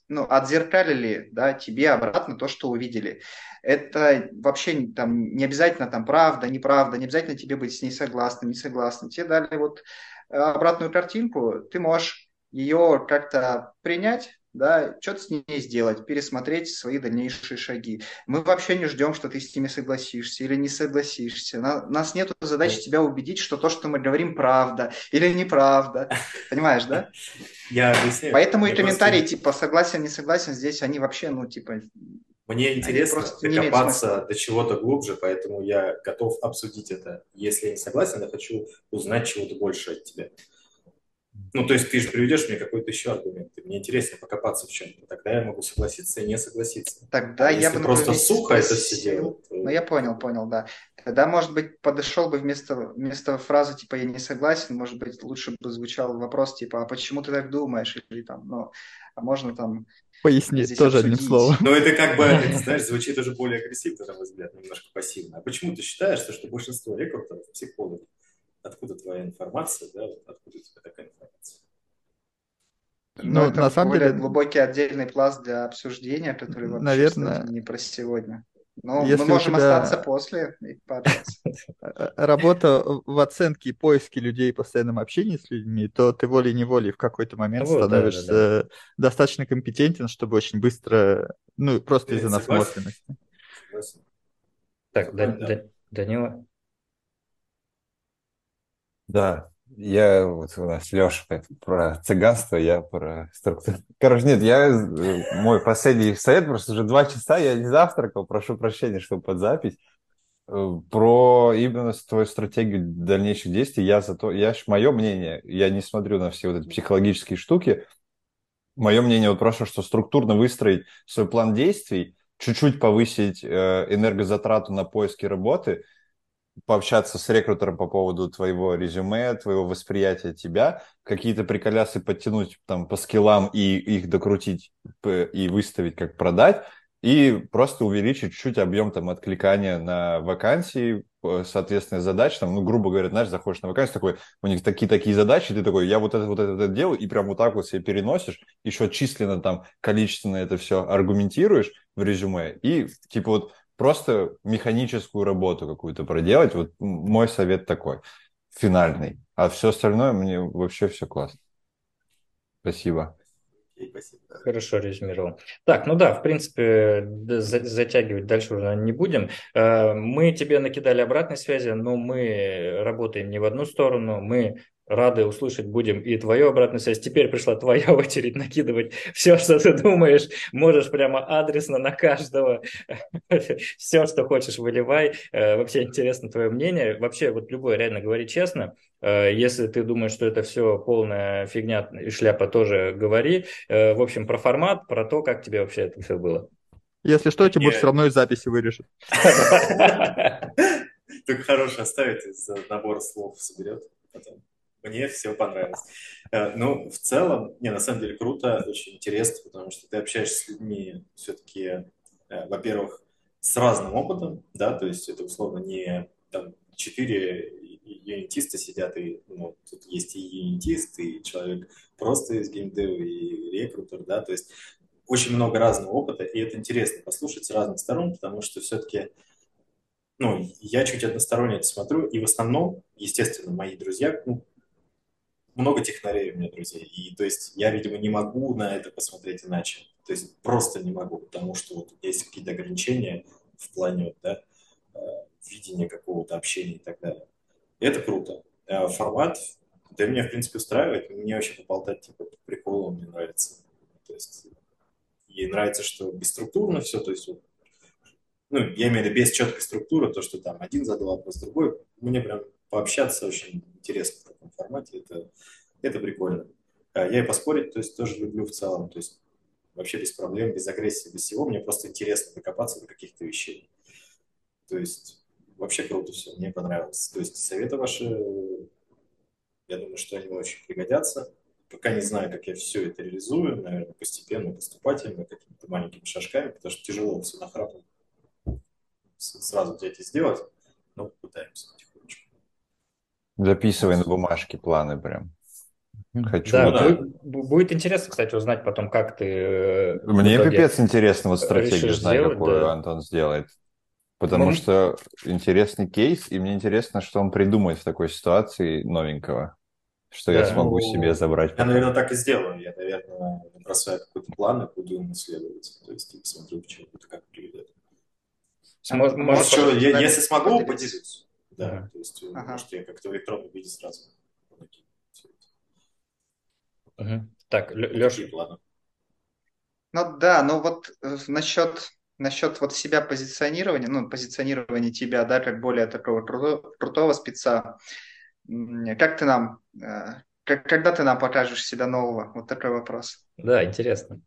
ну, отзеркалили да, тебе обратно то, что увидели. Это вообще там, не обязательно там правда, неправда, не обязательно тебе быть с ней согласным, не согласным. Тебе дали вот э, обратную картинку, ты можешь ее как-то принять, да, что-то с ней сделать, пересмотреть свои дальнейшие шаги. Мы вообще не ждем, что ты с ними согласишься или не согласишься. На, у нас нет задачи тебя убедить, что то, что мы говорим, правда или неправда. Понимаешь, да? Я объясняю. Поэтому и комментарии типа согласен, не согласен, здесь они вообще, ну, типа... Мне интересно докопаться до чего-то глубже, поэтому я готов обсудить это. Если я не согласен, я хочу узнать чего-то больше от тебя. Ну, то есть ты же приведешь мне какой-то еще аргумент, и мне интересно покопаться в чем-то, тогда я могу согласиться и не согласиться. Тогда А я если бы, просто например, сухо это все делать, то- Ну, я понял, понял, да. Тогда, может быть, подошел бы вместо, вместо фразы типа «я не согласен», может быть, лучше бы звучал вопрос типа «а почему ты так думаешь?» Или там, ну, а можно там Поясни Здесь тоже одним обсудить. словом. Но это как бы, это, знаешь, звучит уже более агрессивно, на мой взгляд, немножко пассивно. А почему ты считаешь, что, что большинство рекрутеров, психологов, откуда твоя информация, да, вот откуда у тебя такая информация? Ну, это на самом более деле- глубокий отдельный пласт для обсуждения, который вообще, Наверное, кстати, не про сегодня. Но если мы можем тебя- остаться после и пообщаться. Работа в оценке и поиске людей, постоянном общении с людьми, то ты волей-неволей в какой-то момент Вот, да, становишься достаточно компетентен, чтобы очень быстро, ну, просто из-за насмотренности. Так, Да- Да. Да- Данила. Да, я вот у нас Леша про цыганство, я про структуру. Короче, нет, я э, мой последний совет, просто уже два часа я не завтракал, прошу прощения, что под запись. Э, Про именно твою стратегию дальнейших действий, я зато, я ж мое мнение, я не смотрю на все вот эти психологические штуки. Мое мнение вот просто, что структурно выстроить свой план действий, чуть-чуть повысить э, энергозатрату на поиски работы, пообщаться с рекрутером по поводу твоего резюме, твоего восприятия тебя, какие-то приколясы подтянуть там по скиллам и их докрутить и выставить, как продать, и просто увеличить чуть-чуть объем там откликания на вакансии, э, соответственно, задач, там, ну, грубо говоря, знаешь, заходишь на вакансию, такой, у них такие-такие задачи, ты такой, я вот это, вот это, вот это делаю, и прям вот так вот себе переносишь, еще численно там, количественно это все аргументируешь в резюме, и типа вот просто механическую работу какую-то проделать. Вот мой совет такой, финальный. А все остальное мне вообще все классно. Спасибо. Хорошо резюмировал. Так, ну да, в принципе, затягивать дальше уже не будем. Э, Мы тебе накидали обратной связи, но мы работаем не в одну сторону. Мы рады услышать будем и твою обратную связь. Теперь пришла твоя очередь накидывать все, что ты думаешь. Можешь прямо адресно на каждого. Все, что хочешь, выливай. Э, Вообще интересно твое мнение. Вообще, вот любой, реально говори честно. Э, Если ты думаешь, что это все полная фигня и шляпа, тоже говори. Э, В общем, про формат, про то, как тебе вообще это все было. Если что, Я- все равно из записи вырежет. Так хорошо оставить, за набор слов соберет потом. Мне все понравилось. Э, Ну, в целом, не, на самом деле круто, очень интересно, потому что ты общаешься с людьми все-таки, во-первых, с разным опытом, да, то есть это условно не там четыре юнитиста сидят, и ну, тут есть и юнитист, и человек просто из геймдева, и рекрутер, да, то есть очень много разного опыта, и это интересно послушать с разных сторон, потому что все-таки ну, я чуть односторонне это смотрю, и в основном, естественно, мои друзья, ну, много технарей у меня друзей, и то есть я, видимо, не могу на это посмотреть иначе, то есть просто не могу, потому что вот есть какие-то ограничения в плане, да, э, видения какого-то общения и так далее. И это круто. Э, Формат, да меня, в принципе, устраивает, мне вообще поболтать, типа, по приколу мне нравится, то есть ей нравится, что бесструктурно все, то есть ну, я имею в виду без четкой структуры, то, что там один задал вопрос, другой, мне прям пообщаться очень интересно в таком формате, это, это прикольно. А Я и поспорить, то есть тоже люблю в целом, то есть вообще без проблем, без агрессии, без всего, мне просто интересно докопаться до каких-то вещей. То есть вообще круто все, мне понравилось. То есть советы ваши, я думаю, что они очень пригодятся. Пока не знаю, как я все это реализую, наверное, постепенно, поступательно, какими-то маленькими шажками, потому что тяжело все нахрапом сразу взять и сделать, но пытаемся. Записывай на бумажке планы прям. Хочу. Да, да. это. бу- будет интересно, кстати, узнать потом, как ты... э, Мне пипец интересно вот стратегию знать, сделать, какую да. Антон сделает. Потому Ну, что интересный кейс, и мне интересно, что он придумает в такой ситуации новенького, что я Да. смогу Ну, себе забрать. Я, наверное, так и сделаю. Я, наверное, бросаю какой-то план и буду им исследовать. То есть, и посмотрю, к чему это как приведет. Смо- А, может, Может, что, может, я- если смогу, поделиться. поделюсь. Да, Ага. то есть, э, Ага. может, я как-то в электронном виде сразу. Мгм. Так, Леша, планы. Ну да, ну вот э, насчет, насчет вот себя позиционирования, ну, позиционирования тебя, да, как более такого круто- крутого спеца, как ты нам, э, Как, когда ты нам покажешь себя нового? Вот такой вопрос. Да, интересно.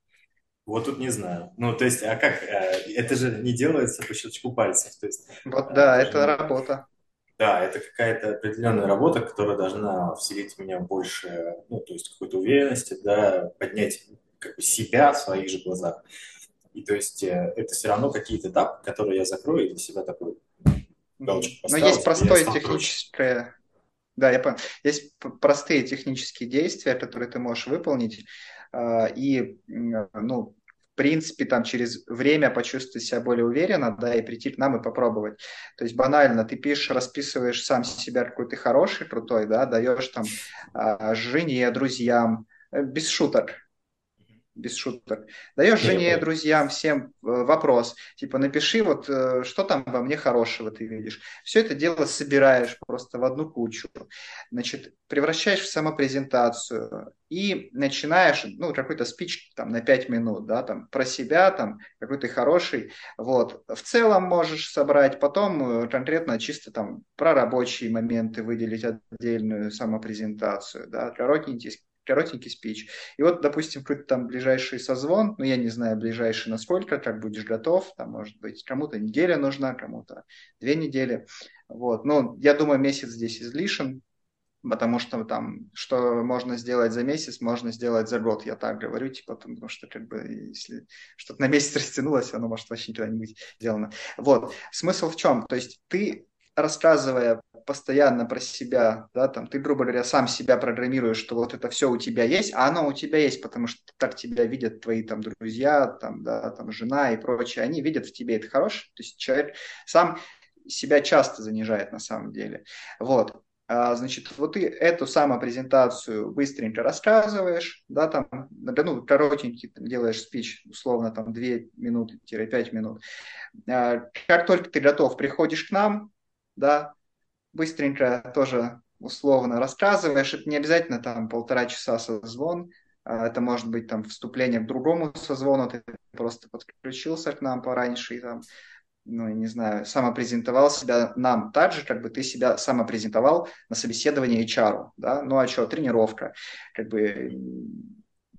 Вот тут не знаю. Ну, то есть, а как? Это же не делается по щелчку пальцев. То есть, Вот да, это это же- работа. Да, это какая-то определенная работа, которая должна вселить в меня больше, ну, то есть какой-то уверенности, да, поднять как бы себя в своих же глазах. И то есть э, это все равно какие-то этапы, которые я закрою и для себя такой галочку Но поставил, есть типа, простое техническое... Да, я понял. Есть простые технические действия, которые ты можешь выполнить, а, и, м, ну, принципе, там через время почувствовать себя более уверенно, да, и прийти к нам и попробовать. То есть банально, ты пишешь, расписываешь сам себя, какой ты хороший, крутой, да, даешь там а, жене, друзьям, э, без шуток, без шуток. Даешь жене, друзьям, всем э, вопрос, типа напиши вот, э, что там во мне хорошего ты видишь. Все это дело собираешь просто в одну кучу, значит, превращаешь в самопрезентацию и начинаешь, ну, какой-то спич там на 5 минут, да, там, про себя, там, какой ты хороший, вот. В целом можешь собрать, потом э, конкретно чисто там про рабочие моменты выделить отдельную самопрезентацию, да, коротенький, коротенький спич. И вот, допустим, какой-то там ближайший созвон, ну, я не знаю, ближайший насколько, как будешь готов, там, может быть, кому-то неделя нужна, кому-то две недели, вот. Ну, я думаю, месяц здесь излишен, потому что там, что можно сделать за месяц, можно сделать за год, я так говорю, типа, потому что, как бы, если что-то на месяц растянулось, оно может вообще никогда не быть сделано. Вот, смысл в чем? То есть ты рассказывая постоянно про себя, да, там, ты, грубо говоря, сам себя программируешь, что вот это все у тебя есть, а оно у тебя есть, потому что так тебя видят твои там друзья, там, да, там, жена и прочее, они видят в тебе это хорошее, то есть человек сам себя часто занижает на самом деле. Вот. А, значит, вот ты эту самопрезентацию быстренько рассказываешь, да, там, ну, коротенький там, делаешь спич, условно, там, 2 минуты-5 минут. А, Как только ты готов, приходишь к нам, да, быстренько тоже условно рассказываешь, это не обязательно там полтора часа созвон, а, это может быть там вступление к другому созвону, ты просто подключился к нам пораньше и там ну, я не знаю, самопрезентовал себя нам так же, как бы ты себя самопрезентовал на собеседовании HR, да, ну а что, тренировка, как бы,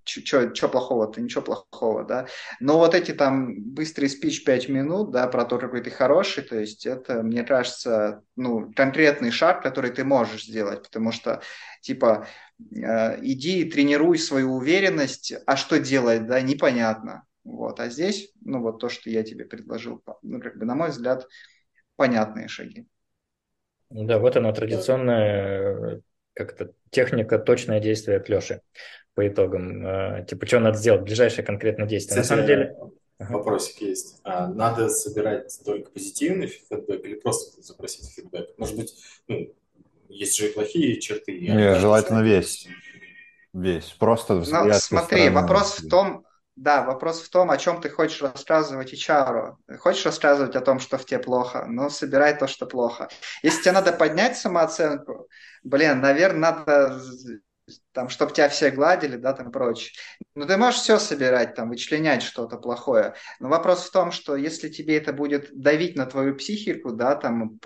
что плохого-то, ничего плохого, да, но вот эти там быстрый спич 5 минут, да, про то, какой ты хороший, то есть это, мне кажется, ну, конкретный шаг, который ты можешь сделать, потому что, типа, э, иди тренируй свою уверенность, а что делать, да, непонятно, вот. А здесь, ну вот то, что я тебе предложил, ну, как бы, на мой взгляд, понятные шаги. Да, вот она традиционная как-то техника точное действие от Леши по итогам. Э, Типа, что надо сделать? Ближайшее конкретное действие. На Кстати, самом деле... Вопросик есть. А надо собирать только позитивный фидбэк или просто запросить фидбэк? Может быть, ну, есть же и плохие черты. и желательно весь. Весь. Просто Ну, смотри, вопрос в том, да, вопрос в том, о чем ты хочешь рассказывать HR. Хочешь рассказывать о том, что в тебе плохо? Ну, собирай то, что плохо. Если тебе надо поднять самооценку, блин, наверное, надо там, чтобы тебя все гладили, да, там прочее. Ну, ты можешь все собирать, там, вычленять что-то плохое. Но вопрос в том, что если тебе это будет давить на твою психику, да, там,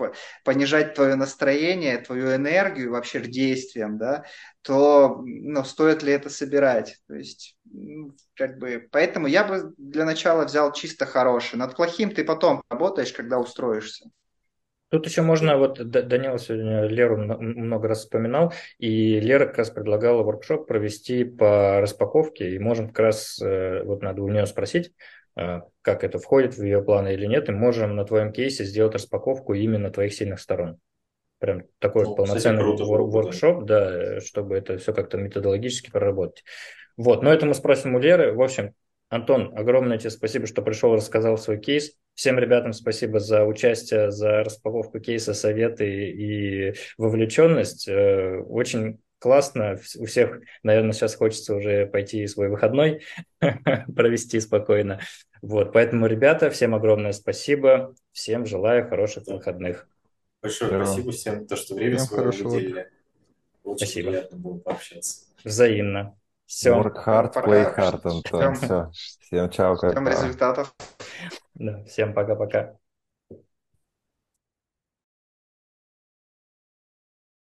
понижать твое настроение, твою энергию вообще действиям, да, то, ну, стоит ли это собирать? То есть, ну, как бы, поэтому я бы для начала взял чисто хороший. Над плохим ты потом работаешь, когда устроишься. Тут еще можно, вот Данила сегодня Леру много раз вспоминал, и Лера как раз предлагала воркшоп провести по распаковке, и можем как раз, вот надо у нее спросить, как это входит в ее планы или нет, и можем на твоем кейсе сделать распаковку именно твоих сильных сторон. Прям такой ну, полноценный кстати, вор- воркшоп, да, чтобы это все как-то методологически проработать. Вот, но это мы спросим у Леры. В общем, Антон, огромное тебе спасибо, что пришел, рассказал свой кейс. Всем ребятам спасибо за участие, за распаковку кейса, советы и вовлеченность. Очень классно. У всех, наверное, сейчас хочется уже пойти свой выходной провести спокойно. Вот, поэтому, ребята, всем огромное спасибо. Всем желаю хороших да. выходных. Большое Здорово. спасибо всем, то, что время Всем свое выделили. Очень спасибо. приятно было пообщаться. Взаимно. Все. Work hard, play hard, Антон. Все. Всем чао. Всем результатов. Да, всем пока-пока.